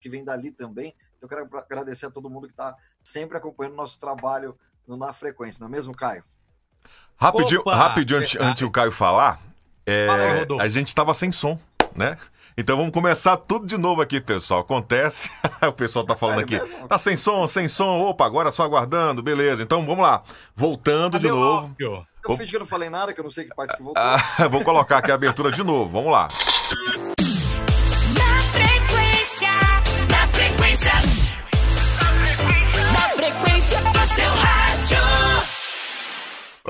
que vem dali também. Eu quero agradecer a todo mundo que está sempre acompanhando o nosso trabalho no Na Frequência, não é mesmo, Caio? Rapidinho, Opa, rapidinho antes, antes o Caio falar, é, a gente estava sem som, né? Então vamos começar tudo de novo aqui, pessoal. Acontece. o pessoal tá falando aqui. Tá sem som, sem som. Opa, agora só aguardando. Beleza. Então vamos lá. Voltando Cadê de novo. Eu vou... fiz que eu não falei nada, que eu não sei que parte que voltou. Ah, vou colocar aqui a abertura de novo. Vamos lá.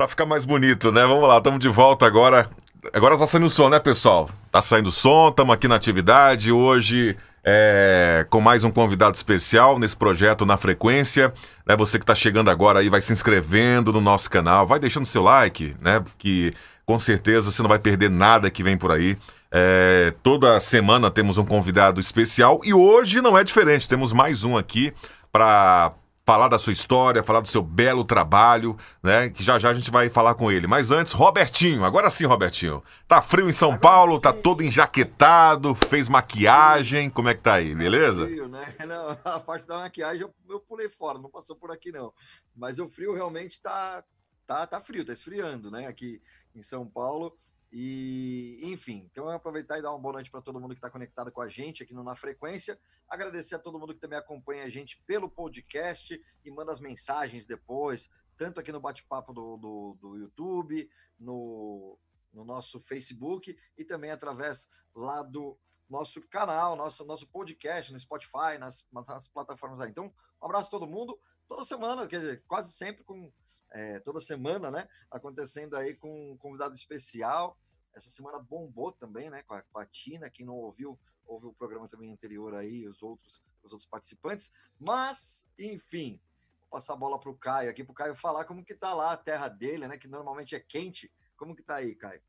Pra ficar mais bonito, né? Vamos lá, estamos de volta agora Agora tá saindo som, né, pessoal? Tá saindo som, estamos aqui na atividade. Hoje é, com mais um convidado especial nesse projeto Na Frequência. Né, você que está chegando agora aí, vai se inscrevendo no nosso canal, vai deixando seu like, né? Que com certeza você não vai perder nada que vem por aí. É, toda semana temos um convidado especial e hoje não é diferente. Temos mais um aqui para falar da sua história, falar do seu belo trabalho, né? Que já já a gente vai falar com ele. Mas antes, Robertinho, agora sim, Robertinho. Tá frio em São agora Paulo, sim. tá todo enjaquetado, fez maquiagem, como é que tá aí, beleza? Frio, né? Não, a parte da maquiagem eu, eu pulei fora, não passou por aqui não. Mas o frio realmente tá, tá, tá frio, tá esfriando, né? Aqui em São Paulo. E, enfim, então eu aproveitar e dar uma boa noite para todo mundo que está conectado com a gente aqui no Na Frequência. Agradecer a todo mundo que também acompanha a gente pelo podcast e manda as mensagens depois, tanto aqui no bate-papo do, do, do, YouTube, no, no nosso Facebook e também através lá do nosso canal, nosso, nosso podcast no Spotify, nas, nas plataformas aí. Então, um abraço a todo mundo. Toda semana, quer dizer, quase sempre com é, toda semana, né? Acontecendo aí com um convidado especial. Essa semana bombou também, né? Com a, com a Tina, quem não ouviu, ouviu o programa também anterior aí, os outros, os outros participantes. Mas, enfim, vou passar a bola para o Caio aqui, para o Caio falar como que tá lá a terra dele, né? Que normalmente é quente. Como que tá aí, Caio?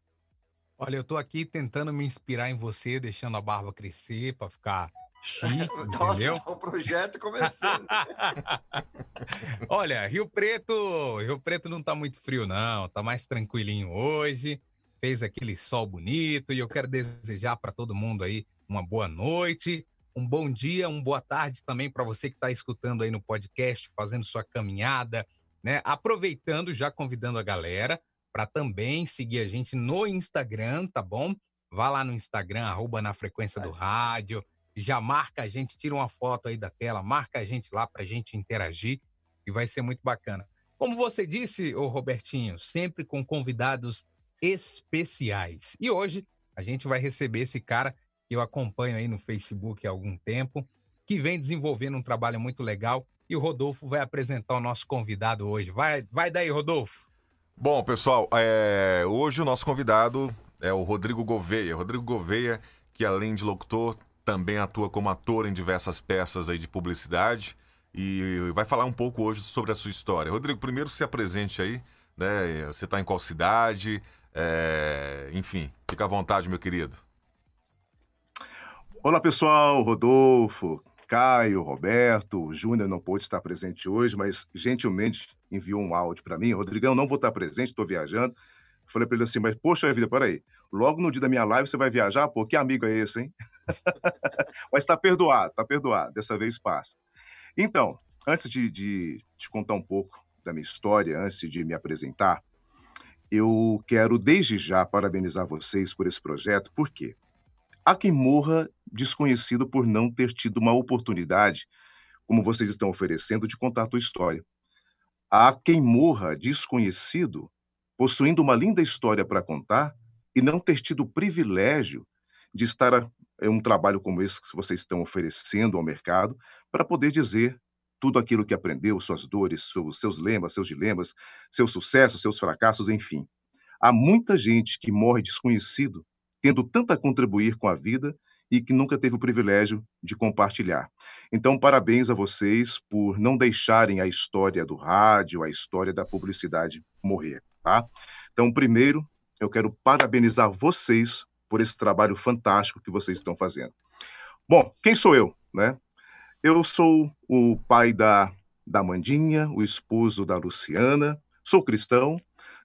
Olha, eu tô aqui tentando me inspirar em você, deixando a barba crescer para ficar chique, Nossa, entendeu? Tá o projeto começando. Olha, Rio Preto, Rio Preto não tá muito frio não, tá mais tranquilinho hoje. Fez aquele sol bonito e eu quero desejar para todo mundo aí uma boa noite, um bom dia, uma boa tarde também para você que está escutando aí no podcast, fazendo sua caminhada, né? Aproveitando, já convidando a galera para também seguir a gente no Instagram, tá bom? Vá lá no Instagram, arroba na frequência do rádio, já marca a gente, tira uma foto aí da tela, marca a gente lá para a gente interagir e vai ser muito bacana. Como você disse, o Robertinho, sempre com convidados especiais. E hoje a gente vai receber esse cara que eu acompanho aí no Facebook há algum tempo, que vem desenvolvendo um trabalho muito legal e o Rodolfo vai apresentar o nosso convidado hoje. Vai, vai daí, Rodolfo. Bom, pessoal, é... hoje o nosso convidado é o Rodrigo Gouveia. Rodrigo Gouveia, que além de locutor, também atua como ator em diversas peças aí de publicidade e vai falar um pouco hoje sobre a sua história. Rodrigo, primeiro se apresente aí, né? Você está em qual cidade? É... Enfim, fica à vontade, meu querido. Olá, pessoal. Rodolfo, Caio, Roberto, Júnior não pôde estar presente hoje, mas gentilmente enviou um áudio para mim. Rodrigão, não vou estar presente, estou viajando. Falei para ele assim, mas poxa vida, peraí. Logo no dia da minha live você vai viajar? Pô, que amigo é esse, hein? Mas está perdoado, está perdoado. Dessa vez passa. Então, antes de, te contar um pouco da minha história, antes de me apresentar, eu quero desde já parabenizar vocês por esse projeto, por quê? Há quem morra desconhecido por não ter tido uma oportunidade, como vocês estão oferecendo, de contar a tua história. Há quem morra desconhecido, possuindo uma linda história para contar e não ter tido o privilégio de estar é um trabalho como esse que vocês estão oferecendo ao mercado para poder dizer tudo aquilo que aprendeu, suas dores, seus, seus lemas, seus dilemas, seus sucessos, seus fracassos, enfim. Há muita gente que morre desconhecido, tendo tanto a contribuir com a vida e que nunca teve o privilégio de compartilhar. Então, parabéns a vocês por não deixarem a história do rádio, a história da publicidade morrer, tá? Então, primeiro, eu quero parabenizar vocês por esse trabalho fantástico que vocês estão fazendo. Bom, quem sou eu, né? Eu sou o pai da, da Mandinha, o esposo da Luciana, sou cristão,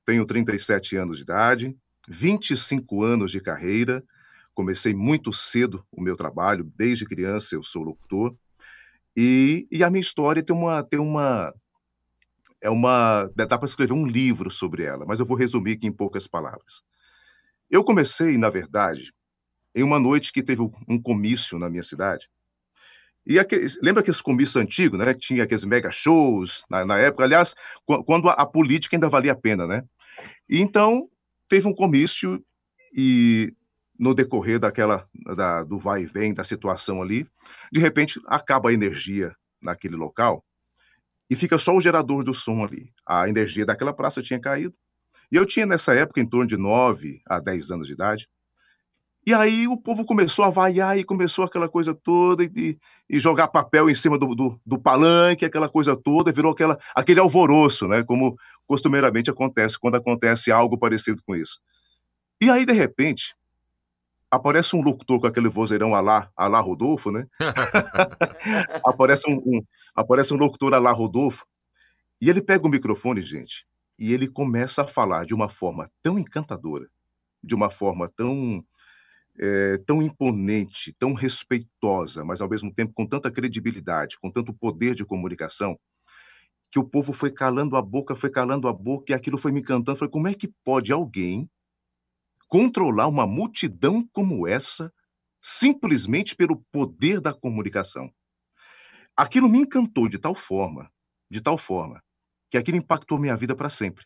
tenho 37 anos de idade, 25 anos de carreira, comecei muito cedo o meu trabalho, desde criança eu sou locutor, e, e a minha história tem uma, tem uma, é uma, dá para escrever um livro sobre ela, mas eu vou resumir aqui em poucas palavras. Eu comecei, na verdade, em uma noite que teve um comício na minha cidade, e aqueles, lembra aqueles comícios antigos, né? Tinha aqueles mega shows na, na época, aliás, quando a, a, política ainda valia a pena, né? E então teve um comício e no decorrer daquela da, do vai e vem da situação ali, de repente acaba a energia naquele local e fica só o gerador do som ali. A energia daquela praça tinha caído. E eu tinha nessa época em torno de 9 a 10 anos de idade. E aí o povo começou a vaiar e começou aquela coisa toda e, e jogar papel em cima do, do, do, palanque, aquela coisa toda, virou aquela, aquele alvoroço, né? Como costumeiramente acontece quando acontece algo parecido com isso. E aí, de repente, aparece um locutor com aquele vozeirão alá, alá Rodolfo, né? aparece, um, um, aparece um locutor alá Rodolfo, e ele pega o microfone, gente, e ele começa a falar de uma forma tão encantadora, de uma forma tão é, tão imponente, tão respeitosa, mas ao mesmo tempo com tanta credibilidade, com tanto poder de comunicação, que o povo foi calando a boca, foi calando a boca, e aquilo foi me encantando. Falei, como é que pode alguém controlar uma multidão como essa simplesmente pelo poder da comunicação? Aquilo me encantou de tal forma, de tal forma, que aquilo impactou minha vida para sempre.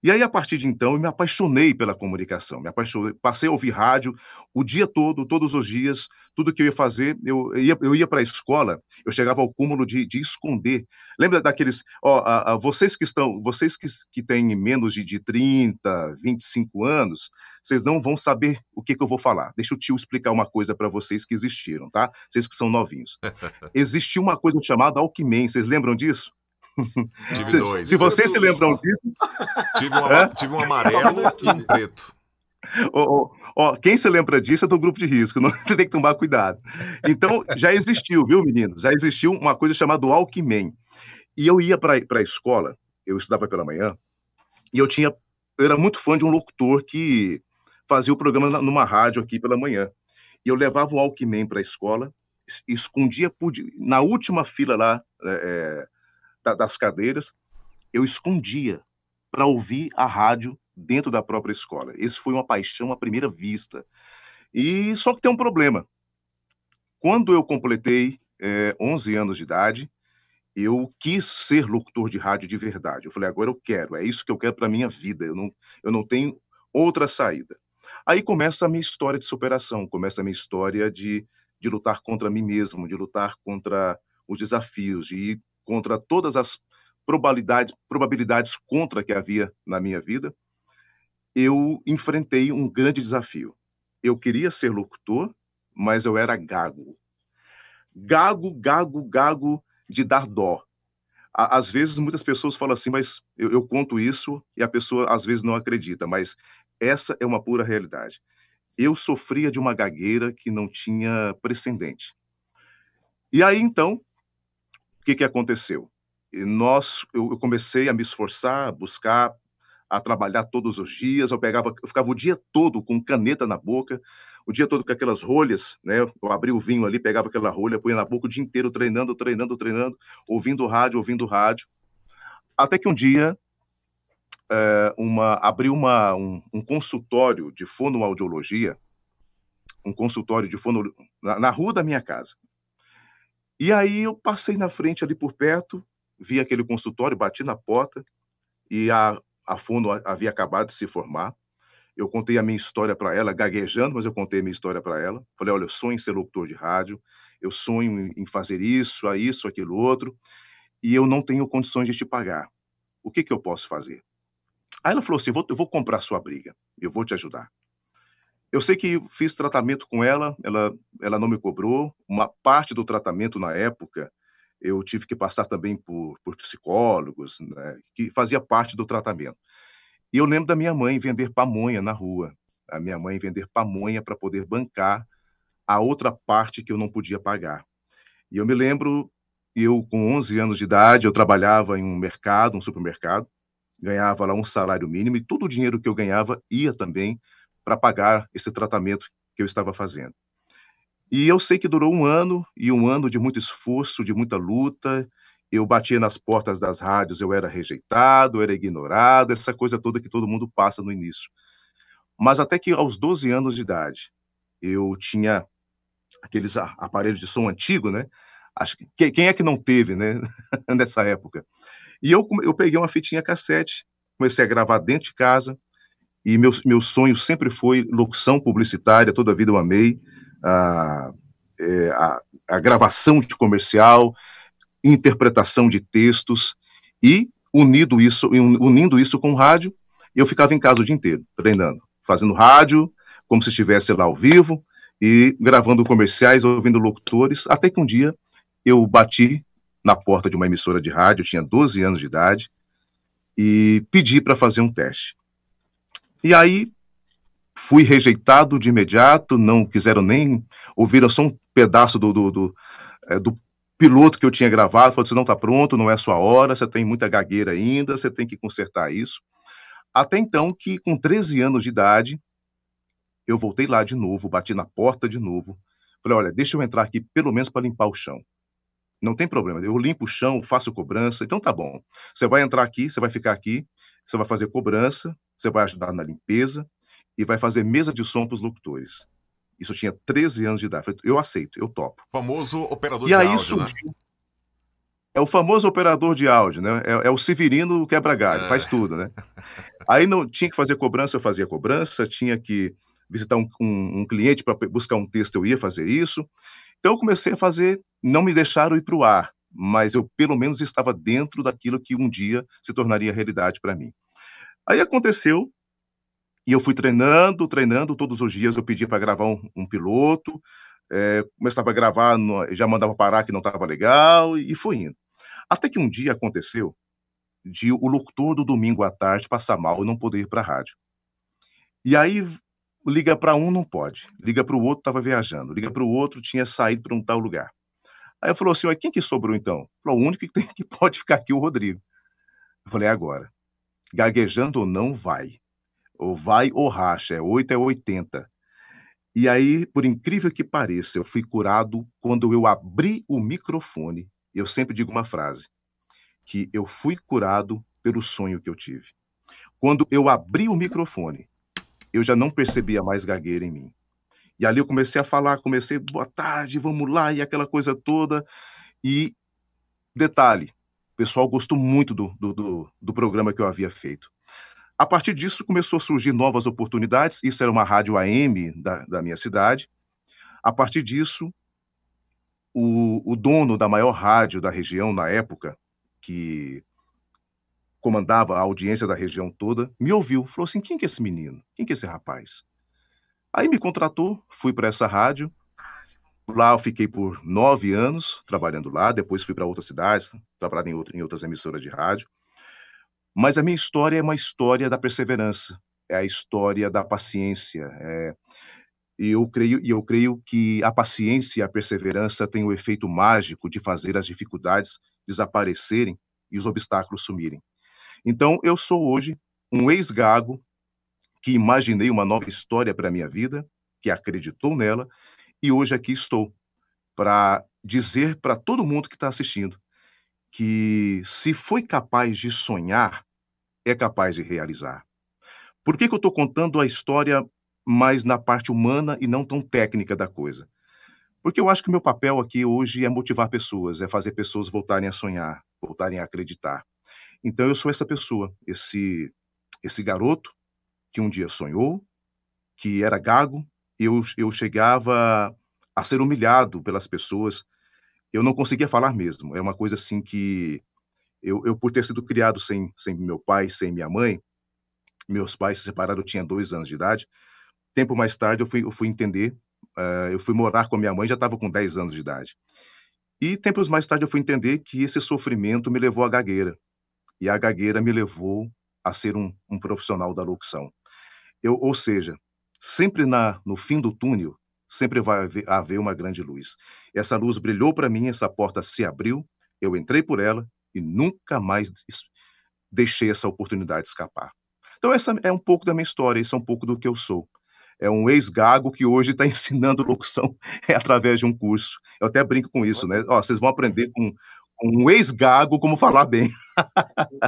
E aí, a partir de então, eu me apaixonei pela comunicação, me apaixonei, passei a ouvir rádio o dia todo, todos os dias, tudo que eu ia fazer, eu, ia, eu ia para a escola, eu chegava ao cúmulo de, de esconder. Lembra daqueles, ó, a, a, vocês que estão, vocês que, que têm menos de, de 30, 25 anos, vocês não vão saber o que, que eu vou falar. Deixa o tio explicar uma coisa para vocês que existiram, tá? Vocês que são novinhos. Existiu uma coisa chamada Alckmin, vocês lembram disso? Tive se, dois. Se vocês se lembram disso. Tive um, tive um amarelo e um preto. Oh, oh, oh, quem se lembra disso é do grupo de risco, não tem que tomar cuidado. Então, já existiu, viu, meninos? Já existiu uma coisa chamada Alckmin. E eu ia para a escola, eu estudava pela manhã, e eu tinha. Eu era muito fã de um locutor que fazia o programa numa rádio aqui pela manhã. E eu levava o Alckmin para a escola, escondia por, na última fila lá. É, das cadeiras, eu escondia para ouvir a rádio dentro da própria escola. Isso foi uma paixão à primeira vista. E só que tem um problema. Quando eu completei é, 11 anos de idade, eu quis ser locutor de rádio de verdade. Eu falei, agora eu quero, é isso que eu quero para minha vida. Eu não, eu não tenho outra saída. Aí começa a minha história de superação, começa a minha história de, de lutar contra mim mesmo, de lutar contra os desafios, de ir contra todas as probabilidades, probabilidades contra que havia na minha vida, eu enfrentei um grande desafio. Eu queria ser locutor, mas eu era gago. Gago, gago, gago de dar dó. Às vezes, muitas pessoas falam assim, mas eu, eu conto isso e a pessoa às vezes não acredita, mas essa é uma pura realidade. Eu sofria de uma gagueira que não tinha precedente. E aí, então, que, que aconteceu? Nós, eu, eu comecei a me esforçar, a buscar, a trabalhar todos os dias. Eu pegava, eu ficava o dia todo com caneta na boca, o dia todo com aquelas rolhas, né? Eu abria o vinho ali, pegava aquela rolha, punha na boca o dia inteiro treinando, treinando, treinando, ouvindo rádio, ouvindo rádio. Até que um dia é, uma, abriu uma, um, um, consultório de fonoaudiologia, um consultório de fono na, na rua da minha casa. E aí eu passei na frente ali por perto, vi aquele consultório, bati na porta e a, a Fundo havia acabado de se formar. Eu contei a minha história para ela, gaguejando, mas eu contei a minha história para ela. Falei, olha, eu sonho em ser locutor de rádio, eu sonho em fazer isso, isso, aquilo, outro, e eu não tenho condições de te pagar. O que, que eu posso fazer? Aí ela falou assim, eu vou comprar sua briga, eu vou te ajudar. Eu sei que fiz tratamento com ela, ela, ela não me cobrou. Uma parte do tratamento na época eu tive que passar também por, por psicólogos, né, que fazia parte do tratamento. E eu lembro da minha mãe vender pamonha na rua, a minha mãe vender pamonha para poder bancar a outra parte que eu não podia pagar. E eu me lembro, eu com 11 anos de idade, eu trabalhava em um mercado, um supermercado, ganhava lá um salário mínimo e todo o dinheiro que eu ganhava ia também para pagar esse tratamento que eu estava fazendo. E eu sei que durou um ano, e um ano de muito esforço, de muita luta. Eu batia nas portas das rádios, eu era rejeitado, eu era ignorado, essa coisa toda que todo mundo passa no início. Mas até que aos 12 anos de idade, eu tinha aqueles aparelhos de som antigo, né? Acho que quem é que não teve, né? Nessa época. E eu, eu peguei uma fitinha cassete, comecei a gravar dentro de casa, e meu, meu sonho sempre foi locução publicitária, toda a vida eu amei a, é, a, a gravação de comercial, interpretação de textos, e unido isso, unindo isso com rádio, eu ficava em casa o dia inteiro, treinando, fazendo rádio, como se estivesse lá ao vivo, e gravando comerciais, ouvindo locutores, até que um dia eu bati na porta de uma emissora de rádio, tinha 12 anos de idade, e pedi para fazer um teste. E aí fui rejeitado de imediato, não quiseram nem ouvir só um pedaço do, do, do, é, do piloto que eu tinha gravado, falou: você não está pronto, não é sua hora, você tem muita gagueira ainda, você tem que consertar isso. Até então que, com 13 anos de idade, eu voltei lá de novo, bati na porta de novo, falei: olha, deixa eu entrar aqui pelo menos para limpar o chão. Não tem problema, eu limpo o chão, faço cobrança, então tá bom. Você vai entrar aqui, você vai ficar aqui, você vai fazer cobrança, você vai ajudar na limpeza e vai fazer mesa de som para os locutores. Isso eu tinha 13 anos de idade. Eu aceito, eu topo. Famoso operador e de aí áudio, surgiu... né? É o famoso operador de áudio, né? É, é o Severino quebra-galho, é. faz tudo, né? Aí não tinha que fazer cobrança, eu fazia cobrança, tinha que visitar um, um, um cliente para buscar um texto, eu ia fazer isso. Então eu comecei a fazer, não me deixaram ir para o ar, mas eu pelo menos estava dentro daquilo que um dia se tornaria realidade para mim. Aí aconteceu e eu fui treinando, treinando todos os dias. Eu pedi para gravar um, um piloto, é, começava a gravar, já mandava parar que não estava legal e foi indo. Até que um dia aconteceu de o locutor do domingo à tarde passar mal e não poder ir para a rádio. E aí liga para um, não pode. Liga para o outro, estava viajando. Liga para o outro, tinha saído para um tal lugar. Aí eu falou assim: quem que sobrou então? Falou: o único que, tem, que pode ficar aqui é o Rodrigo. Eu falei: é agora. Gaguejando ou não, vai. Ou vai ou racha, é 8 é 80. E aí, por incrível que pareça, eu fui curado quando eu abri o microfone. Eu sempre digo uma frase: que eu fui curado pelo sonho que eu tive. Quando eu abri o microfone, eu já não percebia mais gagueira em mim. E ali eu comecei a falar, comecei, boa tarde, vamos lá, e aquela coisa toda. E, detalhe, o pessoal gostou muito do, do, do, do programa que eu havia feito. A partir disso, começou a surgir novas oportunidades. Isso era uma rádio AM da, da minha cidade. A partir disso, o, o dono da maior rádio da região na época, que comandava a audiência da região toda, me ouviu, falou assim: quem que é esse menino? Quem que é esse rapaz? Aí me contratou, fui para essa rádio. Lá eu fiquei por nove anos trabalhando lá, depois fui para outras cidades, trabalhar em, outro, em outras emissoras de rádio. Mas a minha história é uma história da perseverança, é a história da paciência. É... E eu creio, e eu creio que a paciência e a perseverança têm o efeito mágico de fazer as dificuldades desaparecerem e os obstáculos sumirem. Então, eu sou hoje um ex-gago que imaginei uma nova história para a minha vida, que acreditou nela, e hoje aqui estou para dizer para todo mundo que está assistindo que se foi capaz de sonhar, é capaz de realizar. Por que, que eu estou contando a história mais na parte humana e não tão técnica da coisa? Porque eu acho que o meu papel aqui hoje é motivar pessoas, é fazer pessoas voltarem a sonhar, voltarem a acreditar. Então eu sou essa pessoa, esse esse garoto que um dia sonhou, que era gago, eu, eu chegava a ser humilhado pelas pessoas, eu não conseguia falar mesmo. É uma coisa assim que eu, eu por ter sido criado sem, sem meu pai, sem minha mãe, meus pais se separaram, eu tinha dois anos de idade. Tempo mais tarde eu fui, eu fui entender, uh, eu fui morar com a minha mãe, já estava com 10 anos de idade. E tempos mais tarde eu fui entender que esse sofrimento me levou à gagueira. E a gagueira me levou a ser um, um profissional da locução. Eu, ou seja, sempre na, no fim do túnel, sempre vai haver, haver uma grande luz. Essa luz brilhou para mim, essa porta se abriu, eu entrei por ela e nunca mais deixei essa oportunidade escapar. Então, essa é um pouco da minha história, isso é um pouco do que eu sou. é um ex-gago que hoje está ensinando locução é, através de um curso. Eu até brinco com isso, né? Ó, vocês vão aprender com, com um ex-gago como falar bem.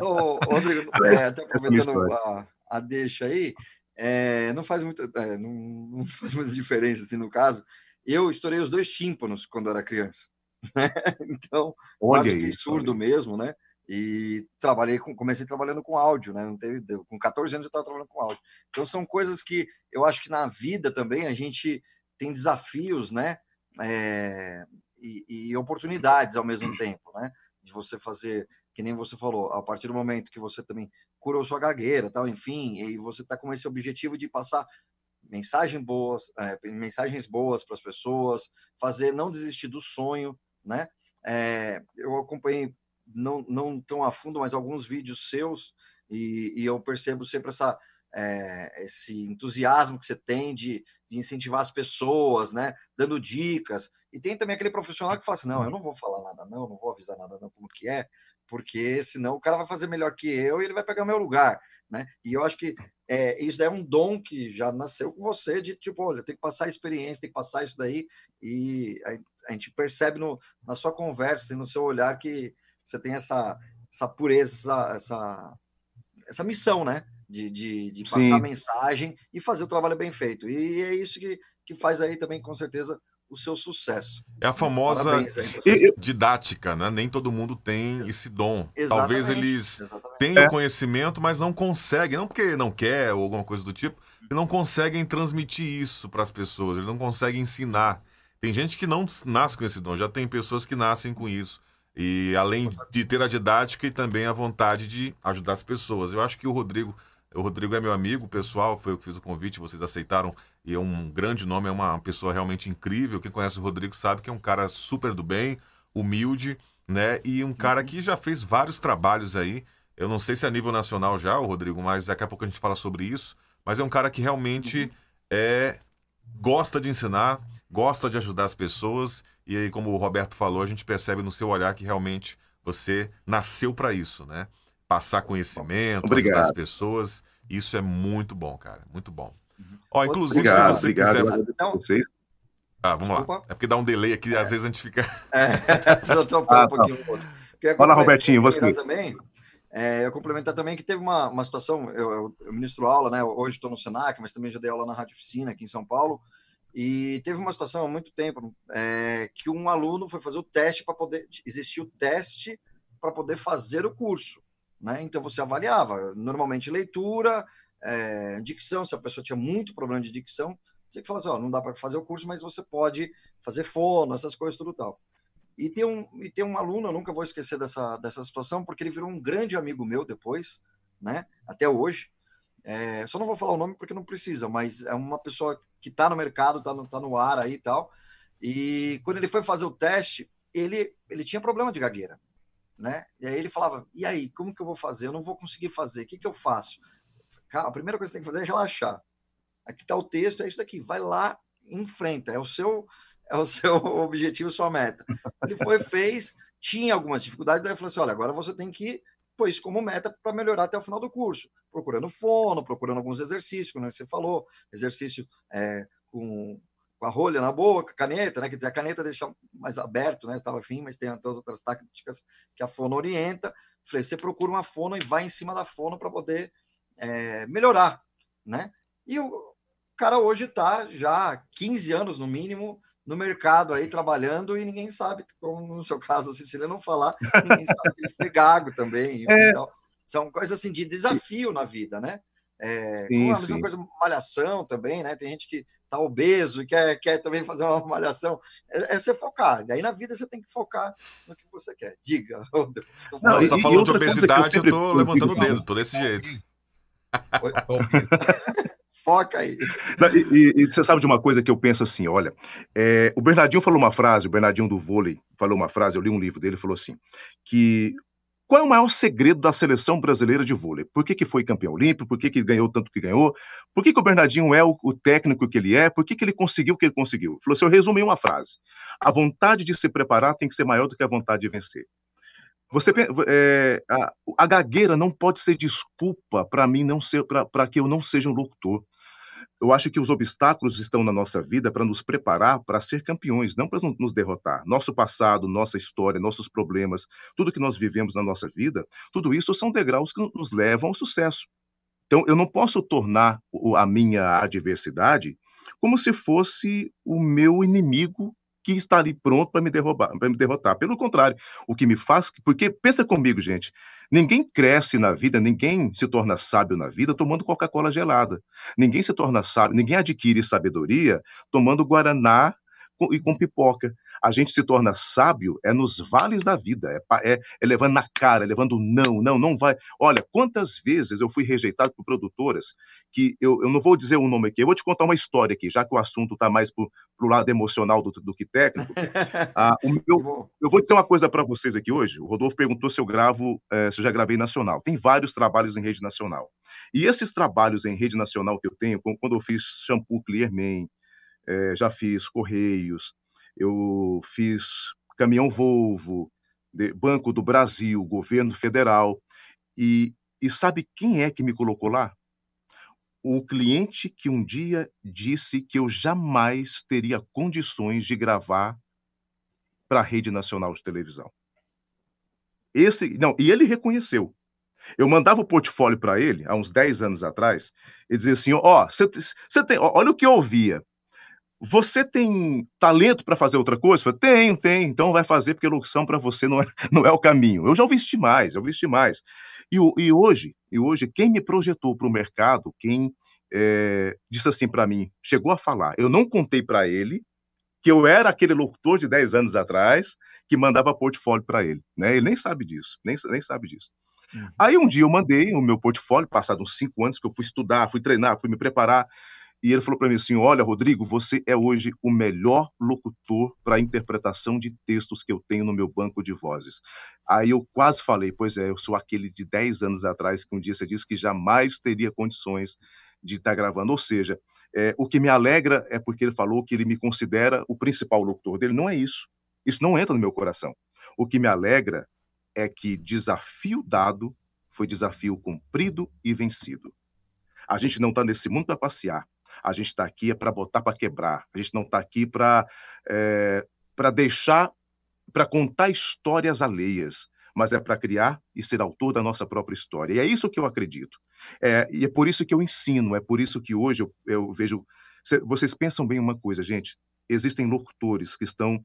Ô, Rodrigo, é, até aproveitando a, a deixa aí, é, não faz muita é, não, não, faz muita diferença assim no caso. Eu estourei os dois tímpanos quando era criança, né? Então, Olha isso, surdo mesmo, né? E trabalhei com, comecei trabalhando com áudio, né? Não teve, com 14 anos eu estava trabalhando com áudio. Então são coisas que eu acho que na vida também a gente tem desafios, né? É, e, e, oportunidades ao mesmo tempo, né? De você fazer, que nem você falou, a partir do momento que você também curou sua gagueira, tal, enfim, e você está com esse objetivo de passar mensagens boas, é, mensagens boas para as pessoas, fazer não desistir do sonho, né? É, eu acompanhei não, não tão a fundo, mas alguns vídeos seus, e, e eu percebo sempre essa, é, esse entusiasmo que você tem de, de, incentivar as pessoas, né? Dando dicas. E tem também aquele profissional que fala assim: não, eu não vou falar nada, não, não vou avisar nada, não, como que é, porque senão o cara vai fazer melhor que eu e ele vai pegar meu lugar, né? E eu acho que é, isso é um dom que já nasceu com você, de tipo, olha, tem que passar a experiência, tem que passar isso daí, e a, gente percebe no, na sua conversa e no seu olhar que você tem essa, essa pureza, essa, essa, essa missão, né? De, de, de passar a mensagem e fazer o trabalho bem feito. E é isso que, que faz aí também, com certeza, o seu sucesso. É a famosa didática, né? Nem todo mundo tem esse dom. Exatamente, Talvez eles exatamente. tenham é. conhecimento, mas não conseguem, não porque não quer ou alguma coisa do tipo, não conseguem transmitir isso para as pessoas, eles não conseguem ensinar. Tem gente que não nasce com esse dom, já tem pessoas que nascem com isso. E além de ter a didática e também a vontade de ajudar as pessoas. Eu acho que o Rodrigo, o Rodrigo é meu amigo pessoal, foi eu que fiz o convite, vocês aceitaram, e é um grande nome, é uma pessoa realmente incrível. Quem conhece o Rodrigo sabe que é um cara super do bem, humilde, né? E um cara que já fez vários trabalhos aí. Eu não sei se é a nível nacional já, o Rodrigo, mas daqui a pouco a gente fala sobre isso. Mas é um cara que realmente uhum. é gosta de ensinar, gosta de ajudar as pessoas e aí, como o Roberto falou, a gente percebe no seu olhar que realmente você nasceu para isso, né? Passar conhecimento, obrigado. ajudar as pessoas. Isso é muito bom, cara. Muito bom. Ó, inclusive, obrigado, se você obrigado, quiser. Vocês. Ah, vamos Desculpa. lá. É porque dá um delay aqui, é. às vezes a gente fica. É, eu tô um ah, pouquinho. Tá. Fala, Robertinho, você. Também, é, eu complementar também que teve uma, uma situação, eu, eu, eu ministro aula, né? Hoje estou no Senac, mas também já dei aula na Rádio Oficina aqui em São Paulo. E teve uma situação há muito tempo é, que um aluno foi fazer o teste para poder. Existia o teste para poder fazer o curso. Né? Então você avaliava, normalmente leitura, é, dicção, se a pessoa tinha muito problema de dicção, você fala assim, ó, não dá para fazer o curso, mas você pode fazer fono, essas coisas, tudo tal. E tem um, e tem um aluno, eu nunca vou esquecer dessa, dessa situação, porque ele virou um grande amigo meu depois, né? Até hoje. É, só não vou falar o nome porque não precisa, mas é uma pessoa que está no mercado, está no, tá no ar aí e tal. E quando ele foi fazer o teste, ele, ele tinha problema de gagueira, né? E aí ele falava, e aí, como que eu vou fazer? Eu não vou conseguir fazer, o que, que eu faço? A primeira coisa que você tem que fazer é relaxar. Aqui está o texto, é isso daqui, vai lá, enfrenta, é o seu é o seu objetivo, sua meta. Ele foi, fez, tinha algumas dificuldades, daí eu falei assim, olha, agora você tem que pôr isso como meta para melhorar até o final do curso, procurando fono, procurando alguns exercícios, como você falou, exercício é, com, com, a rolha na boca, caneta, né? Quer dizer, a caneta deixa mais aberto, né? Estava fim, mas tem as outras táticas que a fono orienta. Falei, você procura uma fono e vai em cima da fono para poder é, melhorar, né? E o cara hoje está já 15 anos no mínimo no mercado aí trabalhando e ninguém sabe, como no seu caso a Cecília não falar, ninguém sabe que ele foi gago também. É. Então, são coisas assim de desafio na vida, né? É, sim, a mesma sim. coisa, malhação também, né? Tem gente que tá obeso e quer, quer também fazer uma malhação. É, é você focar. Daí na vida você tem que focar no que você quer. Diga. Não, você tá falando de obesidade, eu, eu tô levantando o dedo, tô desse jeito. Foca aí. E, e, e, você sabe de uma coisa que eu penso assim, olha, é, o Bernardinho falou uma frase, o Bernardinho do vôlei falou uma frase, eu li um livro dele, falou assim, que qual é o maior segredo da seleção brasileira de vôlei? Por que, que foi campeão olímpico? Por que, que ganhou tanto que ganhou? Por que, que o Bernardinho é o, o técnico que ele é? Por que, que ele conseguiu o que ele conseguiu? Falou assim, eu resumi uma frase. A vontade de se preparar tem que ser maior do que a vontade de vencer. Você é, a, a, gagueira não pode ser desculpa para mim não ser para que eu não seja um locutor. eu acho que os obstáculos estão na nossa vida para nos preparar para ser campeões, não para nos derrotar. Nosso passado, nossa história, nossos problemas, tudo que nós vivemos na nossa vida, tudo isso são degraus que nos levam ao sucesso. Então, eu não posso tornar a minha adversidade como se fosse o meu inimigo que está ali pronto para me derrubar, para me derrotar. Pelo contrário, o que me faz, porque pensa comigo, gente, ninguém cresce na vida, ninguém se torna sábio na vida tomando Coca-Cola gelada. Ninguém se torna sábio, ninguém adquire sabedoria tomando guaraná e com pipoca a gente se torna sábio é nos vales da vida, é, é, é levando na cara, é levando não, não, não vai. Olha, quantas vezes eu fui rejeitado por produtoras que eu, eu não vou dizer o um nome aqui, eu vou te contar uma história aqui, já que o assunto está mais para o lado emocional do, do que técnico. ah, meu, eu vou dizer uma coisa para vocês aqui hoje. O Rodolfo perguntou se eu gravo, é, se eu já gravei nacional. Tem vários trabalhos em rede nacional. E esses trabalhos em rede nacional que eu tenho, quando eu fiz shampoo Clearman, é, já fiz Correios, eu fiz caminhão Volvo, Banco do Brasil, governo federal. E, e sabe quem é que me colocou lá? O cliente que um dia disse que eu jamais teria condições de gravar para a rede nacional de televisão. Esse, não, e ele reconheceu. Eu mandava o portfólio para ele há uns 10 anos atrás, e dizia assim: "Ó, oh, você tem, olha o que eu ouvia. Você tem talento para fazer outra coisa? Falei, tenho, tenho. Então vai fazer, porque locução para você não é, não é o caminho. Eu já ouvi mais, já ouvi mais. E, e hoje, e hoje, quem me projetou para o mercado, quem é, disse assim para mim, chegou a falar, eu não contei para ele que eu era aquele locutor de 10 anos atrás que mandava portfólio para ele. Né? Ele nem sabe disso, nem, nem sabe disso. Uhum. Aí um dia eu mandei o meu portfólio, passado uns cinco anos que eu fui estudar, fui treinar, fui me preparar. E ele falou para mim assim: Olha, Rodrigo, você é hoje o melhor locutor para a interpretação de textos que eu tenho no meu banco de vozes. Aí eu quase falei: Pois é, eu sou aquele de 10 anos atrás que um dia você disse que jamais teria condições de estar tá gravando. Ou seja, é, o que me alegra é porque ele falou que ele me considera o principal locutor dele. Não é isso. Isso não entra no meu coração. O que me alegra é que desafio dado foi desafio cumprido e vencido. A gente não está nesse mundo para passear. A gente está aqui é para botar para quebrar. A gente não está aqui para é, para deixar, para contar histórias alheias, mas é para criar e ser autor da nossa própria história. E é isso que eu acredito. É, e é por isso que eu ensino, é por isso que hoje eu, eu vejo. Vocês pensam bem uma coisa, gente. Existem locutores que estão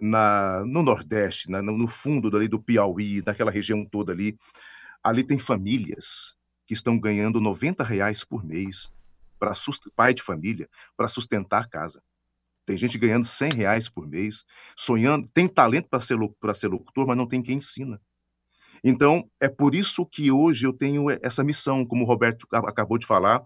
na, no Nordeste, na, no fundo dali do Piauí, naquela região toda ali. Ali tem famílias que estão ganhando 90 reais por mês, para pai de família, para sustentar a casa. Tem gente ganhando 100 reais por mês, sonhando, tem talento para ser, ser locutor, mas não tem quem ensina. Então, é por isso que hoje eu tenho essa missão, como o Roberto acabou de falar,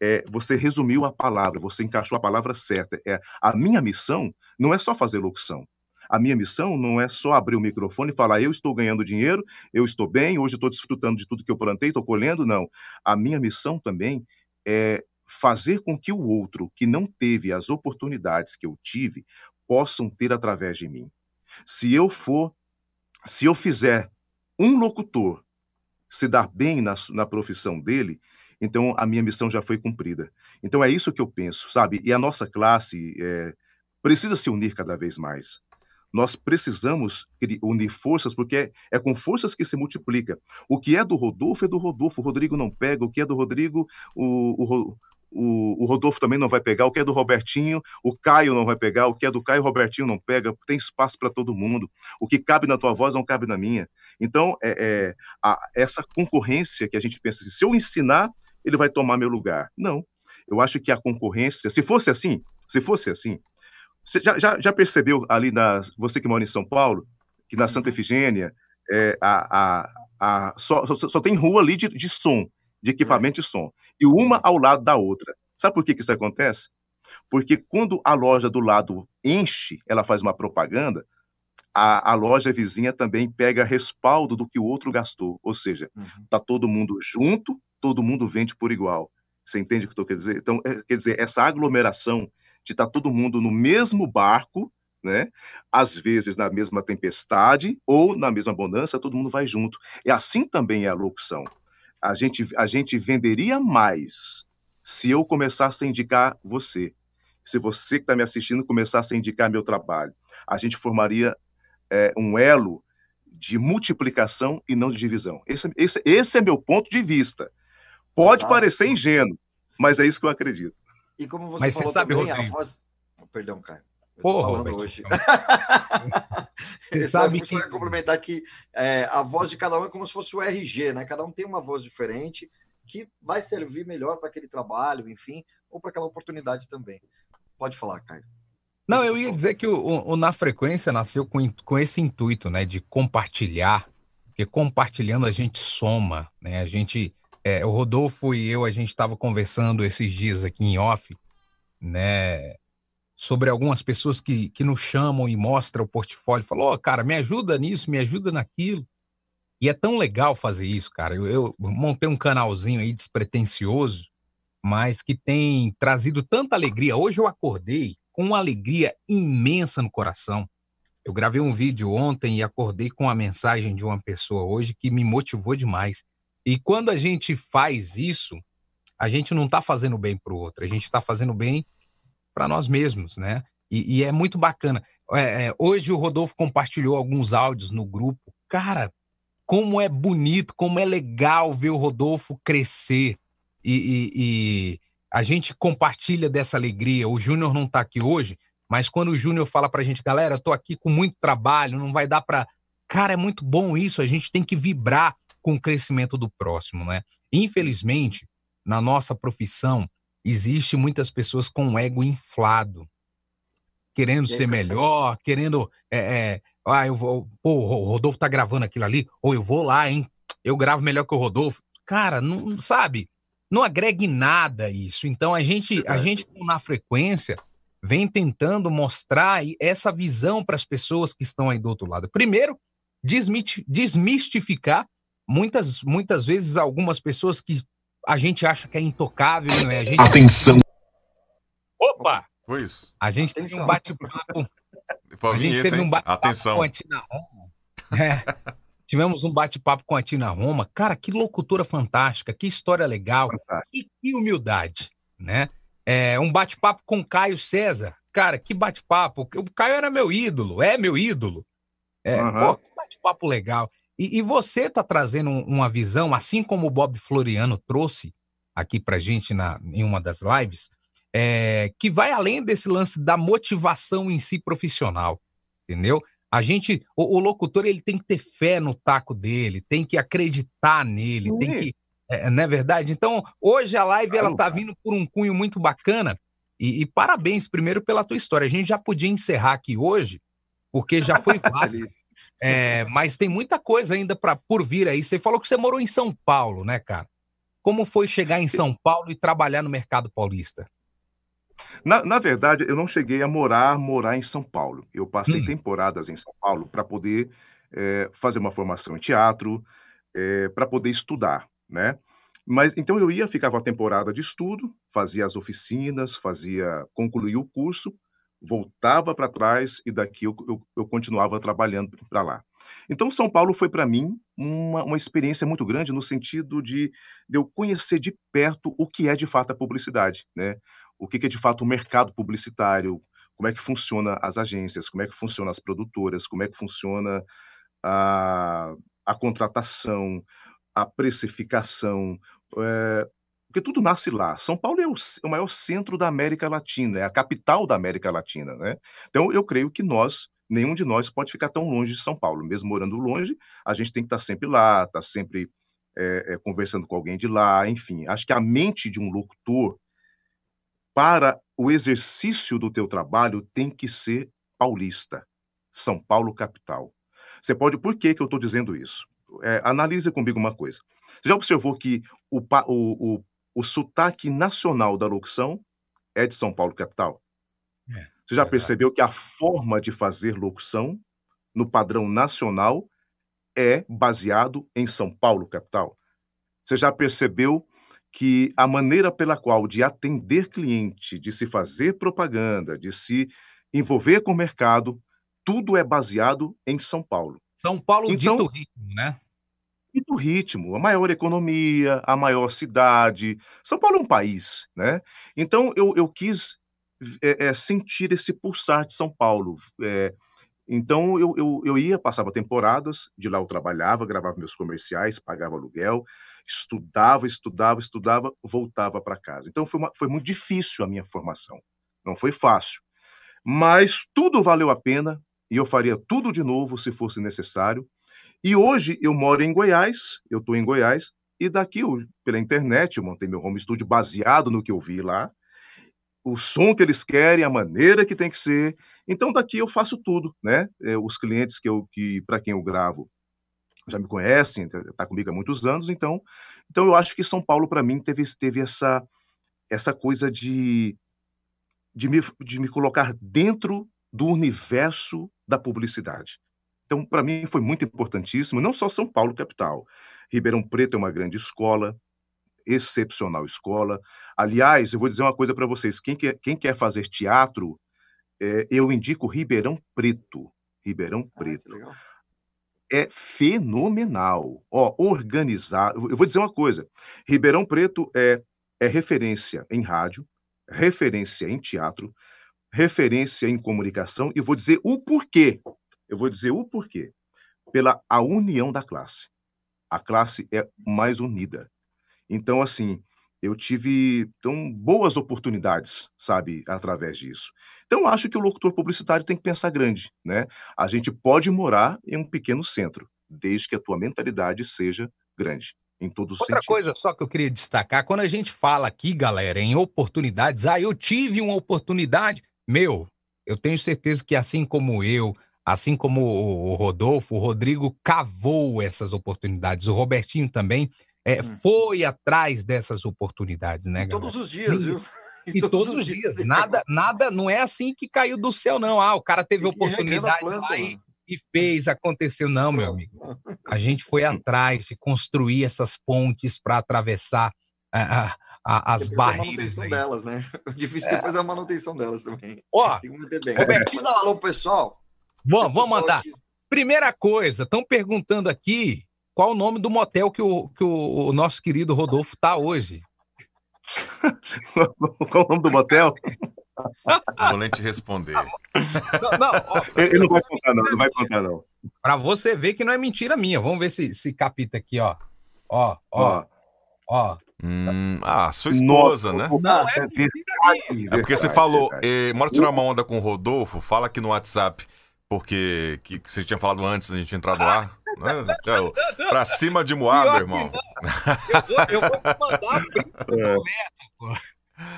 é, você resumiu a palavra, você encaixou a palavra certa. É, a minha missão não é só fazer locução. A minha missão não é só abrir o microfone e falar, eu estou ganhando dinheiro, eu estou bem, hoje estou desfrutando de tudo que eu plantei, estou colhendo. Não. A minha missão também é fazer com que o outro que não teve as oportunidades que eu tive possam ter através de mim. Se eu for, se eu fizer um locutor se dar bem na, na profissão dele, então a minha missão já foi cumprida. Então é isso que eu penso, sabe? E a nossa classe é, precisa se unir cada vez mais. Nós precisamos unir forças, porque é, é, com forças que se multiplica. O que é do Rodolfo é do Rodolfo, o Rodrigo não pega, o que é do Rodrigo, o, o, o, o, Rodolfo também não vai pegar, o que é do Robertinho, o Caio não vai pegar, o que é do Caio, o Robertinho não pega, tem espaço para todo mundo. O que cabe na tua voz não cabe na minha. Então, é, é a, essa concorrência que a gente pensa assim, se eu ensinar, ele vai tomar meu lugar. Não. Eu acho que a concorrência, se fosse assim, se fosse assim, você já, já, já percebeu ali, na, você que mora em São Paulo, que na Santa Efigênia, é, a, a, a, só, só, só tem rua ali de, de som de equipamento de som, e uma ao lado da outra. Sabe por que, que isso acontece? Porque quando a loja do lado enche, ela faz uma propaganda, a, a loja vizinha também pega respaldo do que o outro gastou. Ou seja, está uhum. todo mundo junto, todo mundo vende por igual. Você entende o que eu estou querendo dizer? Então, é, quer dizer, essa aglomeração de estar tá todo mundo no mesmo barco, né? Às vezes na mesma tempestade ou na mesma bonança, todo mundo vai junto. E assim também é a locução a gente, a gente venderia mais se eu começasse a indicar você, se você que está me assistindo começasse a indicar meu trabalho, a gente formaria é, um elo de multiplicação e não de divisão. Esse, esse, esse é meu ponto de vista. Pode Exato. parecer ingênuo, mas é isso que eu acredito. E como você mas falou você sabe, também, Rodrigo. a voz... Perdão, Caio. Porra, falando hoje. Você sabe que... complementar que é, a voz de cada um é como se fosse o RG, né? Cada um tem uma voz diferente que vai servir melhor para aquele trabalho, enfim, ou para aquela oportunidade também. Pode falar, Caio. Não, eu ia dizer que o, o, o, Na Frequência nasceu com, com esse intuito, né, de compartilhar, porque compartilhando a gente soma, né, a gente, é, o Rodolfo e eu, a gente estava conversando esses dias aqui em off, né, sobre algumas pessoas que, que nos chamam e mostram o portfólio, falou, oh, cara, me ajuda nisso, me ajuda naquilo, e é tão legal fazer isso, cara, eu, eu montei um canalzinho aí despretensioso, mas que tem trazido tanta alegria, hoje eu acordei com uma alegria imensa no coração. Eu gravei um vídeo ontem e acordei com a mensagem de uma pessoa hoje que me motivou demais. E quando a gente faz isso, a gente não está fazendo bem para o outro, a gente está fazendo bem para nós mesmos, né? E, e é muito bacana. É, é, hoje o Rodolfo compartilhou alguns áudios no grupo. Cara, como é bonito, como é legal ver o Rodolfo crescer e, e, e a gente compartilha dessa alegria. O Júnior não está aqui hoje, mas quando o Júnior fala para a gente, galera, eu tô aqui com muito trabalho, não vai dar para. Cara, é muito bom isso. A gente tem que vibrar com o crescimento do próximo, né? Infelizmente, na nossa profissão, existe muitas pessoas com o ego inflado, querendo ser melhor, querendo. É, é, ah, eu vou. Pô, o Rodolfo tá gravando aquilo ali, ou eu vou lá, hein? Eu gravo melhor que o Rodolfo. Cara, não sabe não agrega em nada isso. Então a gente, a gente na frequência vem tentando mostrar essa visão para as pessoas que estão aí do outro lado. Primeiro, desmistificar muitas muitas vezes algumas pessoas que a gente acha que é intocável, não é? A gente... Atenção. Opa! Foi isso. A gente Atenção. teve um bate-papo. A gente teve um bate-papo com a Tina Roma. É. Tivemos um bate-papo com a Tina Roma. Cara, que locutora fantástica, que história legal, que, que, humildade, né? É, um bate-papo com Caio César. Cara, que bate-papo. O Caio era meu ídolo, é meu ídolo. É, uhum. pô, que bate-papo legal. E, e você está trazendo uma visão, assim como o Bob Floriano trouxe aqui para gente na, em uma das lives, é, que vai além desse lance da motivação em si profissional, entendeu? A gente, o, o, locutor, ele tem que ter fé no taco dele, tem que acreditar nele, tem que, é, não é verdade? Então, hoje a live claro. ela tá vindo por um cunho muito bacana e, e, parabéns primeiro pela tua história. A gente já podia encerrar aqui hoje, porque já foi válido. É, mas tem muita coisa ainda para por vir aí. Você falou que você morou em São Paulo, né, cara? Como foi chegar em São Paulo e trabalhar no mercado paulista? Na, na verdade, eu não cheguei a morar, morar em São Paulo. Eu passei hum. temporadas em São Paulo para poder é, fazer uma formação em teatro, é, para poder estudar, né? Mas então eu ia, ficava a temporada de estudo, fazia as oficinas, fazia, concluía o curso, voltava para trás e daqui eu, eu, eu continuava trabalhando para lá. Então, São Paulo foi para mim uma, uma experiência muito grande no sentido de, de eu conhecer de perto o que é de fato a publicidade, né? o que é de fato o mercado publicitário, como é que funciona as agências, como é que funciona as produtoras, como é que funciona a, a contratação, a precificação, é, porque tudo nasce lá. São Paulo é o, é o, maior centro da América Latina, é a capital da América Latina, né? Então eu creio que nós, nenhum de nós pode ficar tão longe de São Paulo. Mesmo morando longe, a gente tem que estar sempre lá, estar sempre é, é, conversando com alguém de lá, enfim. Acho que a mente de um locutor para o exercício do teu trabalho tem que ser paulista, São Paulo capital. Você pode, por que, que eu estou dizendo isso? É, analise comigo uma coisa. Você já observou que o, o, o, o sotaque nacional da locução é de São Paulo capital? É, Você já é percebeu que a forma de fazer locução no padrão nacional é baseado em São Paulo capital? Você já percebeu que a maneira pela qual de atender cliente, de se fazer propaganda, de se envolver com o mercado, tudo é baseado em São Paulo. São Paulo então, dito ritmo, né? Muito ritmo, a maior economia, a maior cidade. São Paulo é um país, né? Então eu, eu quis é, é, sentir esse pulsar de São Paulo. É, então eu, eu, eu ia, passava temporadas, de lá eu trabalhava, gravava meus comerciais, pagava aluguel, estudava, estudava, estudava, voltava para casa. Então foi, uma, foi muito difícil a minha formação, não foi fácil. Mas tudo valeu a pena e eu faria tudo de novo se fosse necessário. E hoje eu moro em Goiás, eu estou em Goiás, e daqui pela internet eu montei meu home studio baseado no que eu vi lá, o som que eles querem, a maneira que tem que ser. Então daqui eu faço tudo, né? É, os clientes que eu que para quem eu gravo já me conhecem, está comigo há muitos anos, então então eu acho que São Paulo para mim teve teve essa essa coisa de de me, de me colocar dentro do universo da publicidade. Então, para mim, foi muito importantíssimo, não só São Paulo, capital. Ribeirão Preto é uma grande escola, excepcional escola. Aliás, eu vou dizer uma coisa para vocês: quem quer, quem quer fazer teatro, é, eu indico Ribeirão Preto. Ribeirão ah, Preto. Ah, é fenomenal. Ó, organizar. Eu vou dizer uma coisa: Ribeirão Preto é, é referência em rádio, referência em teatro, referência em comunicação, e vou dizer o porquê. Eu vou dizer o porquê. Pela a união da classe. A classe é mais unida. Então, assim, eu tive tão boas oportunidades, sabe, através disso. Então, acho que o locutor publicitário tem que pensar grande, né? A gente pode morar em um pequeno centro, desde que a tua mentalidade seja grande. Em todos Outra os coisa só que eu queria destacar, quando a gente fala aqui, galera, em oportunidades, ah, eu tive uma oportunidade, meu, eu tenho certeza que assim como eu, assim como o Rodolfo, o Rodrigo cavou essas oportunidades, o Robertinho também é, hum. foi atrás dessas oportunidades, né, galera? Todos os dias, viu? E, todos, todos, os dias. dias. Nada, nada, não é assim que caiu do céu, não. Ah, o cara teve oportunidade planta, lá e, e, fez, aconteceu. Não, meu amigo. A gente foi atrás de construir essas pontes para atravessar a, a, as depois barreiras. A delas, né? O difícil é. depois é a manutenção delas também. Ó, Tem que bem. Robertinho, Manda um alô, pessoal. Vamos, vamos mandar. Aqui. Primeira coisa, estão perguntando aqui qual o nome do motel que o, que o, o nosso querido Rodolfo está hoje. qual o nome do motel? Vou nem te responder. Não, não, ó, ele não vai contar, não. Não vai contar, não. Para você ver que não é mentira minha. Vamos ver se, se capita aqui, ó. Ó, ó, ó. Hum, ah, sua esposa, Nossa, né? Não, é, é porque você falou, eh, bora tirar uma onda com o Rodolfo, fala aqui no WhatsApp, porque que, que você tinha falado antes da gente entrar no ar. Né? É, pra cima de Moab, irmão. Eu vou, eu vou mandar é. pô.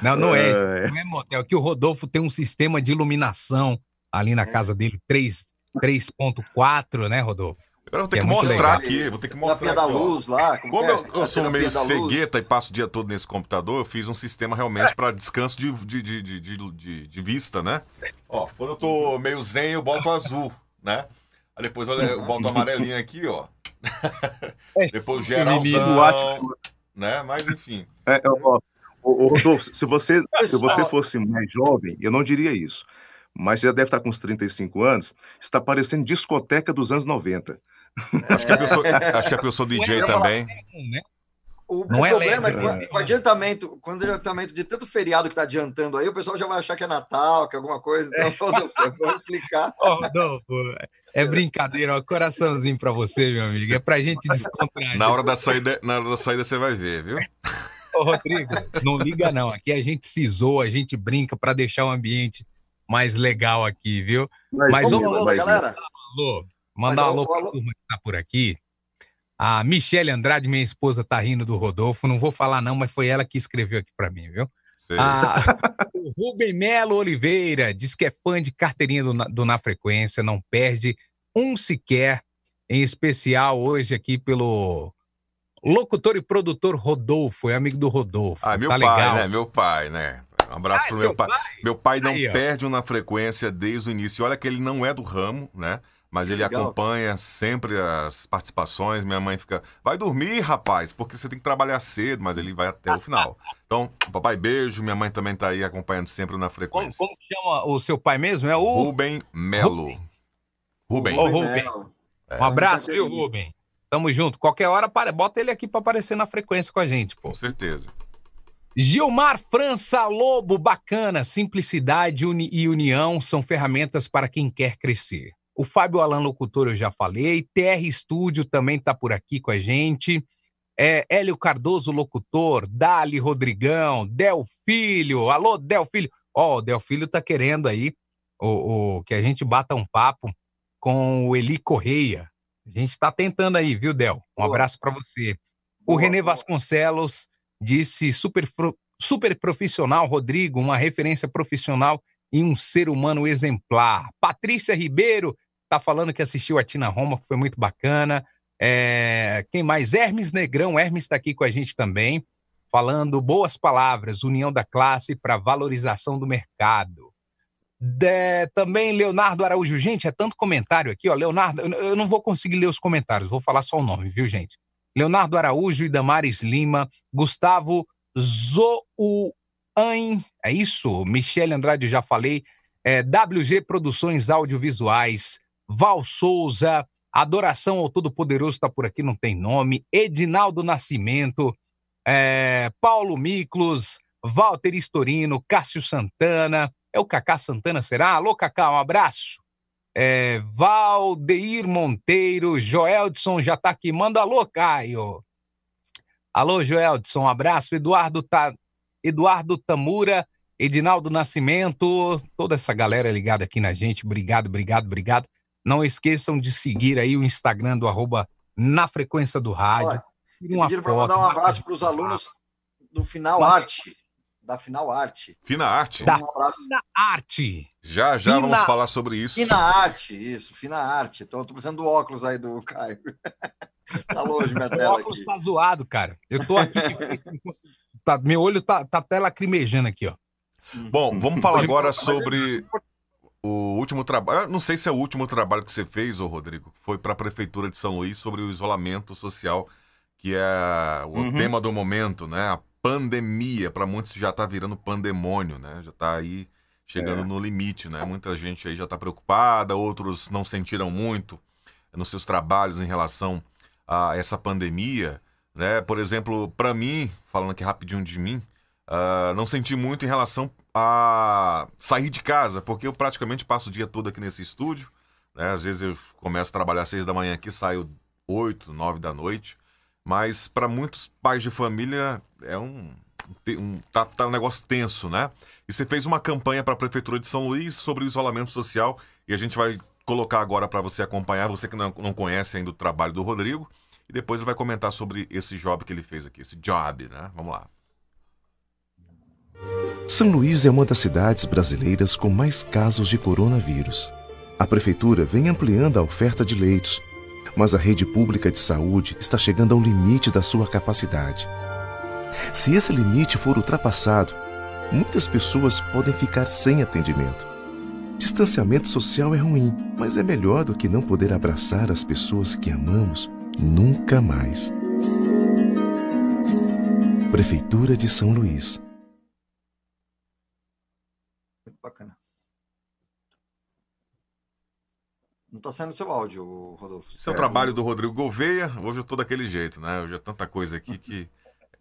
Não, não é, é. Não é motel. Que o Rodolfo tem um sistema de iluminação ali na casa dele, 3.4, né, Rodolfo? Eu vou ter que, que é mostrar aqui, vou ter que mostrar. da luz lá. Como, como eu, eu sou meio cegueta e passo o dia todo nesse computador, eu fiz um sistema realmente para descanso de, de, de, de, de, vista, né? Ó, quando eu tô meio zen, eu boto azul, né? Aí depois olha, eu boto amarelinho aqui, ó. depois geralzão, né? Mas enfim. É, ó, ô, Rodolfo, se você, se você fosse mais jovem, eu não diria isso. Mas você já deve estar com uns 35 anos, está parecendo discoteca dos anos 90. Acho que a pessoa, acho que a pessoa DJ também. Né? O, não o é problema leve, é que o adiantamento, quando o adiantamento de tanto feriado que está adiantando aí, o pessoal já vai achar que é Natal, que é alguma coisa. Então, eu vou explicar. Oh, não, é brincadeira, ó, coraçãozinho para você, meu amigo. É pra gente descontrair. Na hora da saída, na hora da saída você vai ver, viu? Ô, Rodrigo, não liga não. Aqui a gente se zoa, a gente brinca para deixar o ambiente mais legal aqui, viu? Mas, Mas vamos, alô, galera. Alô, mandar um alô para a turma que tá por aqui. A Michele Andrade, minha esposa, tá rindo do Rodolfo. Não vou falar não, mas foi ela que escreveu aqui para mim, viu? Ah, o Rubem Melo Oliveira diz que é fã de carteirinha do, do Na Frequência, não perde um sequer, em especial hoje aqui pelo locutor e produtor Rodolfo, é amigo do Rodolfo. Ah, meu tá pai, legal. né? Meu pai, né? Um abraço ah, pro meu pai. pai. Meu pai não Aí, perde um na frequência desde o início. Olha que ele não é do ramo, né? Mas ele Legal. acompanha sempre as participações. Minha mãe fica, vai dormir, rapaz, porque você tem que trabalhar cedo, mas ele vai até o final. Então, papai, beijo. Minha mãe também tá aí acompanhando sempre na frequência. Como, como chama o seu pai mesmo? É o Rubem Melo. Rubem. Rubem. Rubem. É. Um abraço, viu, Rubem? Tamo junto. Qualquer hora, bota ele aqui para aparecer na frequência com a gente, pô. Com certeza. Gilmar França Lobo, bacana. Simplicidade uni e união são ferramentas para quem quer crescer. O Fábio Alan Locutor eu já falei. TR Estúdio também está por aqui com a gente. É, Hélio Cardoso Locutor, Dali Rodrigão, Del Filho. Alô, Del Filho. Ó, oh, o Del Filho tá querendo aí o, o, que a gente bata um papo com o Eli Correia. A gente está tentando aí, viu, Del? Um boa. abraço para você. O boa, Renê boa. Vasconcelos disse super, super profissional, Rodrigo, uma referência profissional e um ser humano exemplar. Patrícia Ribeiro tá falando que assistiu a Tina Roma, que foi muito bacana. É, quem mais? Hermes Negrão, Hermes está aqui com a gente também, falando boas palavras, união da classe para valorização do mercado. De, também Leonardo Araújo. Gente, é tanto comentário aqui, ó. Leonardo, eu não vou conseguir ler os comentários, vou falar só o nome, viu, gente? Leonardo Araújo e Damares Lima, Gustavo Zouan, é isso? Michele Andrade, já falei. É, WG Produções Audiovisuais, Val Souza, Adoração ao Todo-Poderoso está por aqui, não tem nome. Edinaldo Nascimento, é, Paulo Miklos, Walter Istorino, Cássio Santana, é o Cacá Santana, será? Alô, Cacá, um abraço. É, Valdeir Monteiro, Joeldson já tá aqui. Manda alô, Caio. Alô, Joeldson, um abraço. Eduardo, Ta... Eduardo Tamura, Edinaldo Nascimento, toda essa galera ligada aqui na gente. Obrigado, obrigado, obrigado. Não esqueçam de seguir aí o Instagram do arroba na frequência do rádio. Olha, uma foto, mandar um abraço para os alunos do Final Arte da Final Arte. Fina Arte? Da Fina Arte. Já, já Fina... vamos falar sobre isso. Fina Arte, isso, Fina Arte. Então, eu tô precisando do óculos aí do Caio. tá longe minha tela. O óculos aqui. tá zoado, cara. Eu tô aqui. tá, meu olho tá, tá até lacrimejando aqui, ó. Bom, vamos falar agora sobre o último trabalho. Não sei se é o último trabalho que você fez, ô Rodrigo. Foi para a Prefeitura de São Luís sobre o isolamento social, que é o uhum. tema do momento, né? A pandemia, para muitos já está virando pandemônio, né? Já está aí chegando é. no limite, né? Muita gente aí já está preocupada, outros não sentiram muito nos seus trabalhos em relação a essa pandemia, né? Por exemplo, para mim, falando aqui rapidinho de mim, uh, não senti muito em relação a sair de casa, porque eu praticamente passo o dia todo aqui nesse estúdio, né? Às vezes eu começo a trabalhar às seis da manhã aqui, saio oito, nove da noite. Mas para muitos pais de família é um, um tá, tá, um negócio tenso, né? E você fez uma campanha para a prefeitura de São Luís sobre o isolamento social e a gente vai colocar agora para você acompanhar, você que não, não conhece ainda o trabalho do Rodrigo, e depois ele vai comentar sobre esse job que ele fez aqui, esse job, né? Vamos lá. São Luís é uma das cidades brasileiras com mais casos de coronavírus. A prefeitura vem ampliando a oferta de leitos mas a rede pública de saúde está chegando ao limite da sua capacidade. Se esse limite for ultrapassado, muitas pessoas podem ficar sem atendimento. Distanciamento social é ruim, mas é melhor do que não poder abraçar as pessoas que amamos nunca mais. Prefeitura de São Luís. Bacana. Não está saindo seu áudio, Rodolfo. Esse é o trabalho do Rodrigo Gouveia. Hoje eu tô daquele jeito, né? Hoje é tanta coisa aqui que.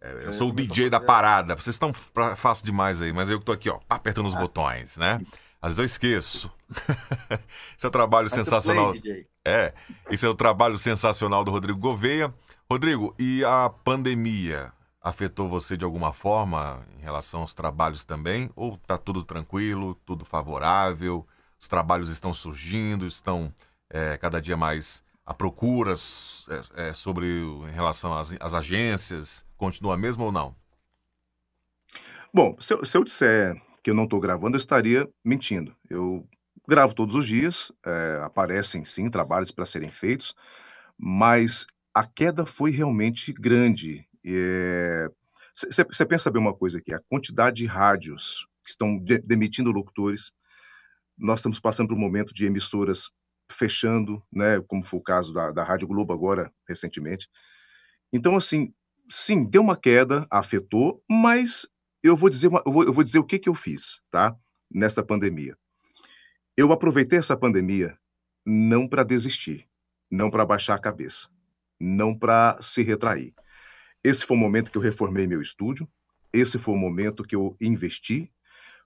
É, eu sou o DJ da parada. Vocês estão fácil demais aí, mas eu tô aqui, ó, apertando os ah. botões, né? Às vezes eu esqueço. esse é o trabalho sensacional. Play, é, esse é o trabalho sensacional do Rodrigo Gouveia. Rodrigo, e a pandemia afetou você de alguma forma em relação aos trabalhos também? Ou tá tudo tranquilo, tudo favorável? Os trabalhos estão surgindo, estão é, cada dia mais a procura é, é, sobre em relação às, às, agências. Continua a mesma ou não? Bom, se eu, se eu disser que eu não estou gravando, eu estaria mentindo. Eu gravo todos os dias, é, aparecem sim trabalhos para serem feitos, mas a queda foi realmente grande. Você pensa bem uma coisa aqui: a quantidade de rádios que estão de, demitindo locutores, nós estamos passando por um momento de emissoras fechando, né, como foi o caso da, da Rádio Globo agora, recentemente. Então, assim, sim, deu uma queda, afetou, mas eu vou dizer, uma, eu, vou, eu vou dizer o que, que eu fiz, tá? Nessa pandemia. Eu aproveitei essa pandemia não para desistir, não para baixar a cabeça. não para se retrair. Esse foi o momento que eu reformei meu estúdio, esse foi o momento que eu investi,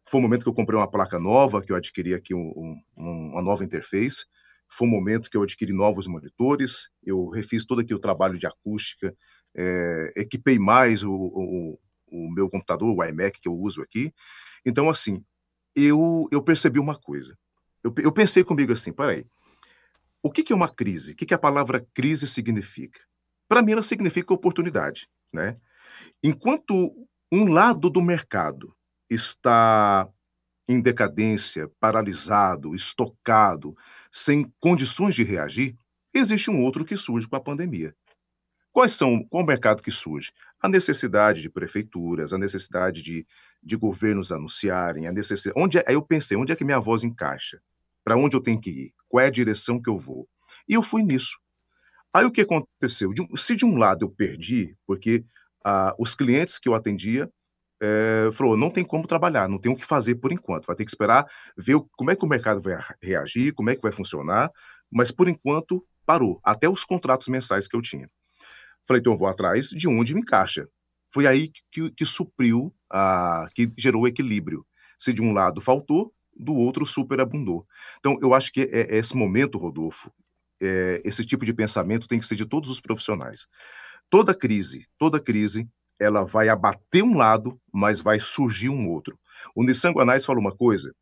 foi o momento que eu comprei uma placa nova, que eu adquiri aqui um, um, uma nova interface, foi o momento que eu adquiri novos monitores, eu refiz todo aqui o trabalho de acústica, é, equipei mais o, o, o, meu computador, o iMac que eu uso aqui. Então, assim, eu, eu percebi uma coisa. Eu, eu pensei comigo assim, peraí, o que, que é uma crise? O que, que a palavra crise significa? Para mim, ela significa oportunidade, né? Enquanto um lado do mercado está em decadência, paralisado, estocado, sem condições de reagir, existe um outro que surge com a pandemia. Quais são, qual o mercado que surge? A necessidade de prefeituras, a necessidade de, de governos anunciarem, a necessidade. Onde é, aí eu pensei, onde é que minha voz encaixa? Para onde eu tenho que ir? Qual é a direção que eu vou? E eu fui nisso. Aí o que aconteceu? De, se de um lado eu perdi, porque ah, os clientes que eu atendia é, falou, não tem como trabalhar, não tem o que fazer por enquanto, vai ter que esperar ver como é que o mercado vai reagir, como é que vai funcionar, mas por enquanto parou, até os contratos mensais que eu tinha. Falei, então eu vou atrás de onde me encaixa. Foi aí que, que supriu, que gerou o equilíbrio. Se de um lado faltou, do outro superabundou. Então, eu acho que é, é esse momento, Rodolfo, é, esse tipo de pensamento tem que ser de todos os profissionais. Toda crise, toda crise, ela vai abater um lado, mas vai surgir um outro. O Nissan Guanais falou uma coisa.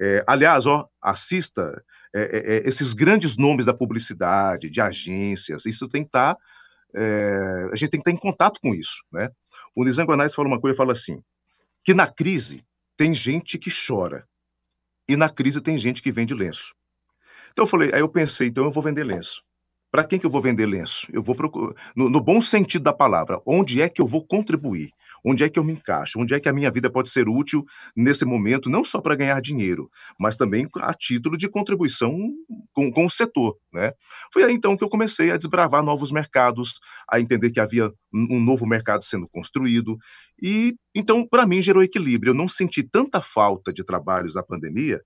É, aliás, ó, assista é, é, é esses grandes nomes da publicidade, de agências, isso tem que estar. Tá, é, a gente tem que estar em contato com isso. Né? O Nizam Guanais fala uma coisa, fala assim, que na crise tem gente que chora, e na crise tem gente que vende lenço. Então eu falei, aí eu pensei, então eu vou vender lenço. Para quem que eu vou vender lenço? Eu vou procurar, no, no, bom sentido da palavra, onde é que eu vou contribuir? Onde é que eu me encaixo? Onde é que a minha vida pode ser útil nesse momento, não só para ganhar dinheiro, mas também a título de contribuição com, com o setor, né? Foi aí então que eu comecei a desbravar novos mercados, a entender que havia um novo mercado sendo construído e então para mim gerou equilíbrio. Eu não senti tanta falta de trabalhos na pandemia.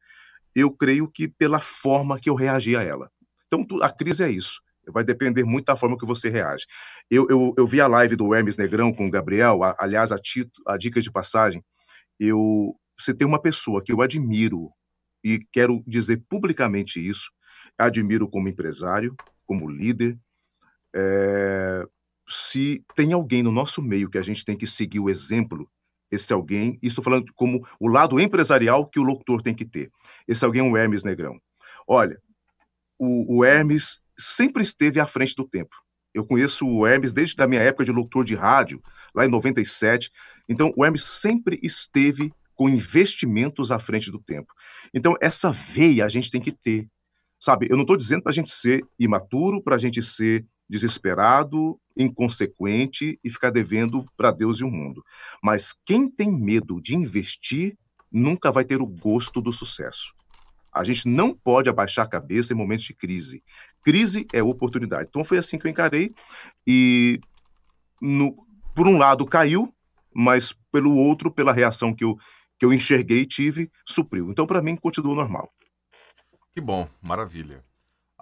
Eu creio que pela forma que eu reagi a ela. Então, a crise é isso Vai depender muito da forma que você reage. Eu, eu, eu vi a live do Hermes Negrão com o Gabriel, a, aliás, a, tito, a dica de passagem. Eu, você tem uma pessoa que eu admiro e quero dizer publicamente isso. Admiro como empresário, como líder. É, se tem alguém no nosso meio que a gente tem que seguir o exemplo, esse alguém, isso falando como o lado empresarial que o locutor tem que ter. Esse alguém é o Hermes Negrão. Olha, o, o Hermes sempre esteve à frente do tempo. Eu conheço o Hermes desde a minha época de locutor de rádio, lá em 97. Então, o Hermes sempre esteve com investimentos à frente do tempo. Então, essa veia a gente tem que ter. Sabe, eu não estou dizendo para a gente ser imaturo, para a gente ser desesperado, inconsequente e ficar devendo para Deus e o mundo. Mas quem tem medo de investir nunca vai ter o gosto do sucesso. A gente não pode abaixar a cabeça em momentos de crise. Crise é oportunidade. Então foi assim que eu encarei e no, por um lado caiu, mas pelo outro, pela reação que eu, que eu enxerguei e tive, supriu. Então para mim continua normal. Que bom, maravilha.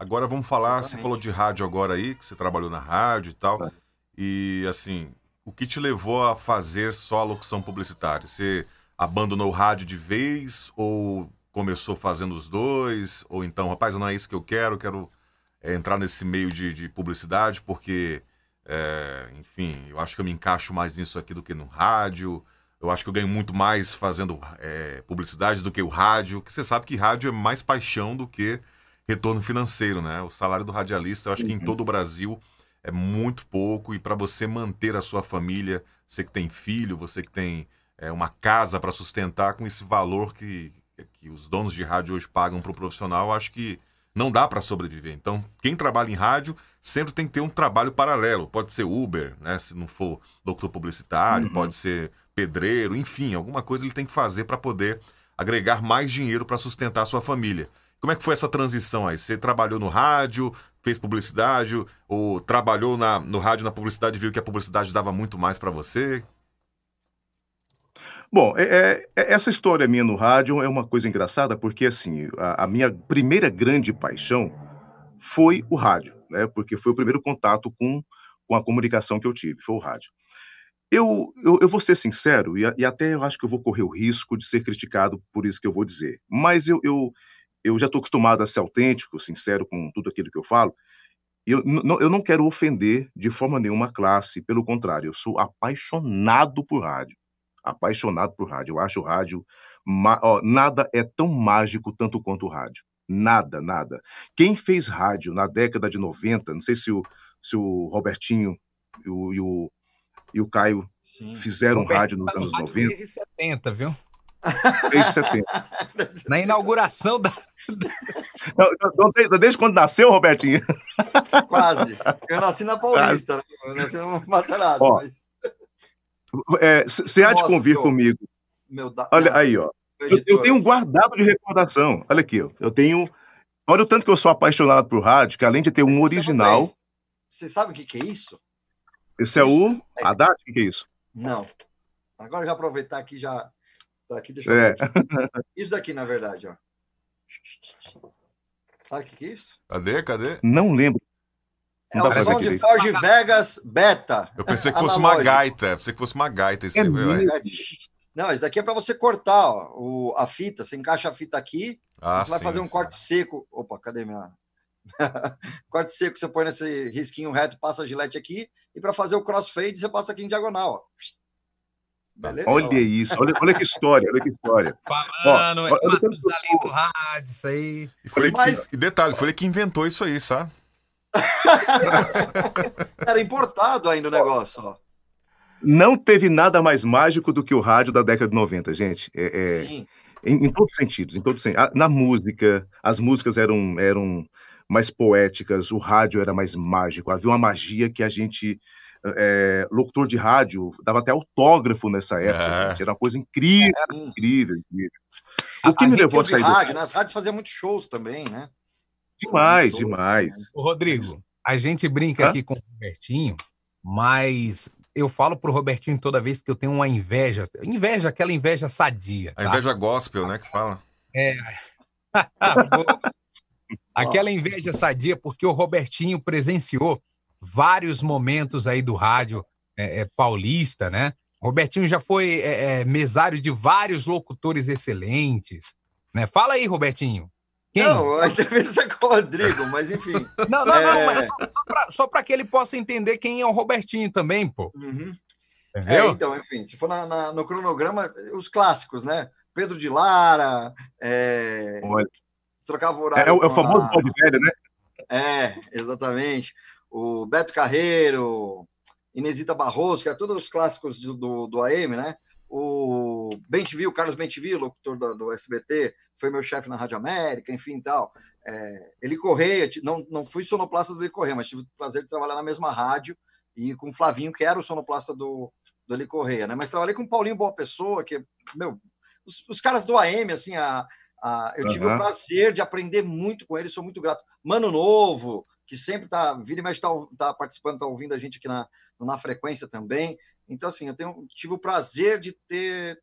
Agora vamos falar, Exatamente. você falou de rádio agora aí, que você trabalhou na rádio e tal. É. E assim, o que te levou a fazer só a locução publicitária? Você abandonou o rádio de vez ou começou fazendo os dois, ou então, rapaz, não é isso que eu quero, quero é, entrar nesse meio de, de publicidade, porque, é, enfim, eu acho que eu me encaixo mais nisso aqui do que no rádio. Eu acho que eu ganho muito mais fazendo é, publicidade do que o rádio, que você sabe que rádio é mais paixão do que retorno financeiro, né? O salário do radialista, eu acho que em uhum. todo o Brasil é muito pouco e para você manter a sua família, você que tem filho, você que tem é, uma casa para sustentar com esse valor que, que os donos de rádio hoje pagam para o profissional, acho que não dá para sobreviver. Então, quem trabalha em rádio sempre tem que ter um trabalho paralelo. Pode ser Uber, né? Se não for doutor publicitário, uhum. pode ser pedreiro, enfim, alguma coisa ele tem que fazer para poder agregar mais dinheiro para sustentar a sua família. Como é que foi essa transição aí? Você trabalhou no rádio, fez publicidade, ou trabalhou na, no rádio na publicidade e viu que a publicidade dava muito mais para você? Bom, é, é, é, essa história minha no rádio é uma coisa engraçada, porque assim, a, a minha primeira grande paixão foi o rádio, né? Porque foi o primeiro contato com, com a comunicação que eu tive, foi o rádio. Eu, eu, eu vou ser sincero, e, e, até eu acho que eu vou correr o risco de ser criticado por isso que eu vou dizer, mas eu, eu, eu já estou acostumado a ser autêntico, sincero com tudo aquilo que eu falo. Eu, eu não quero ofender de forma nenhuma a classe, pelo contrário, eu sou apaixonado por rádio. Apaixonado por rádio. Eu acho o rádio. Ó, nada é tão mágico tanto quanto o rádio. Nada, nada. Quem fez rádio na década de 90, não sei se o, se o Robertinho e o, e o, e o Caio Sim. fizeram rádio nos tá anos 90. Desde 70, viu? Desde 70. Na inauguração da. Não, não, desde quando nasceu, Robertinho? Quase. Eu nasci na Paulista, né? eu nasci no Matarazzo. Mas... Você é, há de convir comigo. Da... Olha aí, ó. Eu, eu, tenho um guardado de recordação. Olha aqui, ó. Eu tenho. Olha o tanto que eu sou apaixonado por rádio, que além de ter um original. Você sabe o que, que é isso? Esse é isso. o Haddad? O que, que é isso? Não. Agora já aproveitar aqui já. Tá aqui, deixa eu é. Isso daqui, na verdade, ó. Sabe o que, que é isso? Cadê? Cadê? Não lembro. É o som de Forge Vegas Beta. Eu pensei que fosse uma gaita. Eu pensei que fosse uma gaita esse é Não, isso daqui é para você cortar ó, o, a fita. Você encaixa a fita aqui. Ah, você sim, vai fazer um sim. corte seco. Opa, cadê minha. corte seco, você põe nesse risquinho reto, passa a gilete aqui. E para fazer o crossfade, você passa aqui em diagonal. Ó. Beleza? Olha isso, olha, olha que história, olha que história. Falando, ó, é Matusalém do rádio, isso aí. E, foi Mas... que, e detalhe, foi ele que inventou isso aí, sabe? Era importado ainda o negócio, ó. Não teve nada mais mágico do que o rádio da década de 90, gente. É, é Sim. Em, em, todos os sentidos, em todos sentidos. Na música, as músicas eram, eram mais poéticas, o rádio era mais mágico. Havia uma magia que a gente é, locutor de rádio, dava até autógrafo nessa época, é. gente, era uma coisa incrível, é. incrível, incrível. O que a me levou a sair rádio, do... Nas rádios fazia muitos shows também, né? Demais, demais. Né? Ô, Rodrigo, a gente brinca Hã? aqui com o Robertinho, mas eu falo pro Robertinho toda vez que eu tenho uma inveja, inveja, aquela inveja sadia. Tá? A inveja gospel, né, que fala. É. aquela inveja sadia porque o Robertinho presenciou vários momentos aí do rádio é, é, paulista, né? Robertinho já foi é, é, mesário de vários locutores excelentes, né? Fala aí, Robertinho. Quem? Não, a entrevista é com o Rodrigo, mas enfim. Não, não, não, mas só para que ele possa entender quem é o Robertinho também, pô. Uhum. Entendeu? É, então, enfim, se for na, na, no cronograma, os clássicos, né? Pedro de Lara, é... trocava o horário. É, é o famoso a... velho, né? É, exatamente o Beto Carreiro, Inesita Barroso, que eram todos os clássicos do, do, do AM, né? O Bentivi, o Carlos Bentivi, locutor do, do SBT, foi meu chefe na Rádio América, enfim tal. É, ele Correia, não, não fui sonoplasta do Ele Correia, mas tive o prazer de trabalhar na mesma rádio e com o Flavinho, que era o sonoplasta do, do Ele Correia, né? Mas trabalhei com o Paulinho Boa Pessoa, que, meu, os, os caras do AM, assim, a, a eu tive uhum. o prazer de aprender muito com eles, sou muito grato. Mano Novo, que sempre está, vira e mexe, está tá participando, está ouvindo a gente aqui na, na frequência também. Então, assim, eu tenho, tive o prazer de ter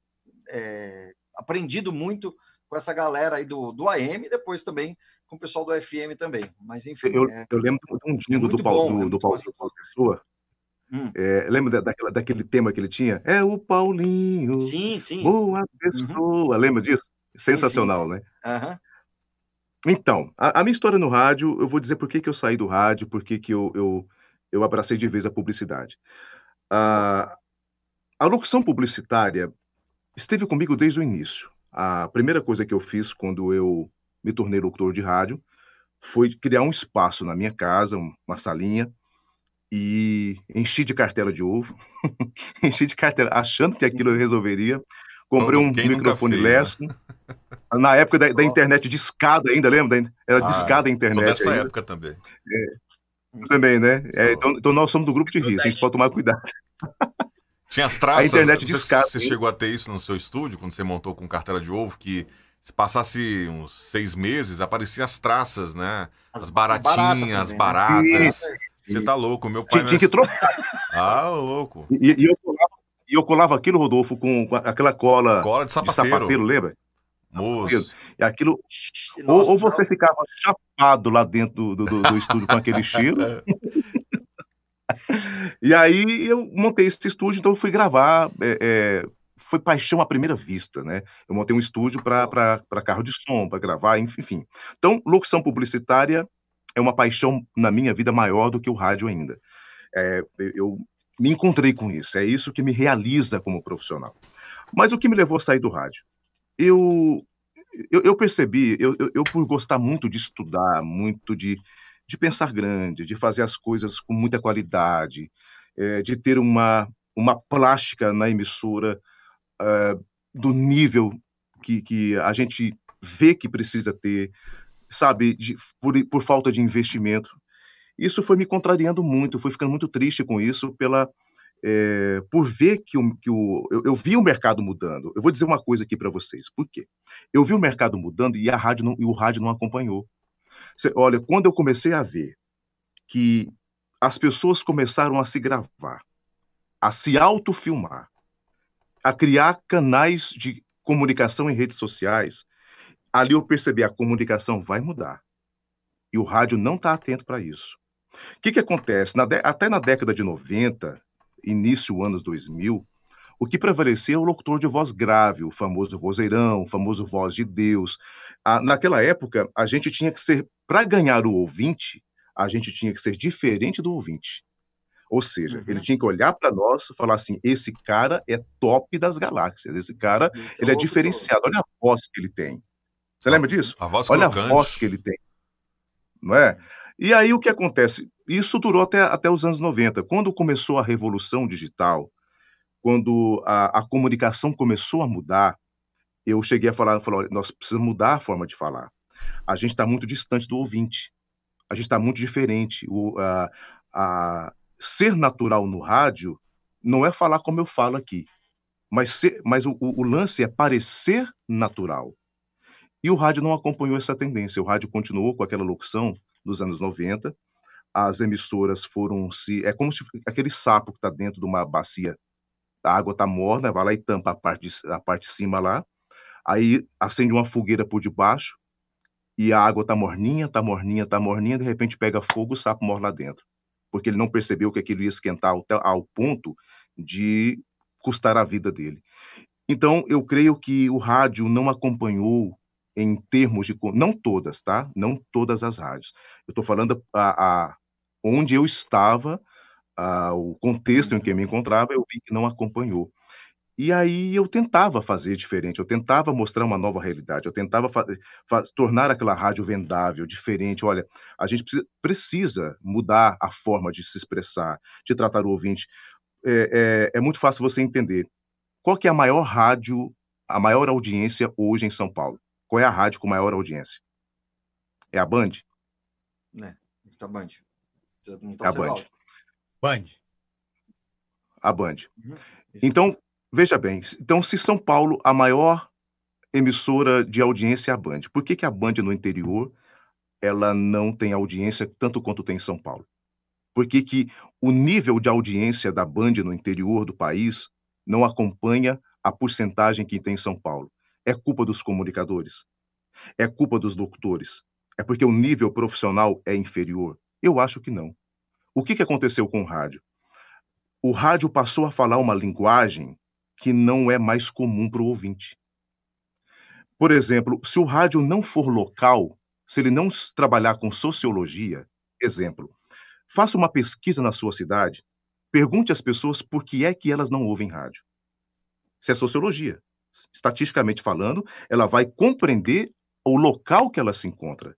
é, aprendido muito com essa galera aí do, do AM e depois também com o pessoal do FM também. Mas, enfim. Eu, é, eu lembro de um jingle do Paulo, do, do Paulo Pessoa. Hum. É, lembra daquela, daquele tema que ele tinha? É o Paulinho. Sim, sim. Boa uhum. pessoa. Uhum. Lembra disso? Sensacional, sim, sim. né? Uhum. Então, a, a, minha história no rádio, eu vou dizer por que, que eu saí do rádio, por que, que eu, eu, eu abracei de vez a publicidade. A, a locução publicitária esteve comigo desde o início. A primeira coisa que eu fiz quando eu me tornei locutor de rádio foi criar um espaço na minha casa, uma salinha, e enchi de cartela de ovo, enchi de cartela, achando que aquilo eu resolveria. Comprei um microfone fez, Lesson. Né? Na época da, da internet de escada ainda, lembra? Era de escada a internet. Nessa época também. É, também, né? É, então, então, nós somos do grupo de risco, a gente pode tomar cuidado. Tinha as traças. A internet de escada. Você chegou a ter isso no seu estúdio, quando você montou com cartela de ovo, que se passasse uns seis meses, apareciam as traças, né? As baratinhas, as baratas. Né? Você tá louco, meu pai. Tinha, que trocar. Ah, louco. E, e, eu colava, e eu colava aquilo, Rodolfo, com, com aquela cola, cola de sapateiro. de sapateiro, lembra? Moço. E aquilo. Nossa, ou, ou, você não. ficava chapado lá dentro do, do, do estúdio com aquele cheiro. e aí eu montei esse estúdio, então eu fui gravar. É, é, foi paixão à primeira vista, né? Eu montei um estúdio para carro de som, para gravar, enfim. Então, locução publicitária é uma paixão na minha vida maior do que o rádio ainda. É, eu me encontrei com isso, é isso que me realiza como profissional. Mas o que me levou a sair do rádio? Eu, eu, eu percebi, eu, eu, eu, por gostar muito de estudar, muito de, de pensar grande, de fazer as coisas com muita qualidade, é, de ter uma, uma plástica na emissora uh, do nível que, que a gente vê que precisa ter, sabe, de, por, por falta de investimento. Isso foi me contrariando muito, fui ficando muito triste com isso pela é, por ver que, o, que o, eu, eu, vi o mercado mudando. Eu vou dizer uma coisa aqui para vocês. Por quê? Eu vi o mercado mudando e, a rádio não, e o rádio não acompanhou. Cê, olha, quando eu comecei a ver que as pessoas começaram a se gravar, a se autofilmar, a criar canais de comunicação em redes sociais, ali eu percebi a comunicação vai mudar. E o rádio não está atento para isso. O que, que acontece? Na até na década de 90, início anos 2000, o que prevalecia é o locutor de voz grave, o famoso vozeirão, o famoso voz de Deus. Ah, naquela época, a gente tinha que ser, para ganhar o ouvinte, a gente tinha que ser diferente do ouvinte. Ou seja, uhum. ele tinha que olhar para nós e falar assim: esse cara é top das galáxias, esse cara ele é diferenciado, olha a voz que ele tem. Você lembra disso? A voz olha a voz que ele tem. Não é? E aí o que acontece? Isso durou até, até os anos 90. Quando começou a revolução digital, quando a, a comunicação começou a mudar, eu cheguei a falar, falar nós precisamos mudar a forma de falar. A gente está muito distante do ouvinte. A gente está muito diferente. O, a, a, ser natural no rádio não é falar como eu falo aqui, mas, ser, mas o, o, o lance é parecer natural. E o rádio não acompanhou essa tendência. O rádio continuou com aquela locução dos anos 90. As emissoras foram se. É como se aquele sapo que está dentro de uma bacia, a água está morna, vai lá e tampa a parte, de, a parte cima lá. Aí acende uma fogueira por debaixo e a água está morninha, está morninha, está morninha, de repente pega fogo, o sapo morre lá dentro. Porque ele não percebeu que aquilo ia esquentar ao, ao ponto de custar a vida dele. Então, eu creio que o rádio não acompanhou em termos de. Não todas, tá? Não todas as rádios. Eu estou falando a, a, onde eu estava, a, o contexto em que eu me encontrava, eu vi que não acompanhou. E aí eu tentava fazer diferente, eu tentava mostrar uma nova realidade, eu tentava tornar aquela rádio vendável, diferente. Olha, a gente precisa, precisa, mudar a forma de se expressar, de tratar o ouvinte. É, é, é muito fácil você entender. Qual que é a maior rádio, a maior audiência hoje em São Paulo? Qual é a rádio com maior audiência? É a Band? Né, tá Band. Não tá a Band. Alto. Band. A Band. Uhum. Então, veja bem, então se São Paulo, a maior emissora de audiência é a Band, por que, que a Band no interior ela não tem audiência tanto quanto tem em São Paulo? Por que, que o nível de audiência da Band no interior do país não acompanha a porcentagem que tem em São Paulo? É culpa dos comunicadores? É culpa dos locutores? É porque o nível profissional é inferior? Eu acho que não. O que, que aconteceu com o rádio? O rádio passou a falar uma linguagem que não é mais comum para o ouvinte. Por exemplo, se o rádio não for local, se ele não trabalhar com sociologia, exemplo, faça uma pesquisa na sua cidade, pergunte às pessoas por que é que elas não ouvem rádio. Isso é sociologia estatisticamente falando, ela vai compreender o local que ela se encontra.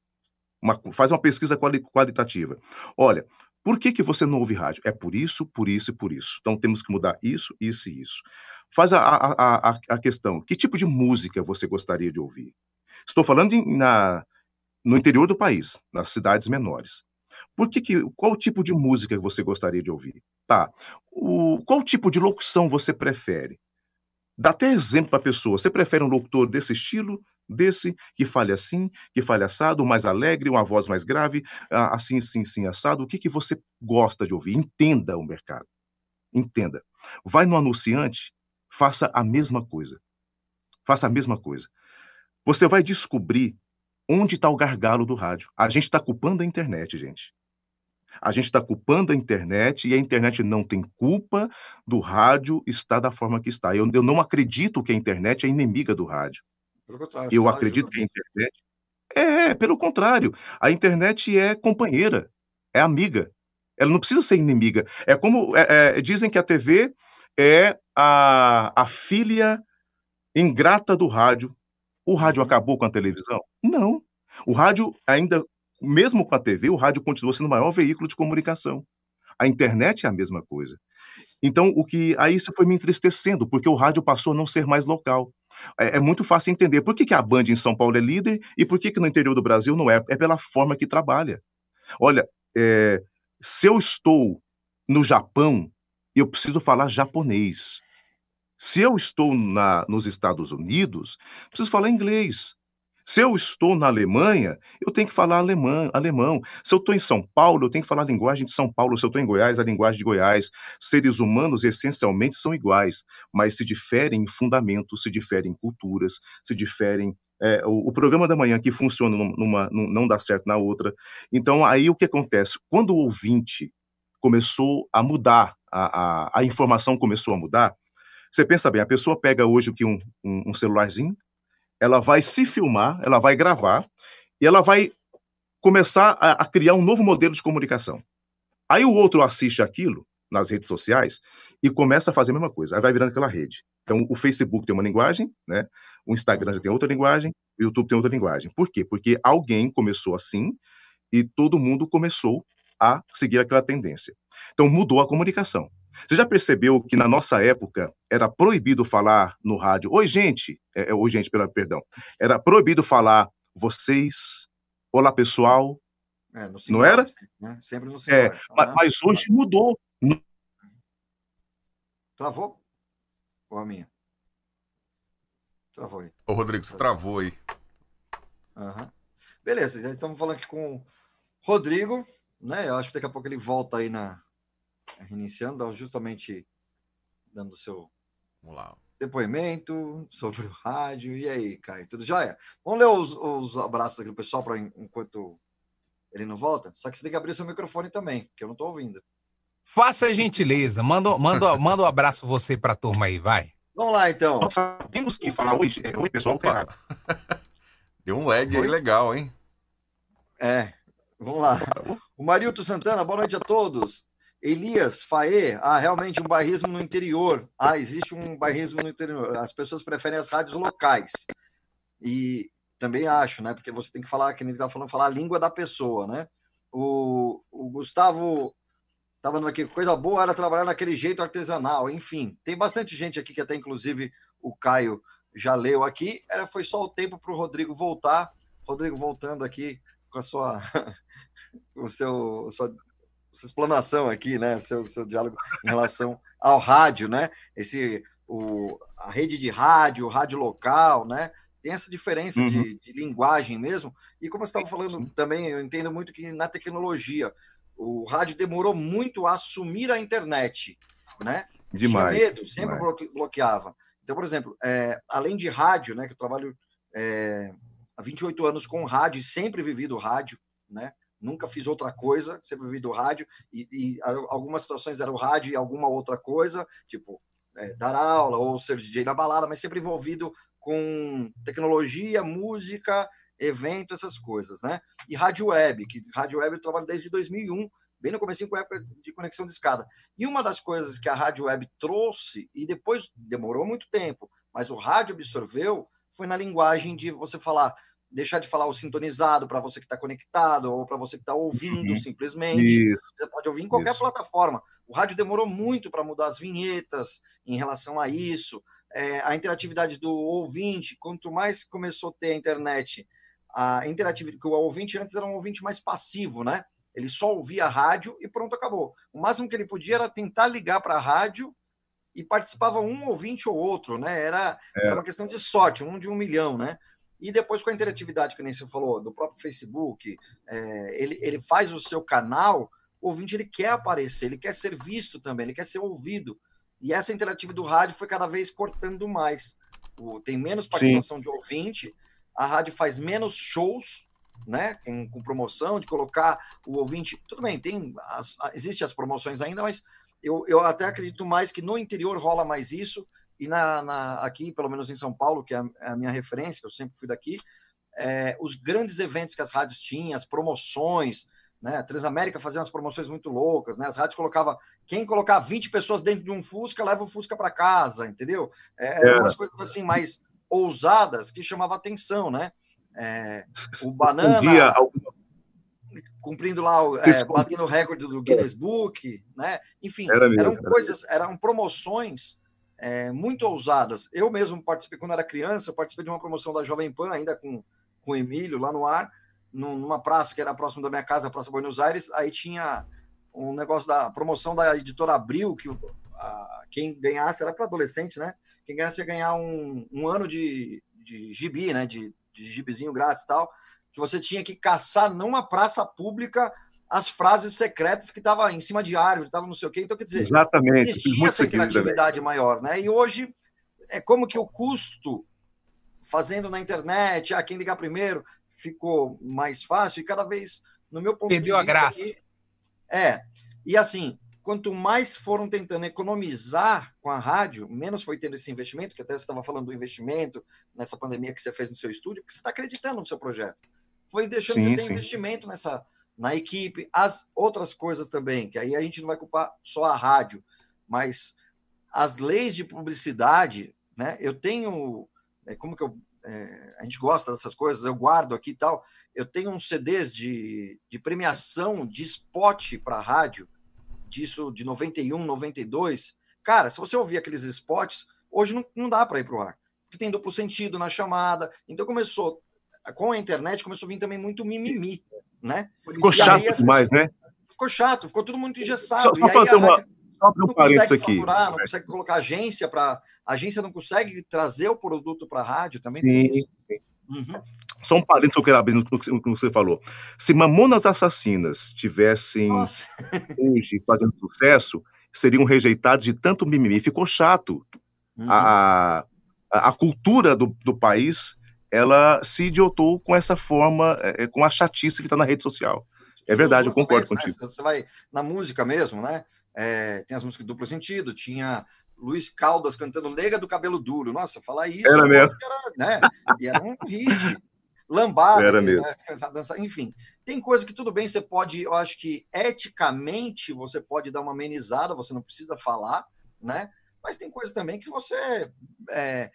Uma, faz uma pesquisa quali, qualitativa. Olha, por que, que você não ouve rádio? É por isso, por isso e por isso. Então temos que mudar isso, isso e isso. Faz a, a, a, a questão: que tipo de música você gostaria de ouvir? Estou falando na, no interior do país, nas cidades menores. Por que, que qual tipo de música você gostaria de ouvir? Tá. O, qual tipo de locução você prefere? Dá até exemplo para a pessoa. Você prefere um locutor desse estilo, desse, que fale assim, que fale assado, mais alegre, uma voz mais grave, assim, sim, sim, assado? O que, que você gosta de ouvir? Entenda o mercado. Entenda. Vai no anunciante, faça a mesma coisa. Faça a mesma coisa. você vai descobrir onde está o gargalo do rádio. A gente está culpando a internet, gente. A gente está culpando a internet e a internet não tem culpa do rádio estar da forma que está. Eu, eu não acredito que a internet é inimiga do rádio. Eu acredito que a internet. É, pelo contrário. A internet é companheira, é amiga. Ela não precisa ser inimiga. É como é, é, dizem que a TV é a, a filha ingrata do rádio. O rádio uhum. acabou com a televisão? Não. O rádio ainda mesmo com a TV, o rádio continua sendo o maior veículo de comunicação. A internet é a mesma coisa. Então, o que aí isso foi me entristecendo, porque o rádio passou a não ser mais local. É, é muito fácil entender por que, que a Band em São Paulo é líder e por que, que no interior do Brasil não é. É pela forma que trabalha. Olha, é, se eu estou no Japão, eu preciso falar japonês. Se eu estou na, nos Estados Unidos, preciso falar inglês. Se eu estou na Alemanha, eu tenho que falar alemão. alemão. Se eu estou em São Paulo, eu tenho que falar a linguagem de São Paulo. Se eu estou em Goiás, a linguagem de Goiás. Seres humanos essencialmente são iguais, mas se diferem em fundamentos, se diferem em culturas, se diferem é, o, o, programa da manhã que funciona numa, numa, não dá certo na outra. Então, aí o que acontece? Quando o ouvinte começou a mudar, a, a, a informação começou a mudar, você pensa bem, a pessoa pega hoje que um, um, um celularzinho, ela vai se filmar, ela vai gravar e ela vai começar a, a, criar um novo modelo de comunicação. Aí o outro assiste aquilo nas redes sociais e começa a fazer a mesma coisa. Aí vai virando aquela rede. Então o Facebook tem uma linguagem, né? O Instagram já tem outra linguagem, o YouTube tem outra linguagem. Por quê? Porque alguém começou assim e todo mundo começou a seguir aquela tendência. Então mudou a comunicação. Você já percebeu que na nossa época era proibido falar no rádio? Oi, gente. É, é, oi, gente, pela, perdão. Era proibido falar vocês, olá, pessoal. É, não era? Né? Sempre no singular. É, mas, mas hoje mudou. Travou? Ou a minha? Travou aí. Ô, Rodrigo, você travou aí. Uhum. Beleza, estamos falando aqui com o Rodrigo, né? Eu acho que daqui a pouco ele volta aí na, reiniciando, justamente dando seu depoimento sobre o rádio. E aí, Caio, tudo jóia? Vamos ler os, os abraços aqui do pessoal para enquanto ele não volta? Só que você tem que abrir seu microfone também, que eu não estou ouvindo. Faça a gentileza, manda, manda, manda um abraço você para a turma aí, vai. Vamos lá, então. Nós sabemos que falar hoje é oi, pessoal, alterado. Deu um lag aí legal, hein? É, vamos lá. O Marilto Santana, boa noite a todos. Elias Faê, ah, realmente um bairrismo no interior. Ah, existe um bairrismo no interior. As pessoas preferem as rádios locais. E também acho, né? Porque você tem que falar, que ele está falando, falar a língua da pessoa, né? O, o Gustavo estava falando aqui, coisa boa era trabalhar naquele jeito artesanal. Enfim, tem bastante gente aqui que até, inclusive, o Caio já leu aqui. Era, foi só o tempo para o Rodrigo voltar. Rodrigo voltando aqui com a sua, o seu, sua sua explanação aqui, né? Seu, seu diálogo em relação ao rádio, né? Esse, o, a rede de rádio, o rádio local, né? Tem essa diferença uhum. de, de, linguagem mesmo. E como você estava falando também, eu entendo muito que na tecnologia, o rádio demorou muito a assumir a internet, né? Demais. Tinha medo, sempre demais. bloqueava. Então, por exemplo, é, além de rádio, né? Que eu trabalho é, há 28 anos com rádio e sempre vivi do rádio, né? Nunca fiz outra coisa, sempre vivi do rádio, e, e algumas situações eram rádio e alguma outra coisa, tipo é, dar aula ou ser DJ na balada, mas sempre envolvido com tecnologia, música, evento, essas coisas, né? E rádio web, que rádio web eu trabalho desde 2001, bem no começo com a época de conexão de escada. E uma das coisas que a rádio web trouxe, e depois demorou muito tempo, mas o rádio absorveu, foi na linguagem de você falar deixar de falar o sintonizado para você que está conectado ou para você que está ouvindo uhum. simplesmente. Isso. Você pode ouvir em qualquer isso. plataforma. O rádio demorou muito para mudar as vinhetas em relação a isso. É, a interatividade do ouvinte, quanto mais começou a ter a internet, a interatividade, que o ouvinte antes era um ouvinte mais passivo, né? Ele só ouvia a rádio e pronto, acabou. O máximo que ele podia era tentar ligar para a rádio e participava um ouvinte ou outro, né? Era, é. era uma questão de sorte, um de um milhão, né? E depois com a interatividade, que nem você falou, do próprio Facebook, é, ele, ele faz o seu canal, o ouvinte ele quer aparecer, ele quer ser visto também, ele quer ser ouvido. E essa interatividade do rádio foi cada vez cortando mais. O, tem menos participação Sim. de ouvinte, a rádio faz menos shows, né? Com, com promoção, de colocar o ouvinte. Tudo bem, tem as, existem as promoções ainda, mas eu, eu até acredito mais que no interior rola mais isso. E na, na aqui, pelo menos em São Paulo, que é a, é a minha referência, que eu sempre fui daqui, é, os grandes eventos que as rádios tinham, as promoções, né? A Transamérica fazia umas promoções muito loucas, né? As rádios colocavam quem colocar 20 pessoas dentro de um Fusca leva o Fusca para casa, entendeu? É, é. Umas coisas assim mais ousadas que chamavam atenção, né? É, o Banana dia, cumprindo lá, é, batendo o recorde do Guinness Book, né? Enfim, era eram coisas, eram promoções é, muito ousadas. Eu mesmo participei, quando era criança, participei de uma promoção da Jovem Pan, ainda com, com o Emílio lá no ar, numa praça que era próximo da minha casa, a Praça Buenos Aires, aí tinha um negócio da promoção da editora Abril, que a, quem ganhasse, era para adolescente, né? Quem ganhasse ia ganhar um, um ano de, de gibi, né? De, de gibizinho grátis e tal, que você tinha que caçar numa praça pública as frases secretas que estavam em cima de árvore, estavam não sei o quê. Então, quer dizer, Exatamente. existia essa criatividade maior, né? E hoje é como que o custo fazendo na internet, ah, quem ligar primeiro, ficou mais fácil e cada vez, no meu ponto Perdeu de vista... Perdeu a graça. É. E assim, quanto mais foram tentando economizar com a rádio, menos foi tendo esse investimento, que até você estava falando do investimento nessa pandemia que você fez no seu estúdio, porque você está acreditando no seu projeto. Foi deixando sim, de ter sim. investimento nessa na equipe, as outras coisas também, que aí a gente não vai culpar só a rádio, mas as leis de publicidade, né? Eu tenho, é, como que eu é, a gente gosta dessas coisas, eu guardo aqui e tal. Eu tenho uns CDs de, de premiação de spot para rádio, disso de 91, 92. Cara, se você ouvir aqueles spots, hoje não, não dá para ir para o ar, porque tem duplo sentido na chamada. Então começou, com a internet, começou a vir também muito mimimi, né? Ficou e chato aí, demais, né? Ficou chato, ficou tudo muito engessado. Só, só fazer uma, só abrir um parênteses aqui. Faturar, não consegue colocar agência para. A agência não consegue trazer o produto para a rádio também? Sim. Uhum. Só um parênteses que eu quero abrir no que você falou. Se Mamonas Assassinas tivessem Nossa. hoje fazendo sucesso, seriam rejeitados de tanto mimimi. Ficou chato. Uhum. A, a, a, cultura do, do país ela se idiotou com essa forma, é, com a chatice que está na rede social. É verdade, eu concordo contigo. Você vai na música mesmo, né? É, tem as músicas de duplo sentido, tinha Luiz Caldas cantando Lega do Cabelo Duro. Nossa, falar isso. Era mesmo. Era, né? E era um hit. Lambada, era mesmo. Né? Enfim. Tem coisa que tudo bem, você pode, eu acho que eticamente você pode dar uma amenizada, você não precisa falar, né? Mas tem coisas também que você é,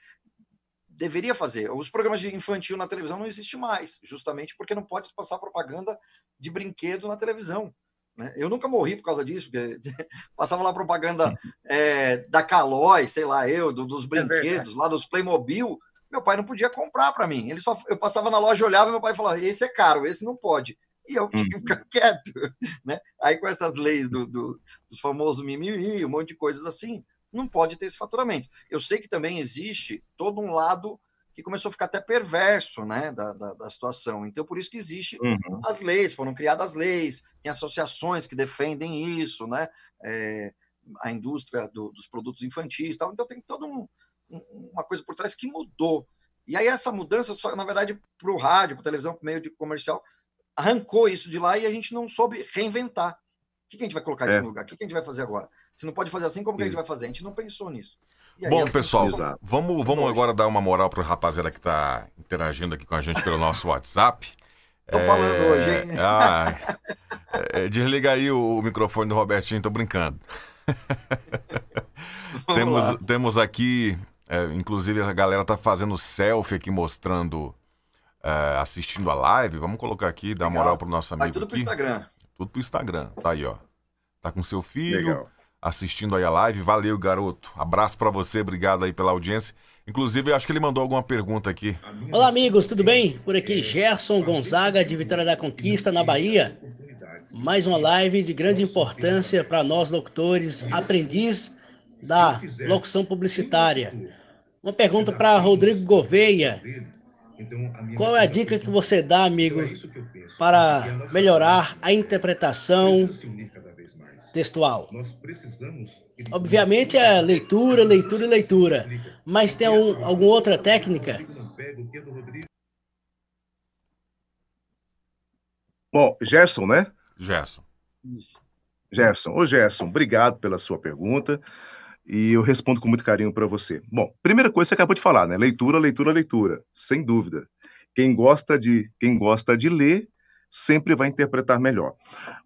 deveria fazer. Os programas de infantil na televisão não existem mais, justamente porque não pode passar propaganda de brinquedo na televisão. Né? Eu nunca morri por causa disso, porque passava lá propaganda é, da Calói, sei lá, eu, do, dos é brinquedos, é lá dos Playmobil. Meu pai não podia comprar para mim. Ele só, eu passava na loja, olhava e meu pai falava: esse é caro, esse não pode. E eu tinha que ficar uhum. quieto. Né? Aí, com essas leis do, do, dos famosos mimimi, um monte de coisas assim, não pode ter esse faturamento. Eu sei que também existe todo um lado que começou a ficar até perverso né, da, da, da situação. Então, por isso que existe uhum. as leis, foram criadas leis, tem associações que defendem isso, né? É, a indústria do, dos produtos infantis tal. Então, tem toda um, um, uma coisa por trás que mudou. E aí, essa mudança, só, na verdade, para o rádio, para a televisão, para o meio de comercial, arrancou isso de lá e a gente não soube reinventar. O que, que a gente vai colocar é. isso no lugar? O que, que a gente vai fazer agora? Se não pode fazer assim, como que a gente vai fazer? A gente não pensou nisso. Bom, pessoal, vamos, vamos agora dar uma moral para o rapaziada que está interagindo aqui com a gente pelo nosso WhatsApp. Tô é... falando hoje, hein? Ah, é, desliga aí o, microfone do Robertinho, tô brincando. temos, temos aqui, é, inclusive a galera tá fazendo selfie aqui mostrando, é, assistindo a live. Vamos colocar aqui, dar moral pro nosso amigo. Vai tudo aqui. pro Instagram. Tudo pro Instagram. Tá aí, ó. Tá com seu filho. Legal assistindo aí a live. Valeu, garoto. Abraço para você, obrigado aí pela audiência. Inclusive, acho que ele mandou alguma pergunta aqui. Olá, amigos, tudo bem? Por aqui, Gerson Gonzaga, de Vitória da Conquista, na Bahia. Mais uma live de grande importância para nós, locutores, aprendiz da locução publicitária. Uma pergunta para Rodrigo Gouveia. Então, Qual é a dica que você dá, amigo, para melhorar a interpretação textual? Obviamente é leitura, leitura e leitura, mas tem um, alguma outra técnica? Bom, Gerson, né? Gerson. Gerson. Ô, Gerson, obrigado pela sua pergunta e eu respondo com muito carinho para você. Bom, primeira coisa você acabou de falar, né? Leitura, leitura, leitura, sem dúvida. Quem gosta de quem gosta de ler sempre vai interpretar melhor.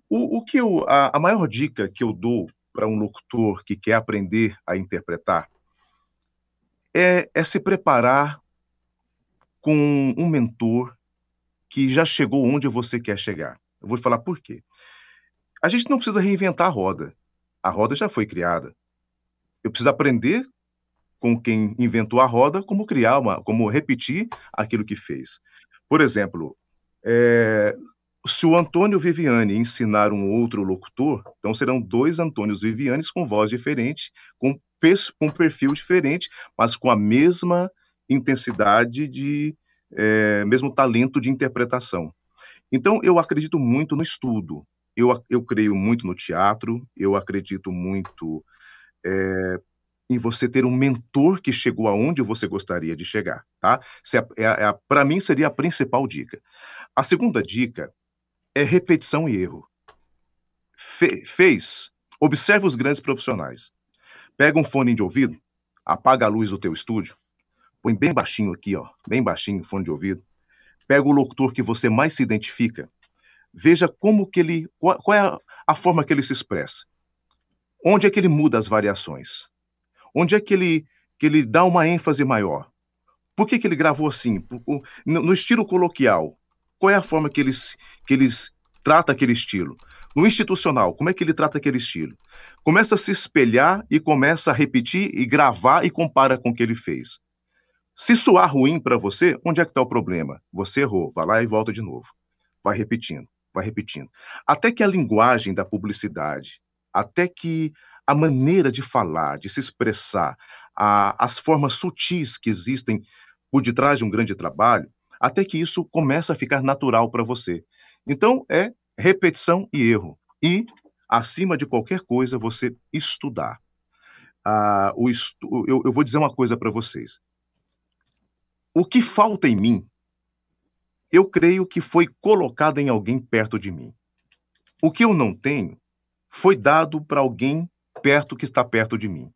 O, o que eu, a, a maior dica que eu dou para um locutor que quer aprender a interpretar é, é se preparar com um mentor que já chegou onde você quer chegar. Eu vou falar por quê. A gente não precisa reinventar a roda. A roda já foi criada. Eu preciso aprender com quem inventou a roda como criar uma, como repetir aquilo que fez. Por exemplo, é, se o Antônio Viviane ensinar um outro locutor, então serão dois Antônios Vivianes com voz diferente, com, com perfil diferente, mas com a mesma intensidade de, é, mesmo talento de interpretação. Então, eu acredito muito no estudo, eu, eu creio muito no teatro, eu acredito muito é, em você ter um mentor que chegou aonde você gostaria de chegar, tá? É, é, Para mim, seria a principal dica. A segunda dica é repetição e erro. Fe, fez, observe os grandes profissionais. Pega um fone de ouvido, apaga a luz do teu estúdio, põe bem baixinho aqui, ó, bem baixinho, fone de ouvido. Pega o locutor que você mais se identifica. Veja como que ele, qual, qual é a, a forma que ele se expressa. Onde é que ele muda as variações? Onde é que ele, que ele dá uma ênfase maior? Por que, que ele gravou assim? No estilo coloquial, qual é a forma que eles, que eles trata aquele estilo? No institucional, como é que ele trata aquele estilo? Começa a se espelhar e começa a repetir e gravar e compara com o que ele fez. Se soar ruim para você, onde é que está o problema? Você errou, vai lá e volta de novo. Vai repetindo, vai repetindo. Até que a linguagem da publicidade, até que a maneira de falar, de se expressar, a, as formas sutis que existem por detrás de um grande trabalho, até que isso começa a ficar natural para você. Então, é repetição e erro. E, acima de qualquer coisa, você estudar. Ah, o estu... eu, eu vou dizer uma coisa para vocês. O que falta em mim, eu creio que foi colocado em alguém perto de mim. O que eu não tenho foi dado para alguém perto que está perto de mim.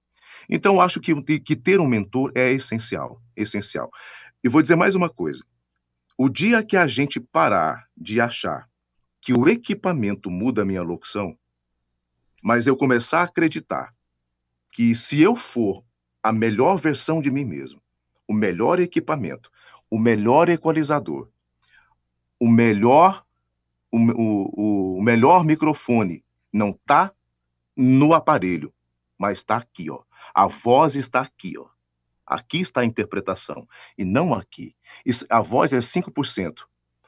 Então, acho que, que ter um mentor é essencial, essencial. E vou dizer mais uma coisa. O dia que a gente parar de achar que o equipamento muda a minha locução, mas eu começar a acreditar que se eu for a melhor versão de mim mesmo, o melhor equipamento, o melhor equalizador, o melhor o, o, o melhor microfone não está no aparelho, mas está aqui, ó. A voz está aqui, ó. Aqui está a interpretação e não aqui. A voz é 5%.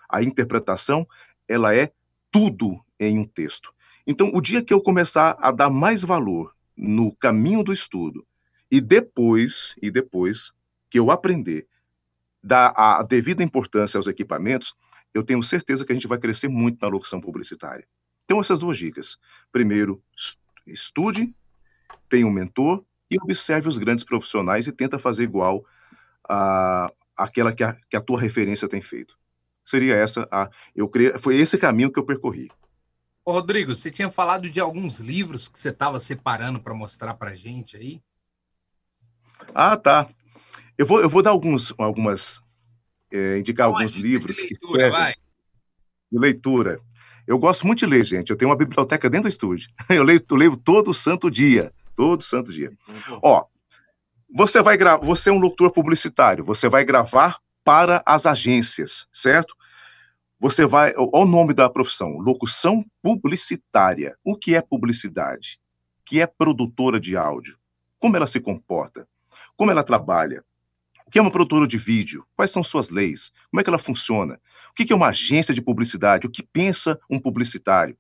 A interpretação, ela é tudo em um texto. Então, o dia que eu começar a dar mais valor no caminho do estudo e depois, e depois que eu aprender dar a devida importância aos equipamentos, eu tenho certeza que a gente vai crescer muito na locução publicitária. Então, essas duas dicas. Primeiro, estude, tenha um mentor e observe os grandes profissionais e tenta fazer igual a aquela que a, que a tua referência tem feito. Seria essa a eu creio, foi esse caminho que eu percorri. Ô, Rodrigo, você tinha falado de alguns livros que você estava separando para mostrar para gente aí? Ah, tá. Eu vou, eu vou dar alguns, algumas, é, indicar alguns livros de leitura, que vai. de leitura. Eu gosto muito de ler, gente. Eu tenho uma biblioteca dentro do estúdio. Eu leio, eu leio todo santo dia. Todo santo dia. Ó, você vai gravar, você é um locutor publicitário, você vai gravar para as agências, certo? Você vai, olha o nome da profissão, locução publicitária. O que é publicidade? O que é produtora de áudio? Como ela se comporta? Como ela trabalha? O que é uma produtora de vídeo? Quais são suas leis? Como é que ela funciona? O que é uma agência de publicidade? O que pensa um publicitário?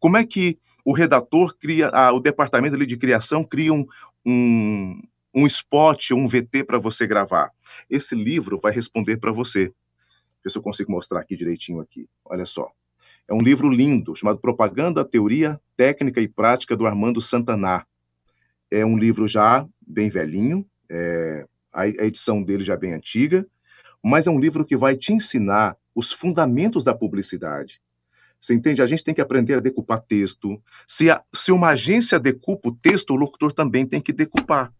Como é que o redator cria, ah, o departamento ali de criação cria um, um, um spot, um VT para você gravar? Esse livro vai responder para você. Ver se eu consigo mostrar aqui direitinho aqui. Olha só. É um livro lindo, chamado Propaganda, Teoria, Técnica e Prática do Armando Santaná. É um livro já bem velhinho, é, a edição dele já é bem antiga, mas é um livro que vai te ensinar os fundamentos da publicidade. Você entende? A gente tem que aprender a decupar texto. Se, a, se uma agência decupa o texto, o locutor também tem que decupar.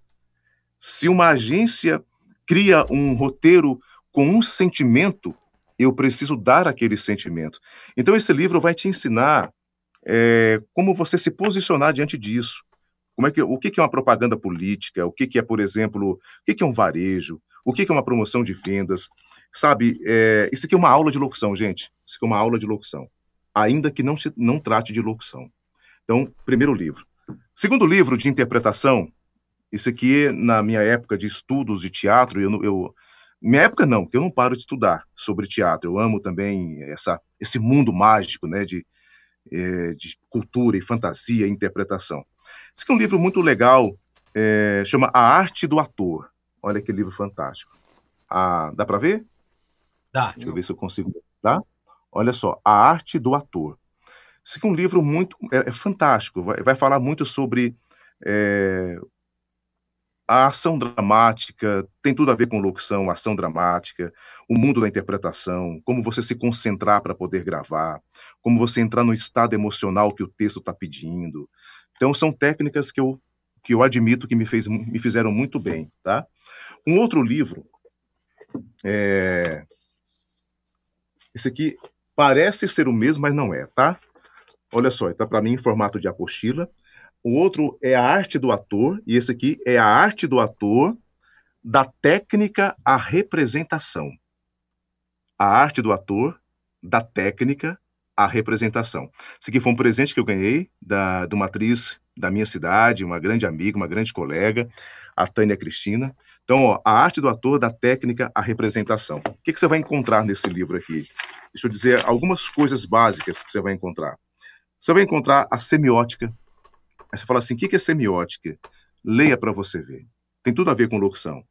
Se uma agência cria um roteiro com um sentimento, eu preciso dar aquele sentimento. Então, esse livro vai te ensinar é, como você se posicionar diante disso. Como é que, o que é uma propaganda política? O que é, por exemplo, o que é um varejo? O que é uma promoção de vendas? Sabe, é, isso aqui é uma aula de locução, gente. Isso aqui é uma aula de locução. Ainda que não, se, não trate de locução. Então, primeiro livro. Segundo livro de interpretação, isso aqui, na minha época de estudos de teatro, eu, eu minha época não, porque eu não paro de estudar sobre teatro. Eu amo também essa, esse mundo mágico, né, de, é, de cultura e fantasia e interpretação. Esse aqui é um livro muito legal, é, chama A Arte do Ator. Olha que livro fantástico. Ah, dá para ver? Dá. Deixa eu ver se eu consigo. Tá? Olha só, A Arte do Ator. Aqui é um livro muito é, é fantástico. Vai, vai, falar muito sobre é, a ação dramática, tem tudo a ver com locução, ação dramática, o mundo da interpretação, como você se concentrar para poder gravar, como você entrar no estado emocional que o texto está pedindo. Então, são técnicas que eu, que eu admito que me, fez, me fizeram muito bem. Tá? Um outro livro, é... esse aqui parece ser o mesmo, mas não é, tá? Olha só, está para mim em formato de apostila. O outro é a arte do ator, e esse aqui é a arte do ator da técnica à representação. A arte do ator da técnica à representação. Esse aqui foi um presente que eu ganhei da, de uma atriz da minha cidade, uma grande amiga, uma grande colega, a Tânia Cristina. Então, ó, a arte do ator da técnica à representação. O que, que você vai encontrar nesse livro aqui? Deixa eu dizer algumas coisas básicas que você vai encontrar. Você vai encontrar a semiótica. Aí você fala assim: o que é semiótica? Leia para você ver. Tem tudo a ver com locução.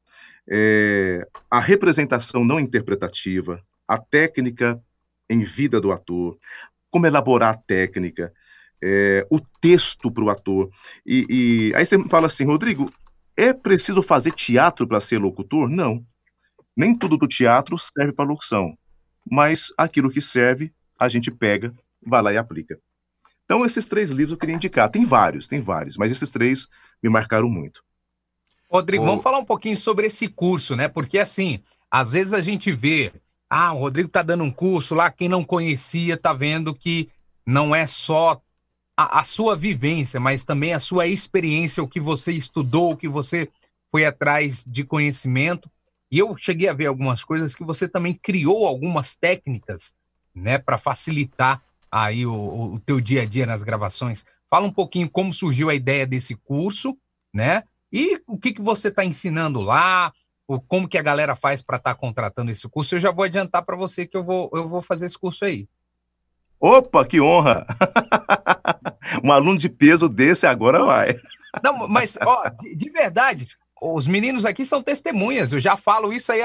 É, a representação não interpretativa, a técnica em vida do ator, como elaborar a técnica, é, o texto para o ator. E, e, aí você fala assim, Rodrigo, é preciso fazer teatro para ser locutor? Não. Nem tudo do teatro serve para locução, mas aquilo que serve, a gente pega, vai lá e aplica. Então, esses três livros eu queria indicar. Tem vários, tem vários, mas esses três me marcaram muito. Rodrigo, vamos falar um pouquinho sobre esse curso, né? Porque, assim, às vezes a gente vê, ah, o Rodrigo tá dando um curso lá, quem não conhecia tá vendo que não é só a, a, sua vivência, mas também a sua experiência, o que você estudou, o que você foi atrás de conhecimento. E eu cheguei a ver algumas coisas que você também criou algumas técnicas, né, para facilitar aí o, o teu dia a dia nas gravações. Fala um pouquinho como surgiu a ideia desse curso, né? E o que, que você está ensinando lá, o, como que a galera faz para estar tá contratando esse curso. Eu já vou adiantar para você que eu vou, eu vou fazer esse curso aí. Opa, que honra! um aluno de peso desse agora vai. Não, mas, ó, de, de, verdade, os meninos aqui são testemunhas. Eu já falo isso aí.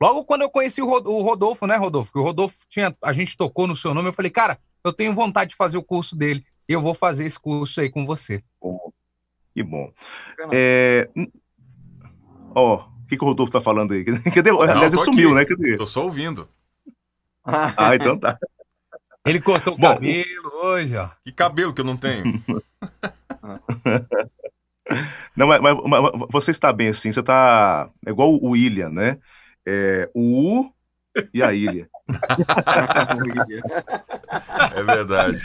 Logo quando eu conheci o Rodolfo, né, Rodolfo? Que o Rodolfo tinha. A gente tocou no seu nome, eu falei, cara, eu tenho vontade de fazer o curso dele. E eu vou fazer esse curso aí com você. que bom. É... Ó, o que, que o Rodolfo tá falando aí? Cadê? Não, Aliás, ele sumiu, aqui. né? Cadê? Tô só ouvindo. ah, então tá. Ele cortou o Bom, cabelo hoje, ó. Que cabelo que eu não tenho? não, mas, mas, mas, você está bem assim, você está é igual o William, né? É, o U e a ilha. é verdade.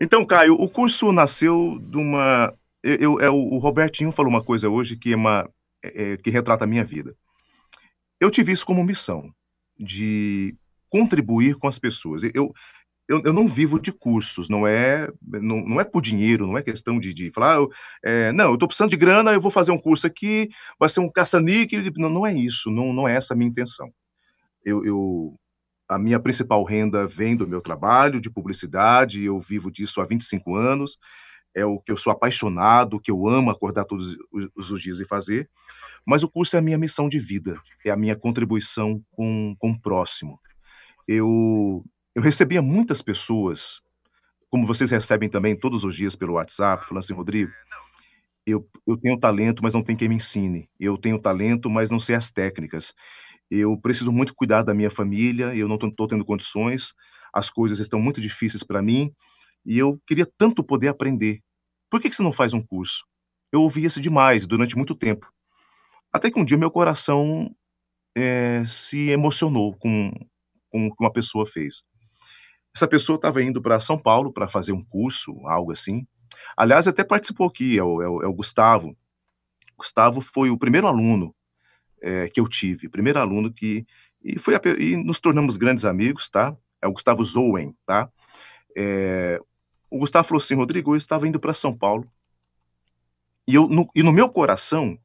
Então, Caio, o curso nasceu de uma. Eu, eu, é, o Robertinho falou uma coisa hoje que, é uma, é, é, que retrata a minha vida. Eu tive isso como missão, de contribuir com as pessoas. Eu, eu, eu não vivo de cursos, não é não, não é por dinheiro, não é questão de, de falar, ah, é, não, eu estou precisando de grana, eu vou fazer um curso aqui, vai ser um caça-níquel. Não, não é isso, não, não é essa a minha intenção. Eu, eu, a minha principal renda vem do meu trabalho de publicidade, eu vivo disso há 25 anos, é o que eu sou apaixonado, que eu amo acordar todos os, dias e fazer, mas o curso é a minha missão de vida, é a minha contribuição com, com o próximo eu, eu recebia muitas pessoas, como vocês recebem também todos os dias pelo WhatsApp, falando assim, Rodrigo, eu, eu tenho talento, mas não tem quem me ensine. Eu tenho talento, mas não sei as técnicas. Eu preciso muito cuidar da minha família, eu não estou tendo condições. as coisas estão muito difíceis para mim e eu queria tanto poder aprender. Por que, você não faz um curso? Eu ouvi isso demais durante muito tempo. Até que um dia meu coração é, se emocionou com, com o que uma pessoa fez. Essa pessoa estava indo para São Paulo para fazer um curso, algo assim. Aliás, até participou aqui, é o, é o, é o Gustavo. Gustavo foi o primeiro aluno é, que eu tive, primeiro aluno que e foi a, e nos tornamos grandes amigos, tá? É o Gustavo Zouen, tá? É, o Gustavo falou assim, Rodrigo, eu estava indo para São Paulo e eu no, e no meu coração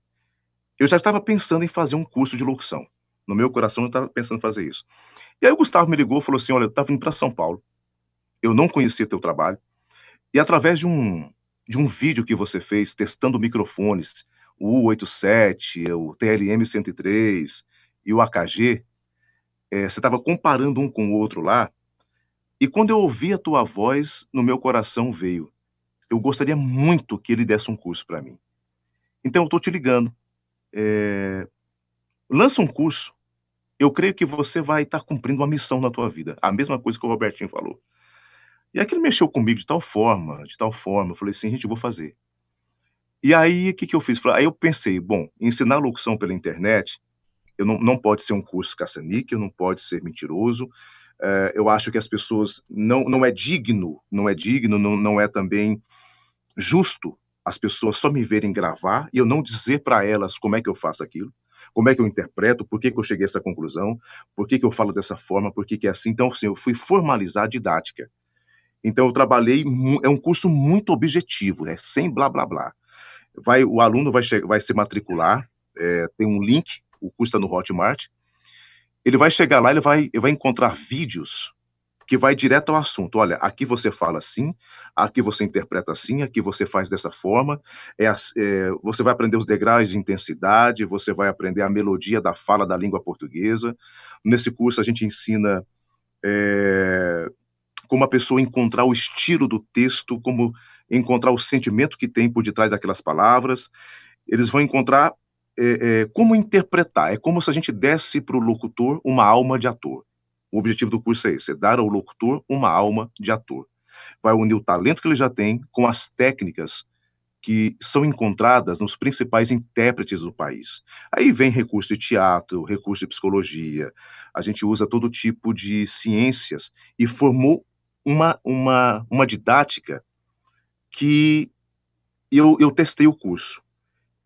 eu já estava pensando em fazer um curso de locução. No meu coração eu estava pensando em fazer isso. E aí o Gustavo me ligou e falou assim, olha, eu estava indo para São Paulo, eu não conhecia teu trabalho e através de um de um vídeo que você fez testando microfones o U87, o TLM-103 e o AKG, é, você estava comparando um com o outro lá, e quando eu ouvi a tua voz, no meu coração veio, eu gostaria muito que ele desse um curso para mim. Então eu estou te ligando. É, lança um curso. Eu creio que você vai estar tá cumprindo uma missão na tua vida. A mesma coisa que o Robertinho falou. E aquilo mexeu comigo de tal forma, de tal forma. Eu falei assim, gente, eu vou fazer. E aí, o que, que eu fiz? Aí eu pensei, bom, ensinar locução pela internet, eu não, não pode ser um curso caça-níquel, não pode ser mentiroso. É, eu acho que as pessoas não, não é digno, não é digno, não, não é também justo as pessoas só me verem gravar e eu não dizer para elas como é que eu faço aquilo, como é que eu interpreto, por que, que eu cheguei a essa conclusão, por que, que eu falo dessa forma, por que, que é assim. Então, assim, eu fui formalizar a didática. Então, eu trabalhei, é um curso muito objetivo, é sem blá blá blá vai, o aluno vai, vai se matricular, é, tem um link, o curso está no Hotmart, ele vai chegar lá, ele vai, ele vai encontrar vídeos que vai direto ao assunto. Olha, aqui você fala assim, aqui você interpreta assim, aqui você faz dessa forma. É, é, você vai aprender os degraus de intensidade, você vai aprender a melodia da fala da língua portuguesa. Nesse curso a gente ensina é, como a pessoa encontrar o estilo do texto, como encontrar o sentimento que tem por detrás daquelas palavras, eles vão encontrar é, é, como interpretar. É como se a gente desse para o locutor uma alma de ator. O objetivo do curso é esse: é dar ao locutor uma alma de ator. Vai unir o talento que ele já tem com as técnicas que são encontradas nos principais intérpretes do país. Aí vem recurso de teatro, recurso de psicologia, a gente usa todo tipo de ciências e formou uma, uma, uma didática que eu, eu testei o curso.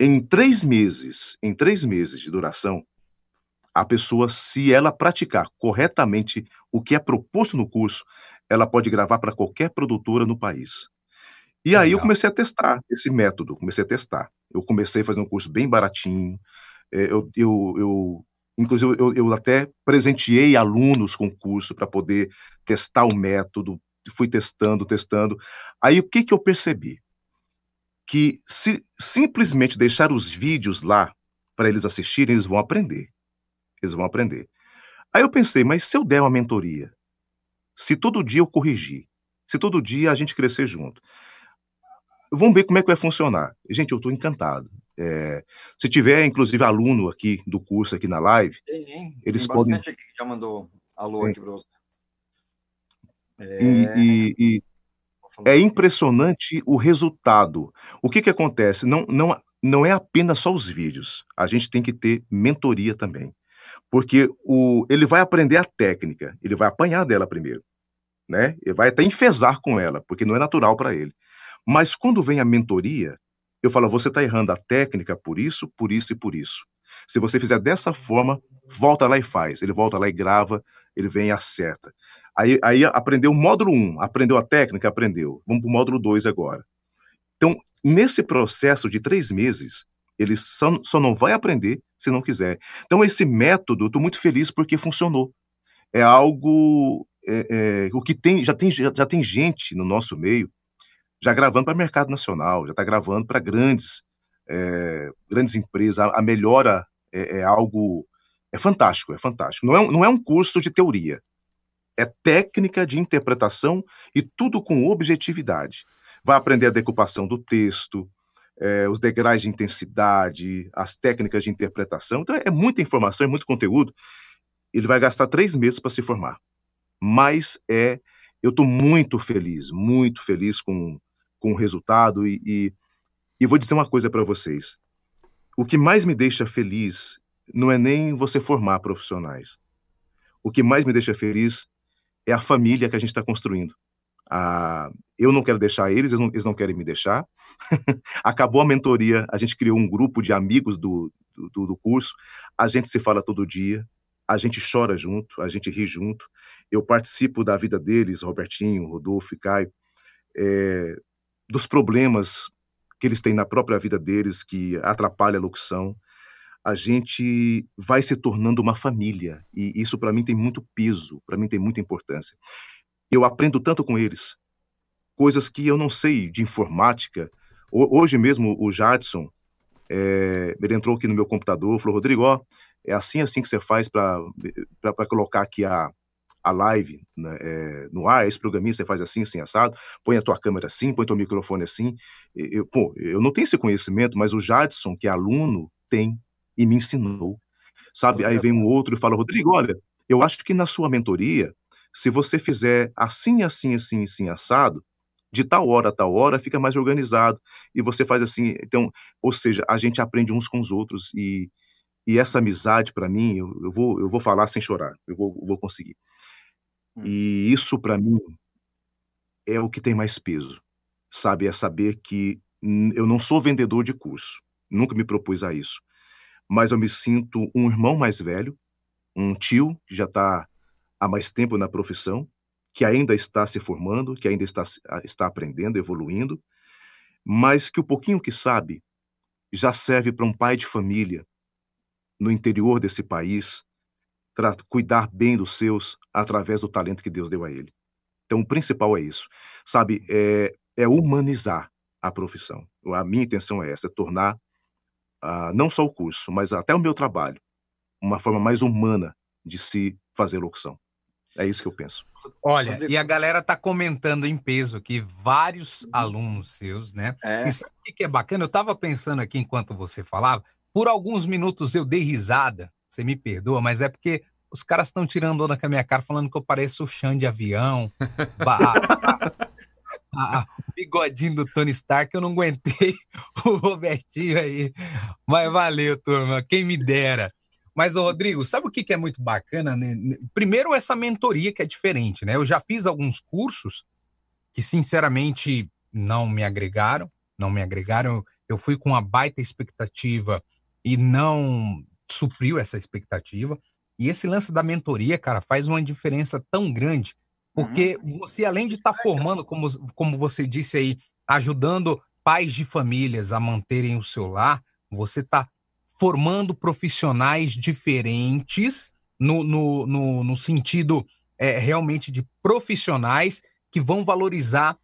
Em três meses, em três meses de duração, a pessoa, se ela praticar corretamente o que é proposto no curso, ela pode gravar para qualquer produtora no país. E aí eu comecei a testar esse método, comecei a testar. Eu comecei a fazer um curso bem baratinho. É, eu, eu, eu inclusive, eu, eu até presenteei alunos com o curso para poder testar o método, fui testando, testando. Aí o que, que eu percebi? Que se simplesmente deixar os vídeos lá para eles assistirem, eles vão aprender. Eles vão aprender. Aí eu pensei, mas se eu der uma mentoria, se todo dia eu corrigir, se todo dia a gente crescer junto, vamos ver como é que vai funcionar. Gente, eu estou encantado. É, se tiver, inclusive, aluno aqui do curso aqui na live, tem, eles tem podem. Aqui já mandou alô aqui para você. É... E, e, é impressionante o resultado. O que, que acontece? Não, não, não é apenas só os vídeos. A gente tem que ter mentoria também. Porque o, ele vai aprender a técnica, ele vai apanhar dela primeiro. Né? Ele vai até enfesar com ela, porque não é natural para ele. Mas quando vem a mentoria, eu falo, você está errando a técnica por isso, por isso e por isso. Se você fizer dessa forma, volta lá e faz. Ele volta lá e grava, ele vem e acerta. Aí, aí aprendeu o módulo 1, aprendeu a técnica, aprendeu. Vamos para o módulo 2 agora. Então, nesse processo de três meses, ele só, só não vai aprender se não quiser. Então, esse método, estou muito feliz porque funcionou. É algo. É, é, o que tem já, tem, já, tem gente no nosso meio já gravando para mercado nacional, já está gravando para grandes, é, grandes empresas. A, a melhora é, é, algo. É fantástico, é fantástico. Não é, não é um curso de teoria é técnica de interpretação e tudo com objetividade. Vai aprender a decupação do texto, é, os degraus de intensidade, as técnicas de interpretação. Então, é muita informação, é muito conteúdo. Ele vai gastar três meses para se formar. mas é eu estou muito feliz, muito feliz com, com o resultado e, e, e vou dizer uma coisa para vocês. O que mais me deixa feliz não é nem você formar profissionais. O que mais me deixa feliz é a família que a gente está construindo. Ah, eu não quero deixar eles, eles não, eles não querem me deixar. Acabou a mentoria, a gente criou um grupo de amigos do, do, do, curso, a gente se fala todo dia, a gente chora junto, a gente ri junto. Eu participo da vida deles, Robertinho, Rodolfo e Caio, é, dos problemas que eles têm na própria vida deles, que atrapalha a locução. A gente vai se tornando uma família, e isso para mim tem muito peso, para mim tem muita importância. Eu aprendo tanto com eles, coisas que eu não sei de informática. Hoje mesmo o Jadson, é, ele entrou aqui no meu computador, falou, Rodrigo, ó, é assim assim que você faz para colocar aqui a, a live né, é, no ar, esse programinha você faz assim, assim, assado, põe a tua câmera assim, põe teu microfone assim. Eu, pô, eu não tenho esse conhecimento, mas o Jadson, que é aluno, tem e me ensinou. Sabe? Aí vem um outro e fala, Rodrigo, olha, eu acho que na sua mentoria se você fizer assim, assim, assim, assim, assado, de tal hora a tal hora fica mais organizado e você faz assim, então, ou seja, a gente aprende uns com os outros e, e essa amizade para mim, eu, eu, vou eu vou falar sem chorar, eu vou, eu vou conseguir. Hum. E isso para mim é o que tem mais peso, sabe? É saber que eu não sou vendedor de curso, nunca me propus a isso, mas eu me sinto um irmão mais velho, um tio que já está há mais tempo na profissão, que ainda está se formando, que ainda está, está aprendendo, evoluindo, mas que o pouquinho que sabe já serve para um pai de família no interior desse país cuidar bem dos seus através do talento que Deus deu a ele. Então, o principal é isso, sabe? É, é humanizar a profissão. A minha intenção é essa, é tornar não só o curso, mas até o meu trabalho uma forma mais humana de se fazer locução. É isso que eu penso. Olha, e a galera tá comentando em peso aqui, vários alunos seus, né? É. E sabe o que é bacana? Eu tava pensando aqui enquanto você falava, por alguns minutos eu dei risada, você me perdoa, mas é porque os caras estão tirando onda com a minha cara, falando que eu pareço o chão de avião, a, o bigodinho do Tony Stark, eu não aguentei o Robertinho aí. Mas valeu, turma, quem me dera. Mas, Rodrigo, sabe o que, é muito bacana? Né? Primeiro, essa mentoria que é diferente, né? Eu já fiz alguns cursos que, sinceramente, não me agregaram, não me agregaram. Eu fui com uma baita expectativa e não supriu essa expectativa. E esse lance da mentoria, cara, faz uma diferença tão grande, porque uhum. você, além de estar tá formando, como, como você disse aí, ajudando pais de famílias a manterem o seu lar, você está formando profissionais diferentes no, no, no, no sentido é, realmente de profissionais que vão valorizar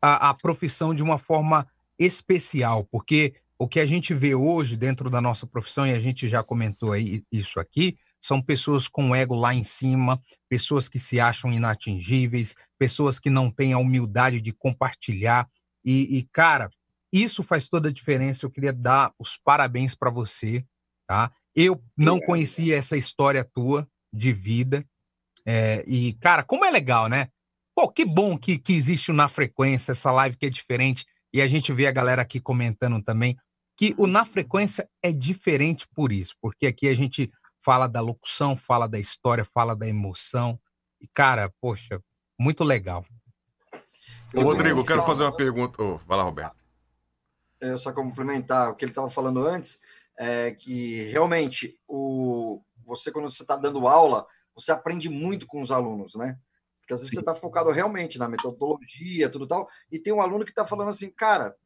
a, a profissão de uma forma especial, porque o que a gente vê hoje dentro da nossa profissão, e a gente já comentou aí isso aqui, são pessoas com ego lá em cima, pessoas que se acham inatingíveis, pessoas que não têm a humildade de compartilhar. E, e cara, isso faz toda a diferença. Eu queria dar os parabéns para você, tá? Eu não conhecia essa história tua de vida. É, e, cara, como é legal, né? Pô, que bom que, que existe Na Frequência, essa live que é diferente. E a gente vê a galera aqui comentando também que o Na Frequência é diferente por isso, porque aqui a gente fala da locução, fala da história, fala da emoção. E, cara, poxa, muito legal. Ô, Rodrigo, quero fazer uma pergunta. Oh, vai lá, Roberto. É, só complementar o que ele estava falando antes, é que realmente o, você, quando você está dando aula, você aprende muito com os alunos, né? Porque às vezes Sim. você está focado realmente na metodologia, tudo tal, e tem um aluno que está falando assim, cara,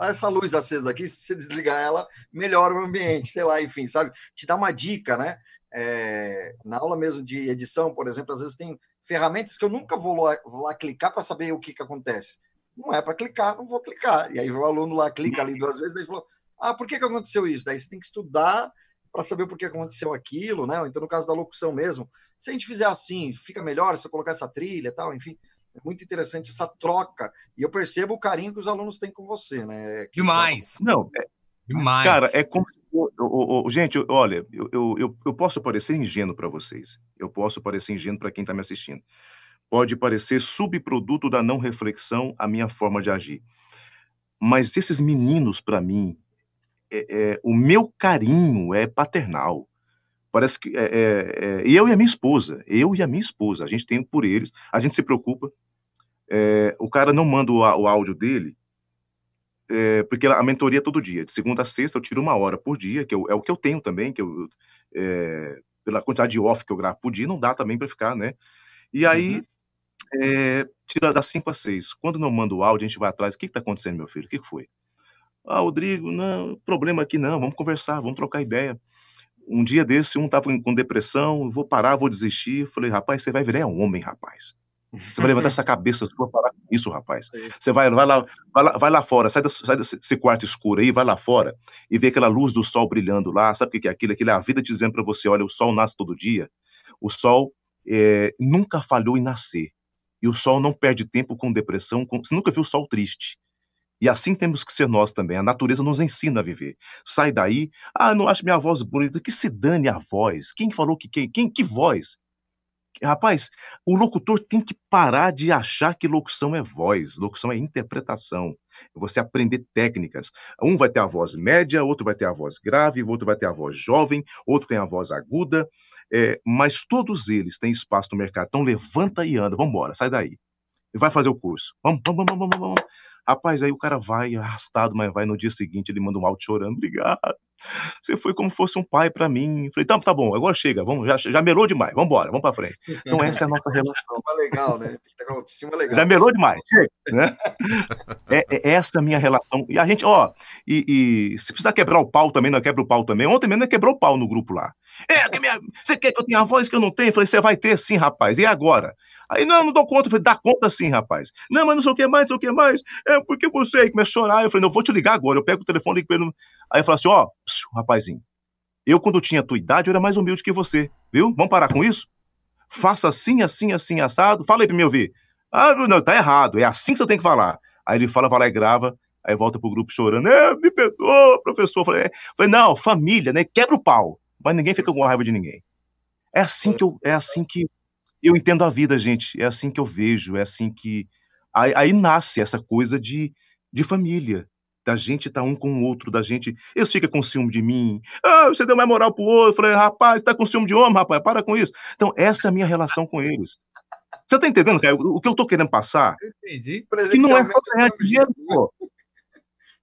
essa luz acesa aqui, se você desligar ela, melhora o ambiente, sei lá, enfim, sabe? Te dá uma dica, né? É, na aula mesmo de edição, por exemplo, às vezes tem ferramentas que eu nunca vou lá, vou lá clicar para saber o que, que acontece. Não é para clicar, não vou clicar. E aí o aluno lá clica ali duas vezes, daí falou: Ah, por que, que aconteceu isso? Daí você tem que estudar para saber por que aconteceu aquilo, né? Então, no caso da locução mesmo, se a gente fizer assim, fica melhor se eu colocar essa trilha tal, enfim. É muito interessante essa troca. E eu percebo o carinho que os alunos têm com você, né? Que Demais. Não, é, Demais. Cara, é como gente, olha, eu, eu, eu posso parecer ingênuo para vocês. Eu posso parecer ingênuo para quem está me assistindo. Pode parecer subproduto da não reflexão a minha forma de agir. Mas esses meninos, para mim, é, é, o meu carinho é paternal. Parece que. É, é, é, eu e a minha esposa, eu e a minha esposa, a gente tem por eles, a gente se preocupa. É, o cara não manda o, o áudio dele, porque a mentoria é todo dia, de segunda a sexta eu tiro uma hora por dia, que eu, é o que eu tenho também, que eu, pela quantidade de off que eu gravo por dia, não dá também para ficar, né? E aí, uhum. tira das 5 a 6. Quando não manda o áudio, a gente vai atrás. O que está acontecendo, meu filho? O que, que foi? Ah, Rodrigo, não, problema aqui não, vamos conversar, vamos trocar ideia. Um dia desse, um estava com depressão, vou parar, vou desistir. Falei, rapaz, você vai virar homem, rapaz. Você vai levantar essa cabeça sua parar com isso, rapaz. Você vai, vai, lá, vai, lá, vai lá fora, sai, da, sai desse quarto escuro aí, vai lá fora e vê aquela luz do sol brilhando lá. Sabe o que é aquilo? Aquilo é a vida dizendo para você: olha, o sol nasce todo dia. O sol é, nunca falhou em nascer. E o sol não perde tempo com depressão. Com... Você nunca viu o sol triste. E assim temos que ser nós também. A natureza nos ensina a viver. Sai daí. Ah, não acho minha voz bonita. Que se dane a voz. Quem falou que quem? Quem que voz? Rapaz, o locutor tem que parar de achar que locução é voz, locução é interpretação. É você aprender técnicas. Um vai ter a voz média, outro vai ter a voz grave, outro vai ter a voz jovem, outro tem a voz aguda, é, mas todos eles têm espaço no mercado. Então levanta e anda, vamos embora, sai daí. Vai fazer o curso. Vamos, vamos, vamos, vamos, vamos. Rapaz, aí o cara vai arrastado, mas vai no dia seguinte, ele manda um áudio chorando, obrigado. Você foi como fosse um pai para mim. Falei, tá, tá bom, agora chega, vamos, já, já melou demais, vamos embora, vamos para frente. Então essa é a nossa relação. legal, né? legal. Já melou demais, chega, né? É, é, essa a minha relação. E a gente, ó, e, e, se precisar quebrar o pau também, não quebra o pau também. Ontem mesmo quebrou o pau no grupo lá. É, minha, você quer que eu tenha a voz que eu não tenho? Eu falei, você vai ter sim, rapaz. E agora? Aí, não, não dou conta. Eu falei, dá conta sim, rapaz. Não, mas não sei o que mais, não sei o que mais. É porque você aí começa a chorar. Eu falei, não, vou te ligar agora. Eu pego o telefone, ligo pra ele. Aí eu falei assim, ó, oh, rapazinho, eu quando tinha a tua idade, eu era mais humilde que você, viu? Vamos parar com isso? Faça assim, assim, assim, assado. Fala aí pra me ouvir. Ah, não, tá errado. É assim que você tem que falar. Aí ele fala, vai lá e grava. Aí volta pro grupo chorando. É, me perdoa, professor. Eu falei, é. não, família, né? Quebra o pau. Mas ninguém fica com raiva de ninguém. É assim que eu, é assim que eu entendo a vida, gente. É assim que eu vejo, é assim que. Aí, aí nasce essa coisa de, de família. Da gente estar tá um com o outro, da gente. Eles ficam com ciúme de mim. Ah, você deu mais moral pro outro. Eu falei, rapaz, tá com ciúme de homem, rapaz, para com isso. Então, essa é a minha relação com eles. Você tá entendendo, Caio? O que eu tô querendo passar? entendi. Que não é só ganhar dinheiro, pô.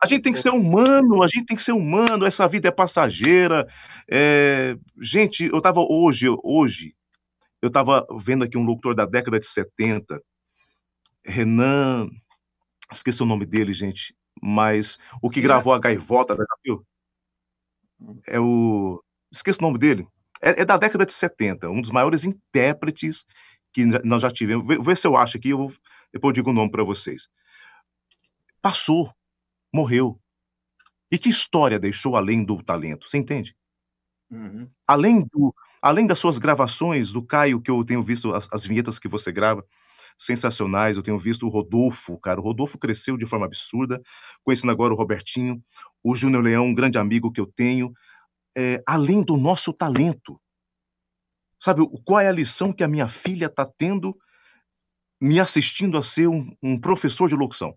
A gente tem que ser humano, a gente tem que ser humano, essa vida é passageira. É... Gente, eu tava hoje, hoje, eu estava vendo aqui um locutor da década de 70, Renan, esqueci o nome dele, gente, mas o que gravou a Gaivota, já viu? É o. Esqueci o nome dele. É, é, da década de 70, um dos maiores intérpretes que nós já tivemos. Vê, vê se eu acho aqui, eu, depois eu digo o nome para vocês. Passou, morreu. E que história deixou além do talento? Você entende? Uhum. Além do, Além das suas gravações, do Caio, que eu tenho visto as, as vinhetas que você grava, sensacionais. Eu tenho visto o Rodolfo, cara. O Rodolfo cresceu de forma absurda. Conhecendo agora o Robertinho, o Júnior Leão, um grande amigo que eu tenho. É, além do nosso talento. Sabe, qual é a lição que a minha filha está tendo me assistindo a ser um, um, professor de locução?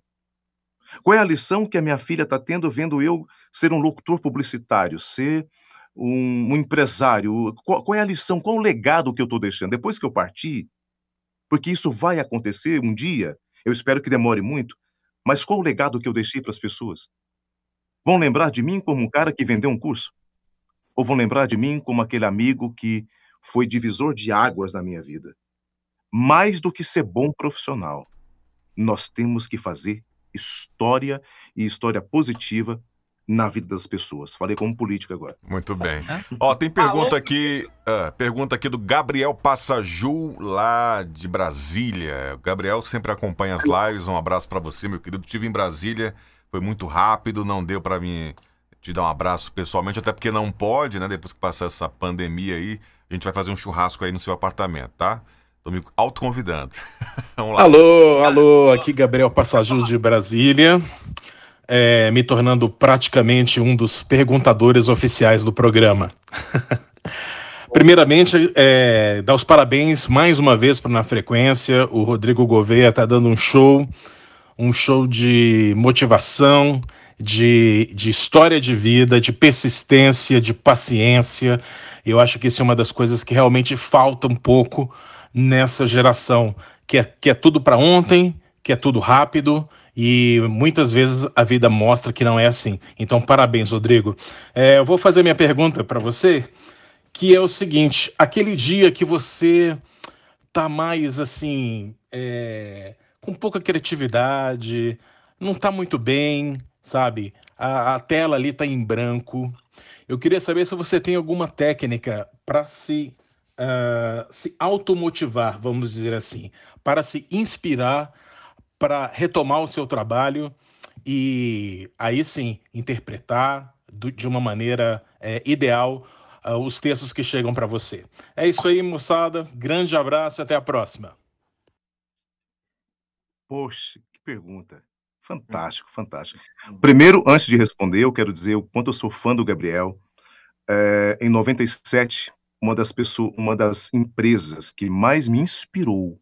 Qual é a lição que a minha filha está tendo vendo eu ser um locutor publicitário, ser um, um empresário? Qual, qual, é a lição, qual o legado que eu estou deixando? Depois que eu partir, porque isso vai acontecer um dia, eu espero que demore muito, mas qual o legado que eu deixei para as pessoas? Vão lembrar de mim como um cara que vendeu um curso? Ou vão lembrar de mim como aquele amigo que foi divisor de águas na minha vida? Mais do que ser bom profissional, nós temos que fazer história e história positiva na vida das pessoas. Falei como político agora. Muito bem. Ó, tem pergunta aqui, uh, pergunta aqui do Gabriel Passaju, lá de Brasília. O Gabriel sempre acompanha as lives. Um abraço para você, meu querido. Estive em Brasília, foi muito rápido, não deu para mim te dar um abraço pessoalmente, até porque não pode, né? Depois que passar essa pandemia aí, a gente vai fazer um churrasco aí no seu apartamento, tá? Tô me autoconvidando. Alô, alô, aqui Gabriel Passaju de Brasília. é, me tornando praticamente um dos perguntadores oficiais do programa. Primeiramente, é, dar os parabéns mais uma vez para Na Frequência. O Rodrigo Gouveia está dando um show, um show de motivação, de, de história de vida, de persistência, de paciência. Eu acho que isso é uma das coisas que realmente falta um pouco nessa geração, que é, que é tudo para ontem, que é tudo rápido e muitas vezes a vida mostra que não é assim. Então, parabéns, Rodrigo. É, eu vou fazer minha pergunta para você, que é o seguinte: aquele dia que você tá mais assim, é, com pouca criatividade, não tá muito bem, sabe? A, a tela ali tá em branco. Eu queria saber se você tem alguma técnica para se, uh, se automotivar, vamos dizer assim, para se inspirar para retomar o seu trabalho e aí sim interpretar do, de uma maneira é, ideal uh, os textos que chegam para você. É isso aí, moçada. Grande abraço e até a próxima. Poxa, que pergunta. Fantástico, fantástico. Primeiro, antes de responder, eu quero dizer o quanto eu sou fã do Gabriel. É, em 97, uma das pessoas, uma das empresas que mais me inspirou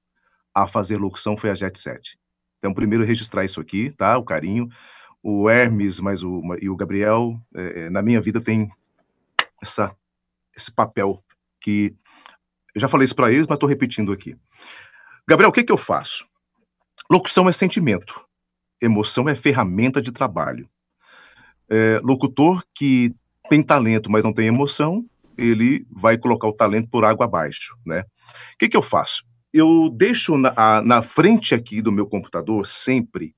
a fazer locução foi a Jet Set. Então, primeiro registrar isso aqui, tá? O carinho. O Hermes mas o, e o Gabriel, é, é, na minha vida, tem essa, esse papel que. Eu já falei isso para eles, mas estou repetindo aqui. Gabriel, o que, que eu faço? Locução é sentimento. Emoção é ferramenta de trabalho. É, locutor que tem talento, mas não tem emoção, ele vai colocar o talento por água abaixo, né? O que, que eu faço? eu deixo na, a, na frente aqui do meu computador sempre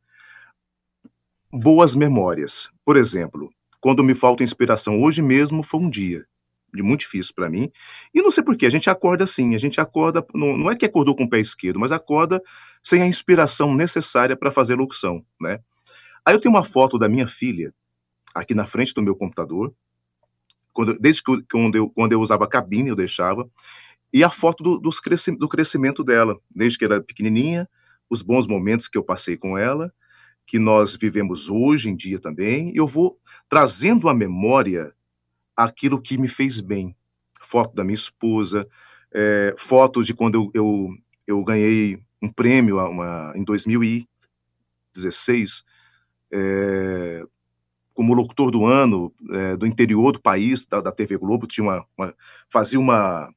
boas memórias. Por exemplo, quando me falta inspiração, hoje mesmo foi um dia de muito difícil para mim. E não sei porquê, a gente acorda assim, a gente acorda, não, não é que acordou com o pé esquerdo, mas acorda sem a inspiração necessária para fazer locução, né? Aí eu tenho uma foto da minha filha aqui na frente do meu computador, quando, desde que quando, eu, quando eu usava cabine, eu deixava, e a foto do, do, cresci, do crescimento dela, desde que era pequenininha, os bons momentos que eu passei com ela, que nós vivemos hoje em dia também. Eu vou trazendo à memória aquilo que me fez bem. Foto da minha esposa, é, fotos de quando eu, eu, eu ganhei um prêmio uma, em 2016, é, como locutor do ano é, do interior do país, da, da TV Globo, tinha uma, uma, fazia uma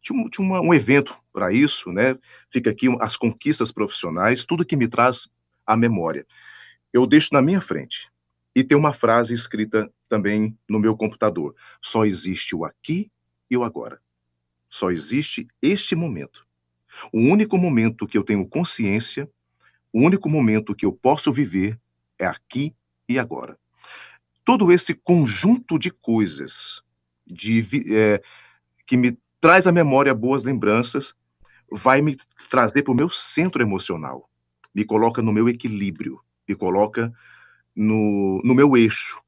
tinha, tinha uma, um evento para isso, né? Fica aqui as conquistas profissionais, tudo que me traz a memória. Eu deixo na minha frente. E tem uma frase escrita também no meu computador: só existe o aqui e o agora. Só existe este momento. O único momento que eu tenho consciência, o único momento que eu posso viver é aqui e agora. Todo esse conjunto de coisas de, é, que me traz à memória boas lembranças, vai me trazer para o meu centro emocional, me coloca no meu equilíbrio, me coloca no, no meu eixo.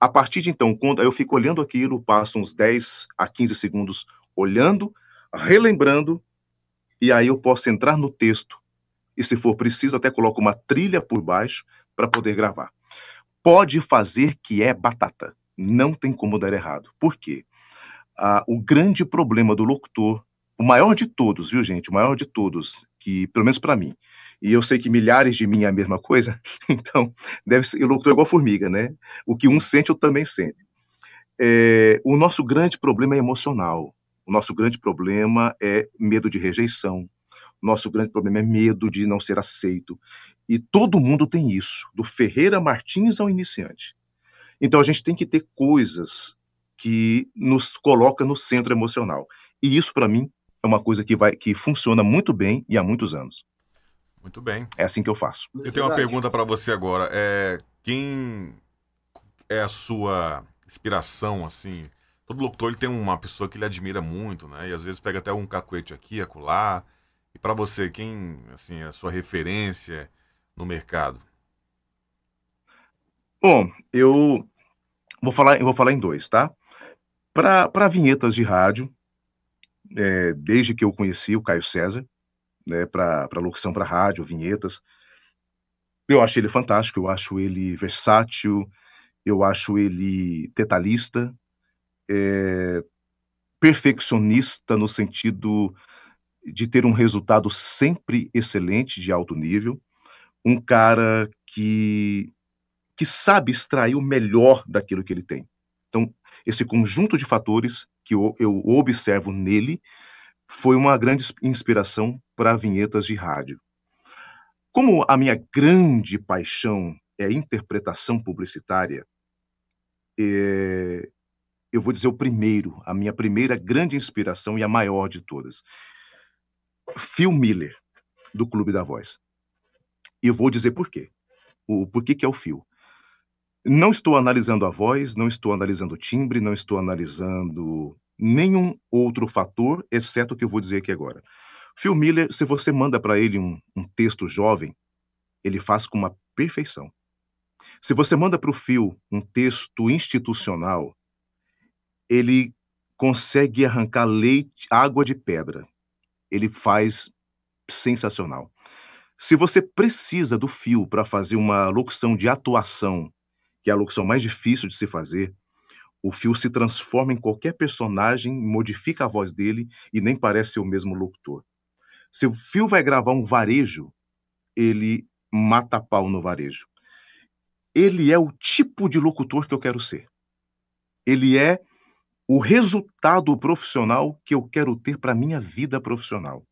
A partir de então, quando eu fico olhando aquilo, passo uns 10 a 15 segundos olhando, relembrando, e aí eu posso entrar no texto, e se for preciso, até coloco uma trilha por baixo para poder gravar. Pode fazer que é batata. Não tem como dar errado. Por quê? ah, o grande problema do locutor, o maior de todos, viu, gente? O maior de todos, que pelo menos para mim. E eu sei que milhares de mim é a mesma coisa, então deve ser. O locutor é igual formiga, né? O que um sente, eu também sente. É, o nosso grande problema é emocional. O nosso grande problema é medo de rejeição. Nosso grande problema é medo de não ser aceito. E todo mundo tem isso, do Ferreira Martins ao iniciante. Então a gente tem que ter coisas que nos coloca no centro emocional. E isso, para mim, é uma coisa que, vai, que funciona muito bem e há muitos anos. Muito bem. É assim que eu faço. Eu tenho uma pergunta para você agora. É, quem é a sua inspiração, assim? Todo locutor ele tem uma pessoa que ele admira muito, né? E às vezes pega até um cacuete aqui, acolá. Para você, quem, assim, é a sua referência no mercado? Bom, eu vou falar, eu vou falar em dois, tá? Para vinhetas de rádio, é, desde que eu conheci o Caio César, né, para locução para rádio, vinhetas, Eu acho ele fantástico, eu acho ele versátil, eu acho ele detalhista, é, perfeccionista no sentido de ter um resultado sempre excelente, de alto nível, um cara que, que sabe extrair o melhor daquilo que ele tem. Então, esse conjunto de fatores que eu, eu observo nele foi uma grande inspiração para vinhetas de rádio. Como a minha grande paixão é a interpretação publicitária, é, eu vou dizer o primeiro, a minha primeira grande inspiração e a maior de todas. Phil Miller, do Clube da Voz. E eu vou dizer por quê. O porquê que é o Phil. Não estou analisando a voz, não estou analisando o timbre, não estou analisando nenhum outro fator, exceto o que eu vou dizer aqui agora. Phil Miller, se você manda para ele um, um, texto jovem, ele faz com uma perfeição. Se você manda para o Phil um texto institucional, ele consegue arrancar leite, água de pedra. Ele faz sensacional. Se você precisa do fio para fazer uma locução de atuação, que é a locução mais difícil de se fazer, o fio se transforma em qualquer personagem, modifica a voz dele e nem parece ser o mesmo locutor. Se o fio vai gravar um varejo, ele mata pau no varejo. Ele é o tipo de locutor que eu quero ser. Ele é o resultado profissional que eu quero ter para minha vida profissional,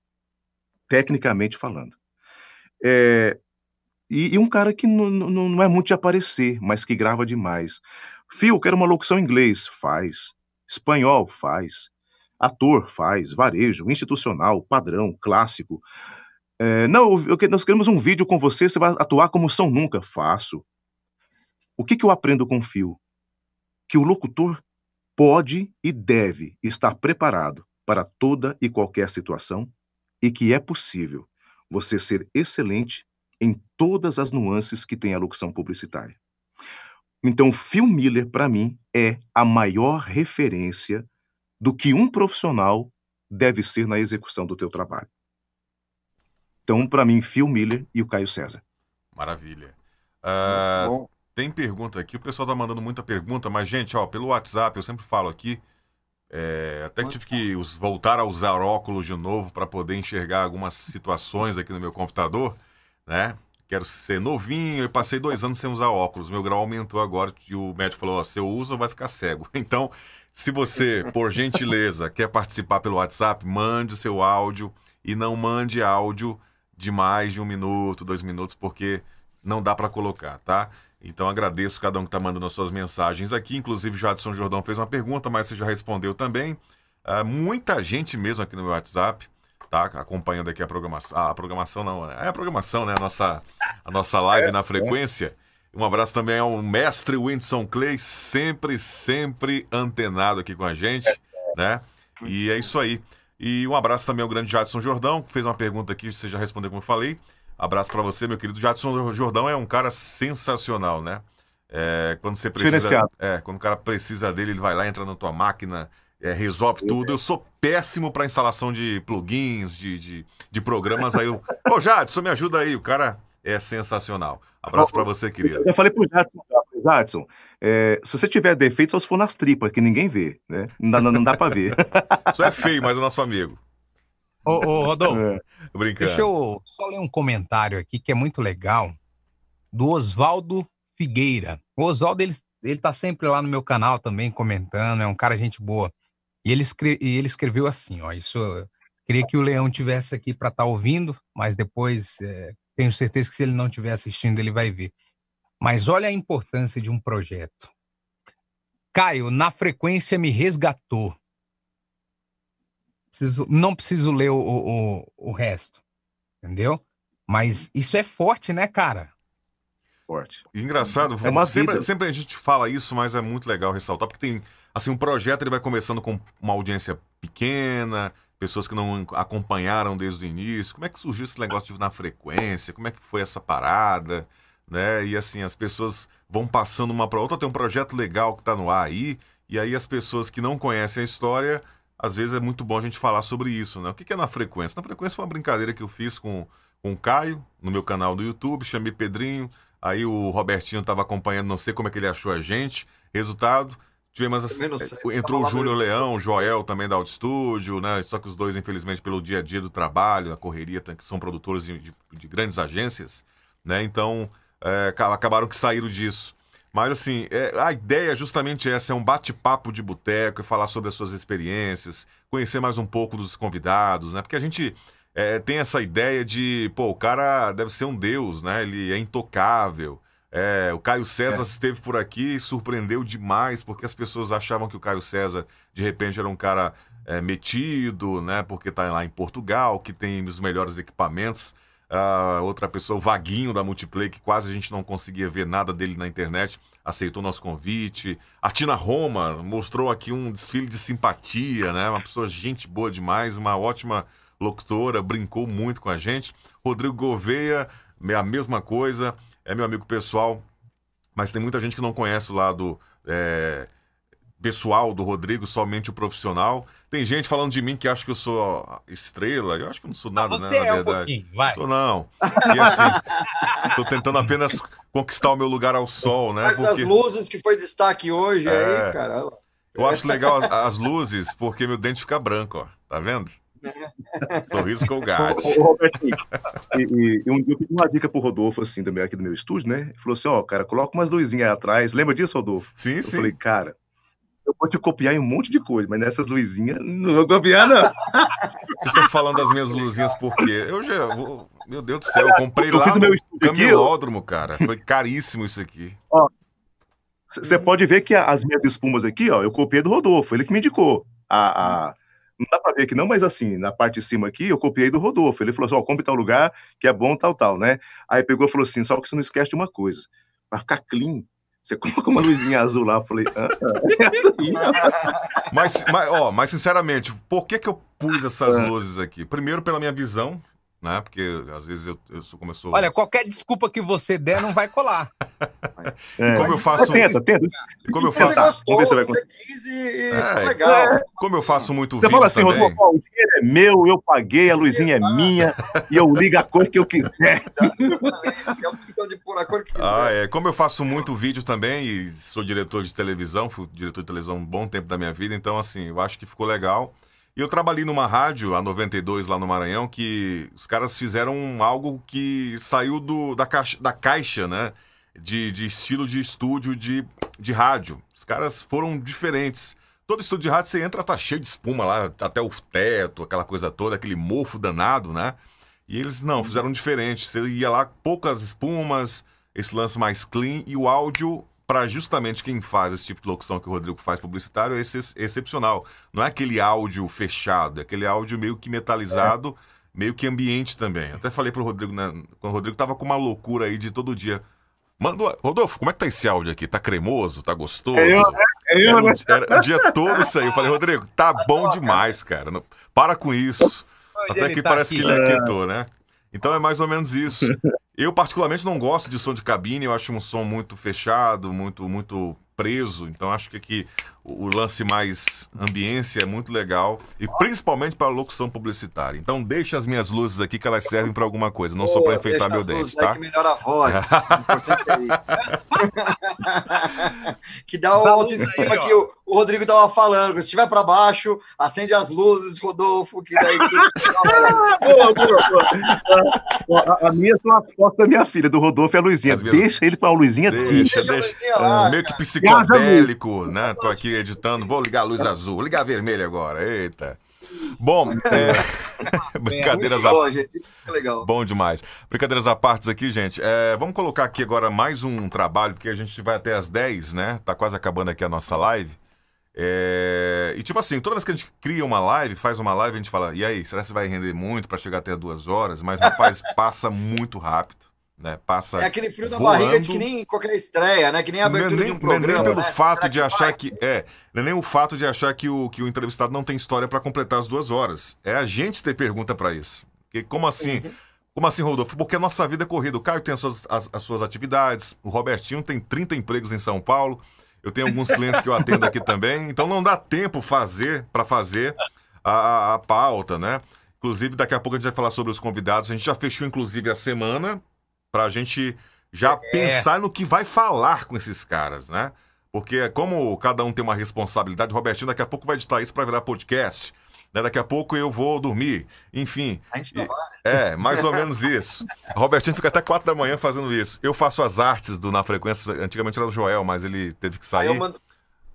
tecnicamente falando. É, e, e, um cara que não, é muito de aparecer, mas que grava demais. Fio, quero uma locução em inglês, faz. Espanhol, faz. Ator, faz. Varejo, institucional, padrão, clássico. É, não, eu, nós queremos um vídeo com você, você vai atuar como São Nunca. Faço. O que, que eu aprendo com o Fio? Que o locutor pode e deve estar preparado para toda e qualquer situação e que é possível você ser excelente em todas as nuances que tem a locução publicitária. Então, Phil Miller, para mim, é a maior referência do que um profissional deve ser na execução do teu trabalho. Então, para mim, Phil Miller e o Caio César. Maravilha. Uh, tem pergunta aqui, o pessoal tá mandando muita pergunta, mas, gente, ó, pelo WhatsApp, eu sempre falo aqui, é, até que tive que voltar a usar óculos de novo para poder enxergar algumas situações aqui no meu computador, né? Quero ser novinho, eu passei dois anos sem usar óculos, meu grau aumentou agora e o médico falou: ó, se eu uso, vai ficar cego. Então, se você, por gentileza, quer participar pelo WhatsApp, mande o seu áudio e não mande áudio de mais de um minuto, dois minutos, porque não dá para colocar, tá? Então agradeço cada um que está mandando as suas mensagens aqui. Inclusive, Jadson Jordão fez uma pergunta, mas você já respondeu também. Uh, muita gente mesmo aqui no meu WhatsApp tá acompanhando aqui a programação. Ah, a programação não, é a programação, né? A nossa, a nossa live é, na frequência. É. Um abraço também ao mestre Whindersson Clay, sempre, sempre antenado aqui com a gente, né? E é isso aí. E um abraço também ao grande Jadson Jordão, que fez uma pergunta aqui, você já respondeu como eu falei. Abraço para você, meu querido. Jadson Jordão é um cara sensacional, né? É, quando você precisa. É, quando o cara precisa dele, ele vai lá, entra na tua máquina, é, resolve tudo. Eu sou péssimo para instalação de plugins, de, de, de programas. Aí eu. Ô, Jadson, me ajuda aí. O cara é sensacional. Abraço para você, querido. Eu falei pro Jadson, Jadson, é, se você tiver defeito, só se for nas tripas, que ninguém vê, né? Não dá, não dá para ver. Isso é feio, mas é nosso amigo. Ô, ô Rodolfo, é. deixa eu só ler um comentário aqui que é muito legal, do Oswaldo Figueira. O Oswaldo, ele, ele tá sempre lá no meu canal também comentando, é um cara gente boa. E ele, escre e ele escreveu assim, ó, isso queria que o Leão tivesse aqui para estar tá ouvindo, mas depois é, tenho certeza que se ele não estiver assistindo, ele vai ver. Mas olha a importância de um projeto. Caio, na frequência me resgatou. Preciso, não preciso ler o, o, o resto, entendeu? Mas isso é forte, né, cara? Forte. Engraçado, é uma sempre, sempre a gente fala isso, mas é muito legal ressaltar, porque tem, assim, um projeto ele vai começando com uma audiência pequena, pessoas que não acompanharam desde o início. Como é que surgiu esse negócio de na frequência? Como é que foi essa parada? Né? E assim, as pessoas vão passando uma para outra, tem um projeto legal que está no ar aí, e aí as pessoas que não conhecem a história às vezes é muito bom a gente falar sobre isso, né? O que é na frequência? Na frequência foi uma brincadeira que eu fiz com, com o Caio, no meu canal do YouTube, chamei Pedrinho, aí o Robertinho estava acompanhando, não sei como é que ele achou a gente. Resultado, tivemos assim, entrou o Júnior Leão, o Joel também da Auto Studio, né? Só que os dois, infelizmente, pelo dia a dia do trabalho, a correria, que são produtores de, de, de grandes agências, né? Então, é, acabaram que saíram disso. Mas assim, é, a ideia é justamente essa, é um bate-papo de boteco, é falar sobre as suas experiências, conhecer mais um pouco dos convidados, né? Porque a gente é, tem essa ideia de, pô, o cara deve ser um deus, né? Ele é intocável. É, o Caio César é. esteve por aqui e surpreendeu demais, porque as pessoas achavam que o Caio César, de repente, era um cara é, metido, né? Porque tá lá em Portugal, que tem os melhores equipamentos. Uh, outra pessoa, o Vaguinho da Multiplay, que quase a gente não conseguia ver nada dele na internet, aceitou nosso convite. A Tina Roma mostrou aqui um desfile de simpatia, né? Uma pessoa gente boa demais, uma ótima locutora, brincou muito com a gente. Rodrigo Gouveia, a mesma coisa, é meu amigo pessoal, mas tem muita gente que não conhece o lado é, pessoal do Rodrigo, somente o profissional. Tem gente falando de mim que acha que eu sou estrela. Eu acho que eu não sou nada, né? Na é verdade. Um vai. Sou não. E assim, tô tentando apenas conquistar o meu lugar ao sol, né? Essas porque... luzes que foi destaque hoje é... aí, cara. Eu acho legal as, as, luzes, porque meu dente fica branco, ó. Tá vendo? Sorriso colgate. e, e, e um dia eu pedi uma dica pro Rodolfo, assim, também aqui do meu estúdio, né? Ele falou assim: ó, cara, coloca umas luzinhas aí atrás. Lembra disso, Rodolfo? Sim, eu sim. Eu falei, cara, eu vou te copiar em um monte de coisa, mas nessas luzinhas não vou copiar, não. Vocês estão falando das minhas luzinhas por quê? Eu já. Vou... Meu Deus do céu, eu comprei eu lá no Camilódromo, cara. Foi caríssimo isso aqui. Ó, você pode ver que as minhas espumas aqui, ó, eu copiei do Rodolfo, ele que me indicou. A, a, não dá pra ver aqui não, mas assim, na parte de cima aqui, eu copiei do Rodolfo. Ele falou assim, ó, compre tal lugar, que é bom, tal, tal, né? Aí pegou e falou assim, só que você não esquece de uma coisa, pra ficar clean, você coloca uma luzinha azul lá, eu falei, ah, é mas, mas, ó, mas sinceramente, por que que eu pus essas luzes aqui? Primeiro pela minha visão, né? Porque às vezes eu, eu sou como eu sou. Olha, qualquer desculpa que você der não vai colar. É. Como eu faço. Tenta, tenta. Como eu faço. Você gostou, você, vai... você quis e é, legal. Como eu faço muito você vídeo fala assim, também. Rodolfo, o dinheiro é meu, eu paguei, a luzinha é minha e eu ligo a cor que eu quiser. É a opção de pôr a cor que quiser. Ah, é. Como eu faço muito vídeo também e sou diretor de televisão, fui diretor de televisão um bom tempo da minha vida, então assim, eu acho que ficou legal. Eu trabalhei numa rádio, a 92, lá no Maranhão, que os caras fizeram algo que saiu do, da, caixa, da caixa, né? De, de estilo de estúdio de, de rádio. Os caras foram diferentes. Todo estúdio de rádio você entra, tá cheio de espuma lá, até o teto, aquela coisa toda, aquele mofo danado, né? E eles não, fizeram diferente. Você ia lá, poucas espumas, esse lance mais clean e o áudio para justamente quem faz esse tipo de locução que o Rodrigo faz publicitário é ex excepcional. Não é aquele áudio fechado, é aquele áudio meio que metalizado, é. meio que ambiente também. Até falei pro Rodrigo, né, quando o Rodrigo tava com uma loucura aí de todo dia. Manda, Rodolfo, como é que tá esse áudio aqui? Tá cremoso? Tá gostoso? É eu, né? É eu, era, né? era o dia todo isso aí. Eu falei, Rodrigo, tá bom demais, cara. Não, para com isso. Até que tá parece aqui. que ele aquietou, né? Então é mais ou menos isso. Eu, particularmente, não gosto de som de cabine, eu acho um som muito fechado, muito, muito preso. Então acho que aqui o, lance mais ambiência é muito legal e principalmente para locução publicitária. Então deixa as minhas luzes aqui que elas servem para alguma coisa, não só para enfeitar meu dente, tá? Que melhora a voz. que dá o autoestima que o, o, Rodrigo tava falando. Se estiver para baixo, acende as luzes, Rodolfo, que daí tudo. boa, boa, boa. A, a minha são as fotos da minha filha, do Rodolfo e a Luizinha. Minhas... Deixa ele com a Luizinha deixa, deixa, deixa. Luizinha lá, meio que psicodélico, né? Tô aqui editando. Vou ligar a luz azul, vou ligar a vermelha agora. Eita. Bom, é... brincadeiras à parte. Legal. Bom demais. Brincadeiras à parte aqui, gente. É, vamos colocar aqui agora mais um trabalho, porque a gente vai até as 10, né? Tá quase acabando aqui a nossa live. É... E tipo assim, toda vez que a gente cria uma live, faz uma live, a gente fala, e aí, será que você vai render muito para chegar até duas horas? Mas, rapaz, passa muito rápido né? Passa é aquele frio voando. na barriga de que nem qualquer estreia, né? Que nem a abertura não é nem, de um programa. Não é nem pelo né? fato de achar vai? que é, não é nem o fato de achar que o, que o entrevistado não tem história para completar as duas horas. É a gente ter pergunta para isso. Porque como assim? Uhum. Como assim, Rodolfo? Porque a nossa vida é corrida. O Caio tem as suas, as, as suas atividades, o Robertinho tem 30 empregos em São Paulo. Eu tenho alguns clientes que eu atendo aqui também, então não dá tempo fazer para fazer a, a, a pauta, né? Inclusive, daqui a pouco a gente vai falar sobre os convidados. A gente já fechou, inclusive, a semana para a gente já é. pensar no que vai falar com esses caras, né? Porque como cada um tem uma responsabilidade, o Robertinho daqui a pouco vai editar isso para virar podcast. Né? Daqui a pouco eu vou dormir. Enfim. A gente e, É, mais ou menos isso. O Robertinho fica até quatro da manhã fazendo isso. Eu faço as artes do Na Frequência. Antigamente era o Joel, mas ele teve que sair. Aí eu mando,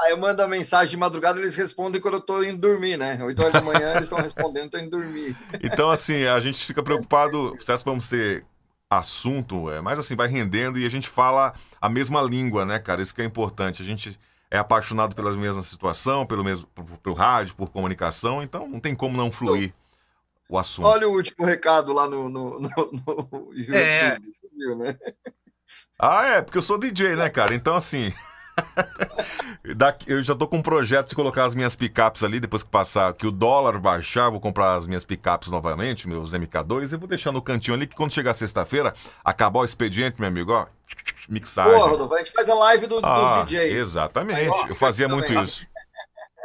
Aí eu mando a mensagem de madrugada, eles respondem quando eu tô indo dormir, né? 8 horas da manhã eles estão respondendo, tô indo dormir. Então, assim, a gente fica preocupado, se vamos ter assunto, é, mas assim, vai rendendo e a gente fala a mesma língua, né, cara? Isso que é importante. A gente é apaixonado pela mesma situação, pelo mesmo pelo rádio, por comunicação, então não tem como não fluir o assunto. Olha o último recado lá no, no, no, no YouTube, é. né? Ah, é, porque eu sou DJ, né, cara? Então, assim. eu já tô com um projeto de colocar as minhas picapes ali, depois que passar, que o dólar baixar, vou comprar as minhas picapes novamente, meus MK2, e vou deixar no cantinho ali, que quando chegar sexta-feira, acabar o expediente, meu amigo, ó, mixagem. Pô, Rodolfo, a gente faz a live do, ah, dos DJs. Exatamente, Aí, ó, eu fazia muito também. isso.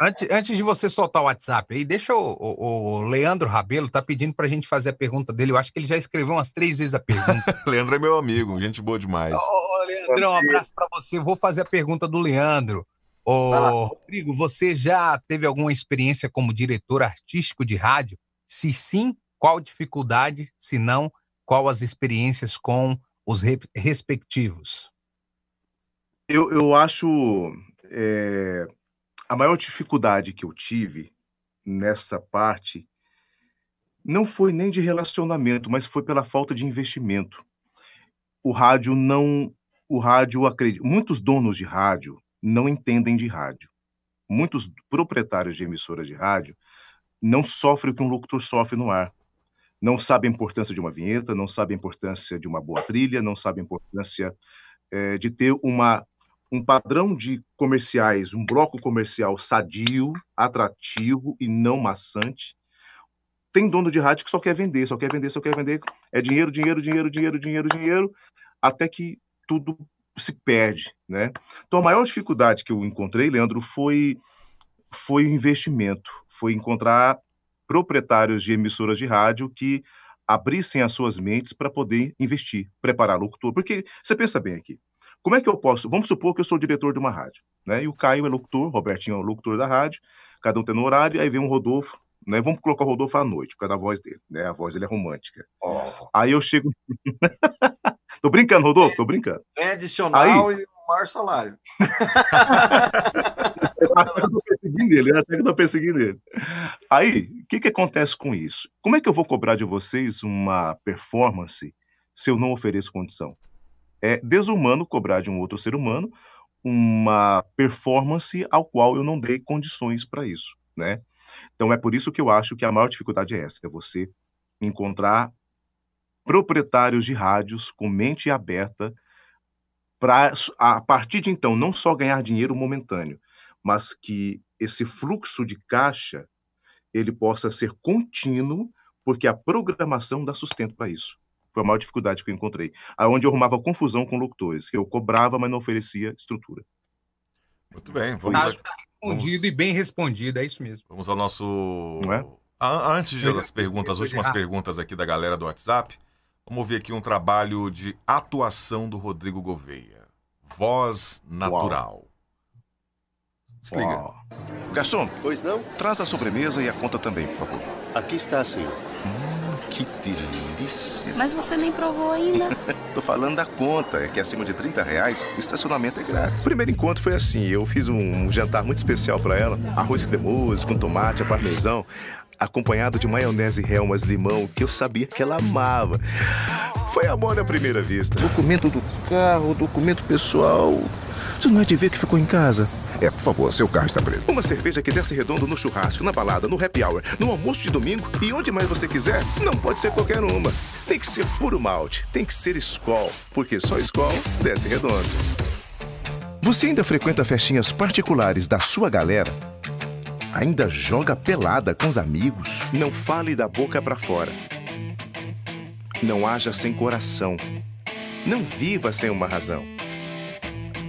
Antes, antes de você soltar o WhatsApp aí, deixa o, o, o Leandro Rabelo tá pedindo pra gente fazer a pergunta dele. Eu acho que ele já escreveu umas três vezes a pergunta. Leandro é meu amigo, gente boa demais. Ô, ô Leandrão, um abraço pra você. Vou fazer a pergunta do Leandro. Ô, Rodrigo, você já teve alguma experiência como diretor artístico de rádio? Se sim, qual dificuldade? Se não, qual as experiências com os re respectivos? Eu, eu acho é, a maior dificuldade que eu tive nessa parte não foi nem de relacionamento, mas foi pela falta de investimento. O rádio não, o rádio acredita, muitos donos de rádio não entendem de rádio. Muitos proprietários de emissoras de rádio não sofrem o que um locutor sofre no ar. Não sabem a importância de uma vinheta, não sabem a importância de uma boa trilha, não sabem a importância é, de ter uma um padrão de comerciais, um bloco comercial sadio, atrativo e não maçante. Tem dono de rádio que só quer vender, só quer vender, só quer vender. É dinheiro, dinheiro, dinheiro, dinheiro, dinheiro, dinheiro, até que tudo se perde, né? Então a maior dificuldade que eu encontrei, Leandro, foi foi o investimento, foi encontrar proprietários de emissoras de rádio que abrissem as suas mentes para poder investir, preparar locutor, porque você pensa bem aqui, como é que eu posso? Vamos supor que eu sou diretor de uma rádio, né? E o Caio é locutor, o Robertinho é o locutor da rádio, cada um tem no horário, aí vem um Rodolfo, né? Vamos colocar o Rodolfo à noite, por causa da voz dele, né? A voz dele é romântica. Oh. Aí eu chego. tô brincando, Rodolfo, tô brincando. É adicional aí... e o maior salário. que eu tô perseguindo ele, até que eu tô perseguindo ele. Aí, o que que acontece com isso? Como é que eu vou cobrar de vocês uma performance se eu não ofereço condição? É desumano cobrar de um outro ser humano uma performance ao qual eu não dei condições para isso, né? Então é por isso que eu acho que a maior dificuldade é essa, é você encontrar proprietários de rádios com mente aberta para a partir de então não só ganhar dinheiro momentâneo, mas que esse fluxo de caixa ele possa ser contínuo, porque a programação dá sustento para isso. Foi a maior dificuldade que eu encontrei. Aonde eu arrumava confusão com locutores, que eu cobrava, mas não oferecia estrutura. Muito bem. Vamos, respondido vamos... e bem respondido, é isso mesmo. Vamos ao nosso. É? Antes das perguntas, as últimas perguntas aqui da galera do WhatsApp, vamos ver aqui um trabalho de atuação do Rodrigo Gouveia. Voz natural. Uau. Desliga. Uau. Garçom. Pois não? Traz a sobremesa e a conta também, por favor. Aqui está, senhor. Hum. Que delícia. Mas você nem provou ainda. Tô falando da conta. É que acima de 30 reais, o estacionamento é grátis. O primeiro encontro foi assim. Eu fiz um jantar muito especial para ela. Arroz cremoso, com tomate, a parmesão. Acompanhado de maionese Helmas limão, que eu sabia que ela amava. Foi amor à primeira vista. Documento do carro, documento pessoal. Você não é de ver que ficou em casa? É, por favor, seu carro está preso. Uma cerveja que desce redondo no churrasco, na balada, no happy hour, no almoço de domingo e onde mais você quiser, não pode ser qualquer uma. Tem que ser puro malte, tem que ser Skol, porque só Skol desce redondo. Você ainda frequenta festinhas particulares da sua galera? Ainda joga pelada com os amigos? Não fale da boca para fora. Não haja sem coração. Não viva sem uma razão.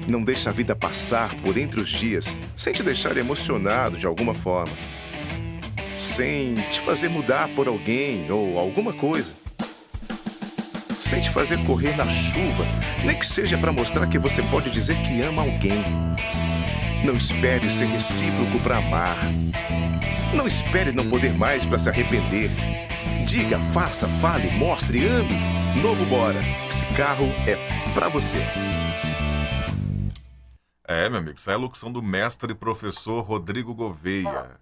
Não deixa a vida passar por entre os dias sem te deixar emocionado de alguma forma. Sem te fazer mudar por alguém ou alguma coisa. Sem te fazer correr na chuva, nem que seja para mostrar que você pode dizer que ama alguém. Não espere ser recíproco para amar. Não espere não poder mais para se arrepender. Diga, faça, fale, mostre, ame. Novo Bora. Esse carro é para você. É, meu amigo, essa é a locução do mestre e professor Rodrigo Gouveia.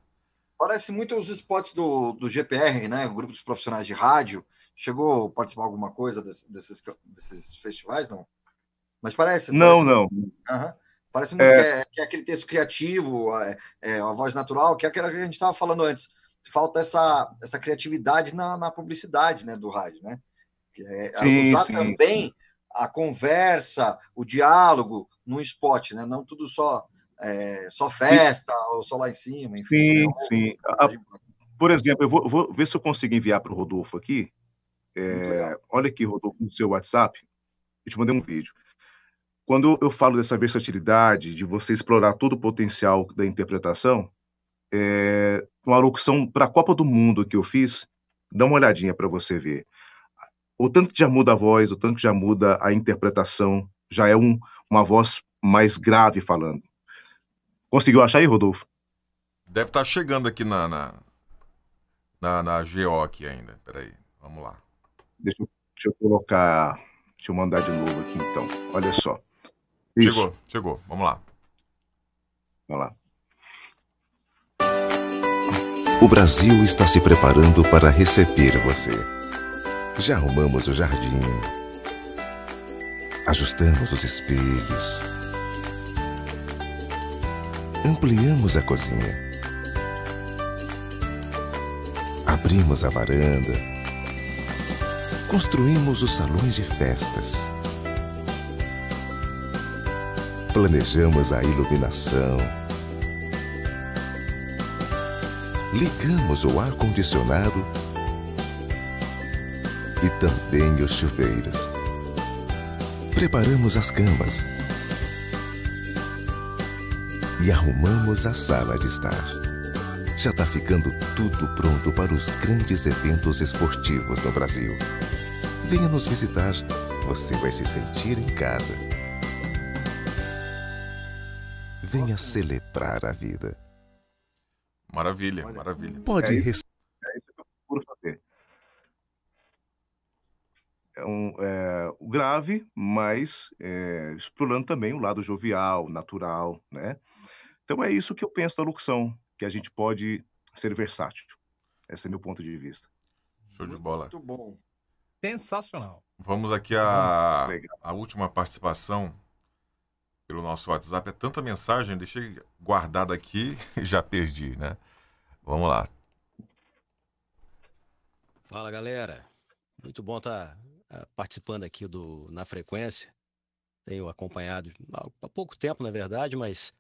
Parece muito os spots do, do GPR, né? O grupo dos profissionais de rádio. Chegou a participar alguma coisa desse, desses, desses festivais, não? Mas parece. Não, parece, não. Uhum. Parece muito é... Que, é, que, é, aquele texto criativo, é, é, a voz natural, que é aquela que a gente estava falando antes. Falta essa, essa criatividade na, na publicidade né, do rádio, né? É, sim, usar sim. também a conversa, o diálogo no spot, né? Não tudo só é, só festa sim. ou só lá em cima. Enfim, sim, né? sim. A, por exemplo, eu vou, vou, ver se eu consigo enviar para o Rodolfo aqui. É, olha aqui, Rodolfo, no seu WhatsApp. Eu te mandei um vídeo. Quando eu falo dessa versatilidade, de você explorar todo o potencial da interpretação, é, uma locução para a Copa do Mundo que eu fiz, dá uma olhadinha para você ver. O tanto que já muda a voz, o tanto que já muda a interpretação, já é um, uma voz mais grave falando. Conseguiu achar aí, Rodolfo? Deve estar tá chegando aqui na, na, na, na GO aqui ainda. Peraí, vamos lá. Deixa eu, deixa eu colocar. Deixa eu mandar de novo aqui então. Olha só. Isso. Chegou, chegou. Vamos lá. Vamos lá. O Brasil está se preparando para receber você. Já arrumamos o jardim. Ajustamos os espelhos. Ampliamos a cozinha. Abrimos a varanda. Construímos os salões de festas. Planejamos a iluminação. Ligamos o ar-condicionado e também os chuveiros. Preparamos as camas e arrumamos a sala de estar. Já está ficando tudo pronto para os grandes eventos esportivos no Brasil. Venha nos visitar, você vai se sentir em casa. Venha celebrar a vida. Maravilha, maravilha. Pode é isso, é isso que eu procuro fazer. É um é, grave, mas é, explorando também o lado jovial, natural, né? Então é isso que eu penso da locução, que a gente pode ser versátil. Esse é meu ponto de vista. Show de bola. Muito bom. Sensacional. Vamos aqui a, a última participação pelo nosso WhatsApp. É tanta mensagem, deixei guardada aqui e já perdi, né? Vamos lá. Fala, galera. Muito bom estar tá, participando aqui do Na Frequência. Tenho acompanhado há pouco tempo, na verdade, mas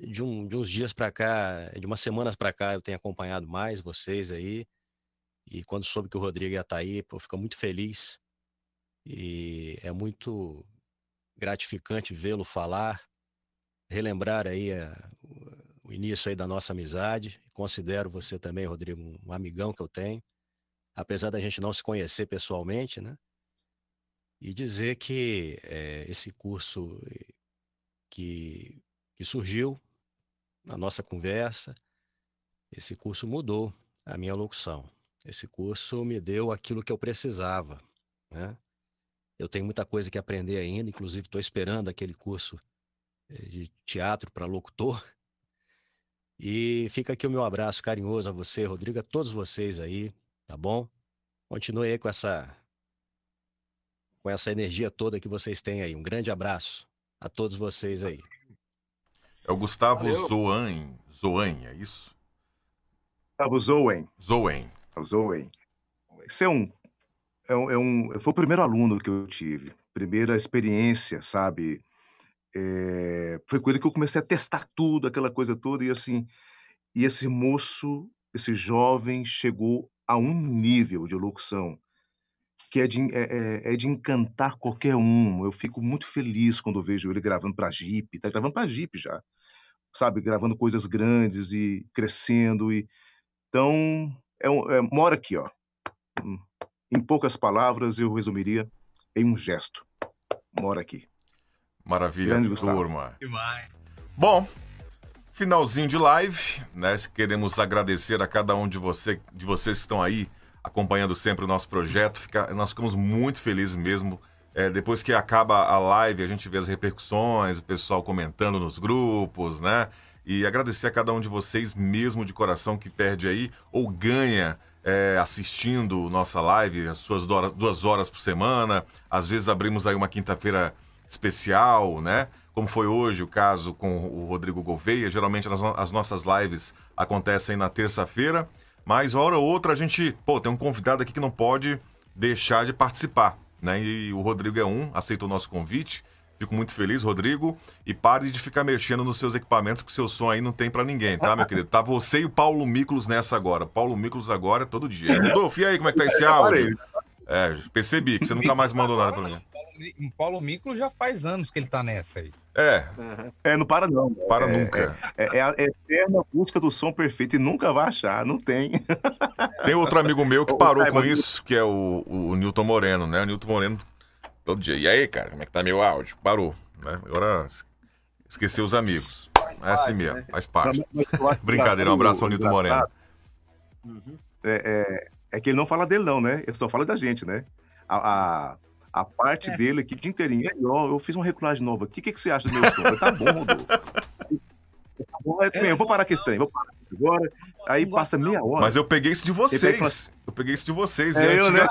de, um, de uns dias para cá, de umas semanas para cá, eu tenho acompanhado mais vocês aí. E quando soube que o Rodrigo ia estar tá aí, pô, fico muito feliz. E é muito gratificante vê-lo falar, relembrar aí a, o início aí da nossa amizade. Considero você também, Rodrigo, um amigão que eu tenho, apesar da gente não se conhecer pessoalmente, né? E dizer que é, esse curso que, que surgiu na nossa conversa, esse curso mudou a minha locução. Esse curso me deu aquilo que eu precisava, né? Eu tenho muita coisa que aprender ainda, inclusive estou esperando aquele curso eh, de teatro para locutor. E fica aqui o meu abraço carinhoso a você, Rodrigo, a todos vocês aí, tá bom? Continue aí com essa com essa energia toda que vocês têm aí. Um grande abraço a todos vocês aí. É o Gustavo Zoan, Zoan, é isso? Gustavo Zoen. Zoen. Zoen. Esse é um, é um, é um, foi o primeiro aluno que eu tive, primeira experiência, sabe? É, foi com ele que eu comecei a testar tudo, aquela coisa toda, e assim, e esse moço, esse jovem, chegou a um nível de locução que é de, é, é, é de encantar qualquer um. Eu fico muito feliz quando vejo ele gravando para Jeep, tá gravando para Jeep já, sabe, gravando coisas grandes e crescendo e então é, é mora aqui, ó. Em poucas palavras eu resumiria em um gesto. Mora aqui. Maravilha, Grande, turma. Bom, finalzinho de live, né? Queremos agradecer a cada um de, você, de vocês que estão aí acompanhando sempre o nosso projeto. Fica, nós ficamos muito felizes mesmo. É, depois que acaba a live, a gente vê as repercussões, o pessoal comentando nos grupos, né? E agradecer a cada um de vocês mesmo de coração que perde aí ou ganha é, assistindo nossa live, as suas duas horas por semana. Às vezes abrimos aí uma quinta-feira especial, né? Como foi hoje o caso com o Rodrigo Gouveia. Geralmente as, as nossas lives acontecem na terça-feira. Mas hora ou outra a gente, pô, tem um convidado aqui que não pode deixar de participar, né? E o Rodrigo é um, aceitou o nosso convite. Fico muito feliz, Rodrigo. E pare de ficar mexendo nos seus equipamentos, que o seu som aí não tem para ninguém, tá, meu querido? Tá você e o Paulo Miklos nessa agora. Paulo Miklos agora é todo dia. Rodolfo, e aí, como é que tá esse áudio? É, percebi que você nunca mais mandou nada pra mim. Paulo, Paulo Miklos já faz anos que ele tá nessa aí. É. É, não para não. Para é, nunca. É, é, a eterna busca do som perfeito e nunca vai achar, não tem. Tem outro amigo meu que parou com isso, que é o, o Newton Moreno, né? O Newton Moreno, todo dia. E aí, cara, como é que tá meu áudio? Parou, né? Agora esqueceu os amigos. Faz é assim mesmo, né? faz parte. Brincadeira, um abraço ao Newton Moreno. Uhum. É, é, é, que ele não fala dele, não, né? Ele só fala da gente, né? a, a a parte é. dele aqui o dia inteirinho. Aí, ó, eu fiz uma regulagem nova aqui. O que, que você acha do meu som? Eu, tá bom, Rodolfo. Tá bom, é, eu, vou parar a questão, vou parar agora. Aí passa meia hora. Mas eu peguei isso de vocês. Assim, eu peguei isso de vocês. É, eu, né?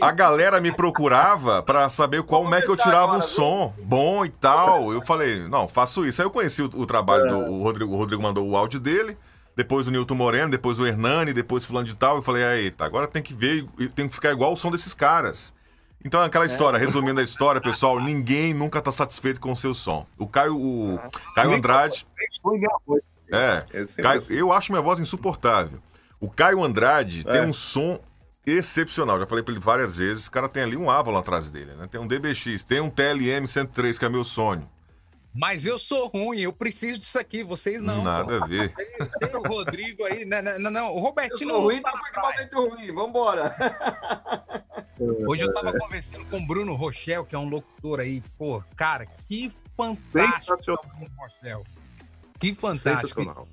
A galera me procurava para saber qual é que eu tirava agora, um som bom e tal. Eu falei, não, faço isso. Aí eu conheci o, o trabalho é. do o Rodrigo. O Rodrigo mandou o áudio dele depois o Nilton Moreno, depois o Hernani, depois fulano de tal. Eu falei, aí, tá, agora tem que ver, tem que ficar igual o som desses caras. Então, aquela é. história, resumindo a história, pessoal, ninguém nunca tá satisfeito com o seu som. O Caio, o Caio Andrade. É, Caio, eu acho minha voz insuportável. O Caio Andrade é. tem um som excepcional. Já falei pra ele várias vezes. O cara tem ali um Avalon atrás dele, né? Tem um DBX, tem um TLM 103, que é meu sonho. Mas eu sou ruim, eu preciso disso aqui, vocês não. Nada pô. a ver. Tem, tem, o Rodrigo aí, não, né, não, né, não, o Robertinho. Eu sou ruim, tá com equipamento ruim, vambora. Hoje eu tava conversando com o Bruno Rochel, que é um locutor aí, pô, cara, que fantástico é o Bruno Rochel. Que fantástico.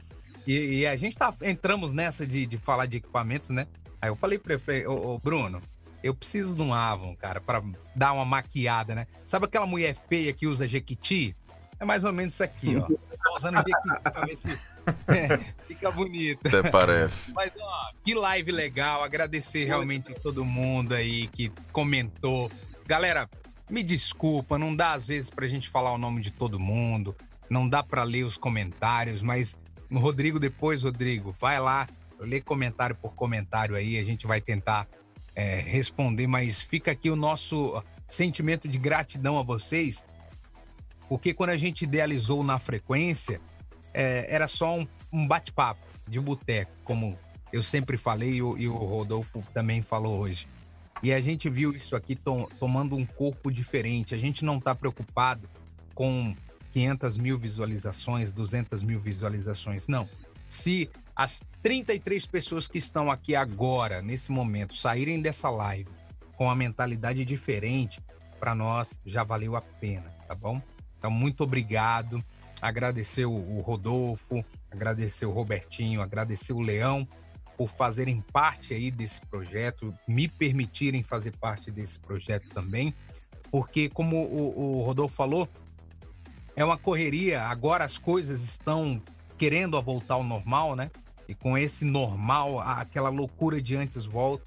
E, e, a gente tá, entramos nessa de, de falar de equipamentos, né? Aí eu falei pra ele, ô, ô Bruno, eu preciso de um Avon, cara, para dar uma maquiada, né? Sabe aquela mulher feia que usa Jequiti? É mais ou menos isso aqui, ó. Tô usando aqui pra ver se fica bonito. Até parece. Mas, ó, que live legal. Agradecer realmente a todo mundo aí que comentou. Galera, me desculpa, não dá às vezes pra gente falar o nome de todo mundo, não dá para ler os comentários, mas no Rodrigo depois, Rodrigo, vai lá, lê comentário por comentário aí, a gente vai tentar é, responder, mas fica aqui o nosso sentimento de gratidão a vocês porque quando a gente idealizou na frequência, é, era só um, um bate-papo de boteco, como eu sempre falei e o, e o, Rodolfo também falou hoje. E a gente viu isso aqui tom, tomando um corpo diferente. A gente não está preocupado com 500 mil visualizações, 200 mil visualizações. Não. Se as 33 pessoas que estão aqui agora, nesse momento, saírem dessa live com a mentalidade diferente, para nós já valeu a pena, tá bom? Então, muito obrigado. Agradecer o Rodolfo, agradecer o Robertinho, agradecer o Leão por fazerem parte aí desse projeto, me permitirem fazer parte desse projeto também, porque como o, o Rodolfo falou, é uma correria. Agora as coisas estão querendo a voltar ao normal, né? E com esse normal, aquela loucura de antes volta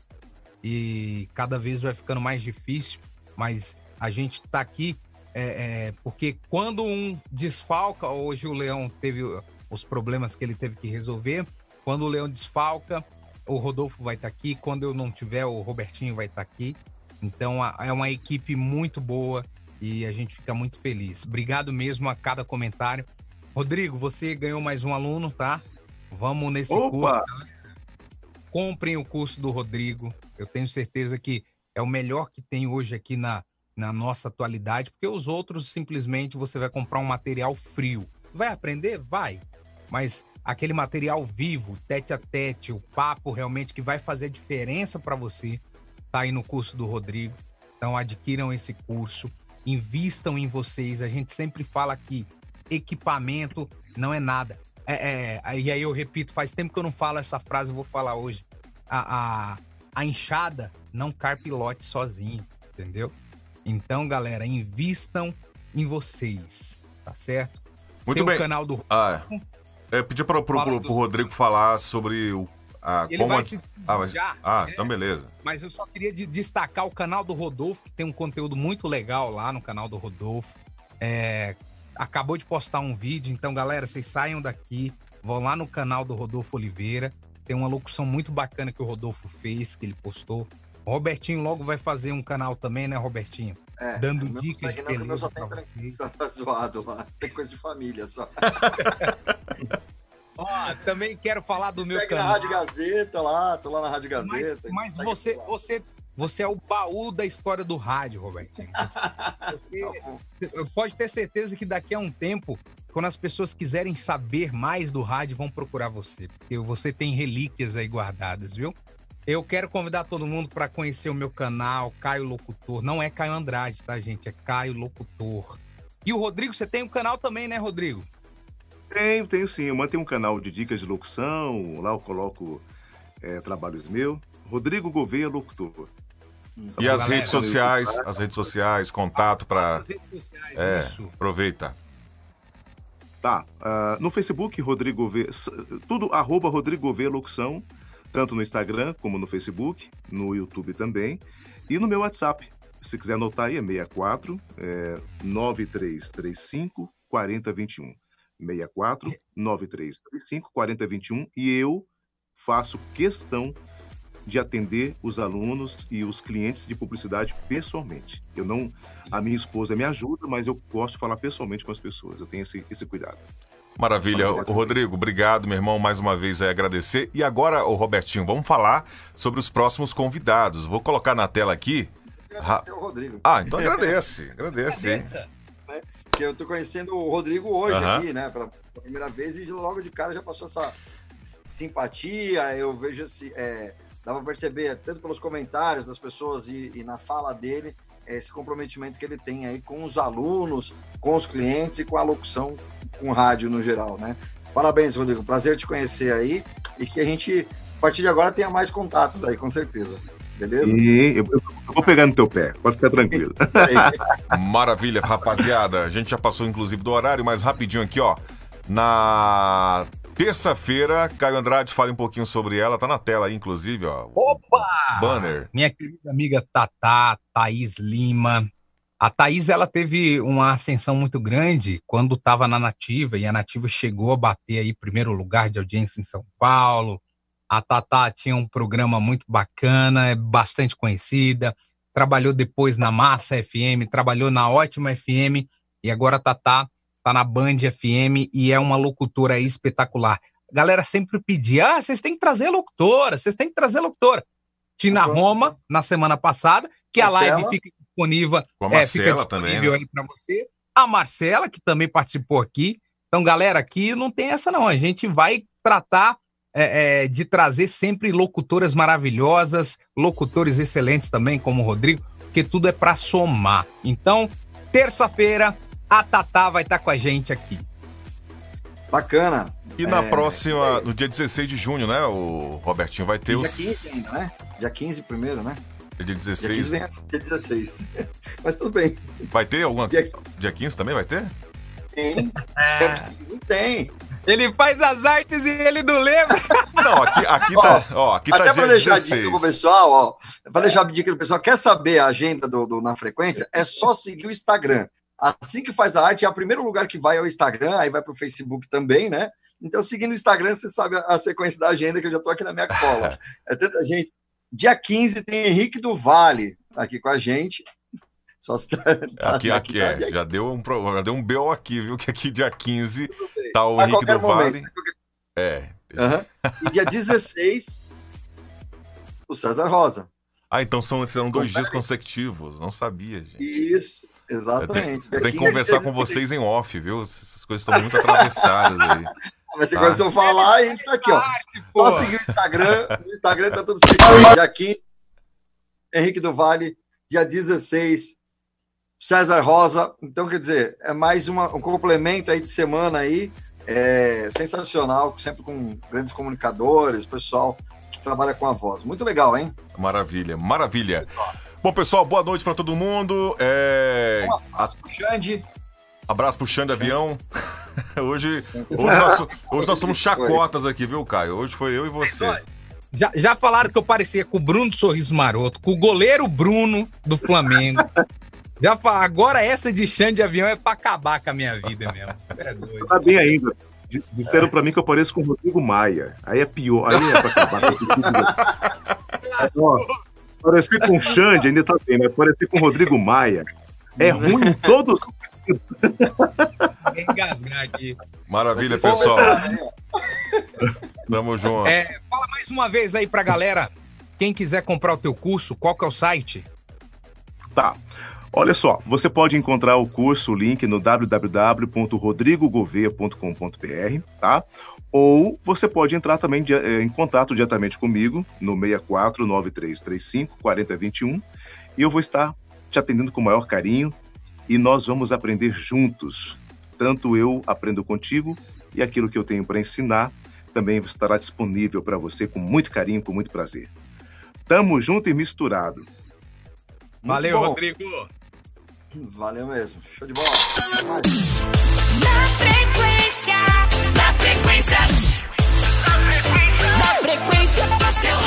e cada vez vai ficando mais difícil. Mas a gente está aqui é, é, porque quando um desfalca, hoje o Leão teve os problemas que ele teve que resolver. Quando o Leão desfalca, o Rodolfo vai estar tá aqui. Quando eu não tiver, o Robertinho vai estar tá aqui. Então é uma equipe muito boa e a gente fica muito feliz. Obrigado mesmo a cada comentário. Rodrigo, você ganhou mais um aluno, tá? Vamos nesse Opa! curso. Comprem o curso do Rodrigo. Eu tenho certeza que é o melhor que tem hoje aqui na, na nossa atualidade, porque os outros simplesmente você vai comprar um material frio. Vai aprender? Vai. Mas aquele material vivo, tete a tete, o papo realmente que vai fazer diferença para você, tá aí no curso do Rodrigo. Então adquiram esse curso, invistam em vocês. A gente sempre fala que equipamento não é nada. É, é, e aí eu repito, faz tempo que eu não falo essa frase, eu vou falar hoje. A, a, a enxada não carpilote sozinho, entendeu? Então, galera, invistam em vocês, tá certo? Muito Tem bem. o canal do Ah, é, pedi para pro Rodrigo falar sobre o. A, Ele como vai se ah, vai- já, ah, né? então beleza. Mas eu só queria de- destacar o canal do Rodolfo, que tem um conteúdo muito legal lá no canal do Rodolfo. É, acabou de postar um vídeo, então, galera, vocês saiam daqui, vão lá no canal do Rodolfo Oliveira. Tem uma locução muito bacana que o Rodolfo fez, que ele postou. O Robertinho logo vai fazer um canal também, né, Robertinho? É, Dando meu dicas de não, o meu só beleza tem pra vocês. Tá zoado lá. Tem coisa de família só. Ó, também quero falar do meu Segue na canal. Rádio Gazeta lá, tô lá na Rádio Mas, Gazeta. mas Segue você, você, você é o baú da história do rádio, Robertinho. Você, você- Tá pode ter certeza que daqui a um tempo, quando as pessoas quiserem saber mais do rádio, vão procurar você, porque você tem relíquias aí guardadas, viu? Eu quero convidar todo mundo para conhecer o meu canal, Caio Locutor. Não é Caio Andrade, tá, gente? É Caio Locutor. E o Rodrigo, você tem um canal também, né, Rodrigo? Tenho, tenho sim. Eu mantenho um canal de dicas de locução. Lá eu coloco é, trabalhos meus. Rodrigo Gouveia Locutor. E as galera, redes sociais, as redes sociais, contato para. As redes sociais, É, isso. aproveita. Tá. ah, no Facebook, Rodrigo Gouveia. s- Tudo arroba Rodrigo Gouveia Locução. Tanto no Instagram como no Facebook. No YouTube também. E no meu WhatsApp. Se quiser anotar aí, é 64 é, 9335 4021. 64 9335 4021. E eu faço questão de atender os alunos e os clientes de publicidade pessoalmente. Eu não, a minha esposa me ajuda, mas eu de falar pessoalmente com as pessoas. Eu tenho esse, esse cuidado. Maravilha. Ô, Rodrigo, obrigado, meu irmão, mais uma vez é agradecer. E agora, o Robertinho, vamos falar sobre os próximos convidados. Vou colocar na tela aqui. Agradecer o Rodrigo. Ah, então agradece. Agradece, hein? Porque eu tô conhecendo o Rodrigo hoje aqui, né? Pela pela primeira vez, e logo de cara já passou essa simpatia. Eu vejo esse. É, dá pra perceber, tanto pelos comentários das pessoas e, e na fala dele, esse comprometimento que ele tem aí com os alunos, com os clientes e com a locução, com o rádio no geral, né? Parabéns, Rodrigo. Prazer te conhecer aí e que a gente, a partir de agora, tenha mais contatos aí, com certeza. Beleza? E eu, eu- eu vou pegar no teu pé, pode ficar tranquilo. Maravilha, rapaziada. A gente já passou, inclusive, do horário, mas rapidinho aqui, ó. Na terça-feira, Caio Andrade fale um pouquinho sobre ela. Tá na tela aí, inclusive, ó. Opa! Banner. Minha querida amiga Tatá, Thaís Lima. A Thaís, ela teve uma ascensão muito grande quando estava na Nativa, e a Nativa chegou a bater aí primeiro lugar de audiência em São Paulo. A Tatá tinha um programa muito bacana, é bastante conhecida, trabalhou depois na Massa FM, trabalhou na Ótima FM, e agora a Tatá tá na Band FM e é uma locutora espetacular. A galera sempre pedia, ah, vocês têm que trazer locutora, vocês têm que trazer locutora. Tina Roma, na semana passada, que a Marcela. live fica disponível, Com a é, fica Marcela também, disponível né? aí para você. A Marcela, que também participou aqui. Então, galera, aqui não tem essa não. A gente vai tratar é, é, de trazer sempre locutoras maravilhosas, locutores excelentes também, como o Rodrigo, porque tudo é para somar. Então, terça-feira, a Tatá vai estar com a gente aqui. Bacana. E na É, próxima, no dia 16 de junho, né, o Robertinho vai ter Dia os. 15 ainda, né? Dia 15 primeiro, né? Dia Dia 15 16. vem antes do dia 16. Mas tudo bem. Vai ter alguma. Dia Dia 15 também vai ter? Tem. Dia 15 tem. Ele faz as artes e ele não lembra. Não, aqui, aqui tá. Ó, aqui tá Até dia para deixar a 16. dica pro pessoal, ó. Para deixar a dica pro pessoal, quer saber a agenda do, do Na Frequência? É só seguir o Instagram. Assim que faz a arte, é o primeiro lugar que vai ao Instagram, aí vai pro Facebook também, né? Então, seguindo o Instagram, você sabe a, sequência da agenda, que eu já tô aqui na minha cola. É tanta gente. Dia 15 tem Henrique do Vale aqui com a gente. Só se tá, tá- Aqui, aqui, tá- é. Já deu um, deu um BO aqui, viu? Que aqui dia 15 tá o A Henrique qualquer do Vale. momento. É. Aham. E dia 16, o César Rosa. Ah, então são, serão dois dias consecutivos. Não sabia, gente. Isso, exatamente. Tem que conversar com vocês em off, viu? Essas coisas estão muito atravessadas aí. Mas você Tá. começou a falar e a gente tá aqui, ó. Só seguir o Instagram. No Instagram tá tudo certo. Dia 15, Henrique do Vale. Dia 16, César Rosa. Então, quer dizer, é mais uma, um complemento aí de semana aí. É, sensacional, sempre com grandes comunicadores, pessoal que trabalha com a voz. Muito legal, hein? Maravilha, maravilha. Bom, pessoal, boa noite pra todo mundo. É... Um abraço pro Xande. Abraço pro Xande Avião. hoje, hoje, nós, hoje nós somos chacotas aqui, viu, Caio? Hoje foi eu e você. Já, já falaram que eu parecia com o Bruno Sorriso Maroto, com o goleiro Bruno do Flamengo. Já Agora essa de chão de avião é pra acabar com a minha vida mesmo. É doido. Tá bem ainda. Dis- Disseram pra mim que eu pareço com o Rodrigo Maia. Aí é pior. Aí é pra acabar. com esse tipo de- Ó, parecer com o Xande ainda tá bem, mas parecer com o Rodrigo Maia é ruim em todos. Vou engasgar aqui. Maravilha, Vocês são pessoal. ó. Tamo junto. É, fala mais uma vez aí pra galera. Quem quiser comprar o teu curso, qual que é o site? Tá. Olha só, você pode encontrar o curso, o link no www.rodrigogouveia.com.br, tá? Ou você pode entrar também eh, em contato diretamente comigo no 649335 4021 e eu vou estar te atendendo com o maior carinho e nós vamos aprender juntos. Tanto eu aprendo contigo e aquilo que eu tenho para ensinar também estará disponível para você com muito carinho, com muito prazer. Tamo junto e misturado. Valeu, bom. Rodrigo. Valeu mesmo. Show de bola. Na frequência, frequência, na frequência do seu rádio.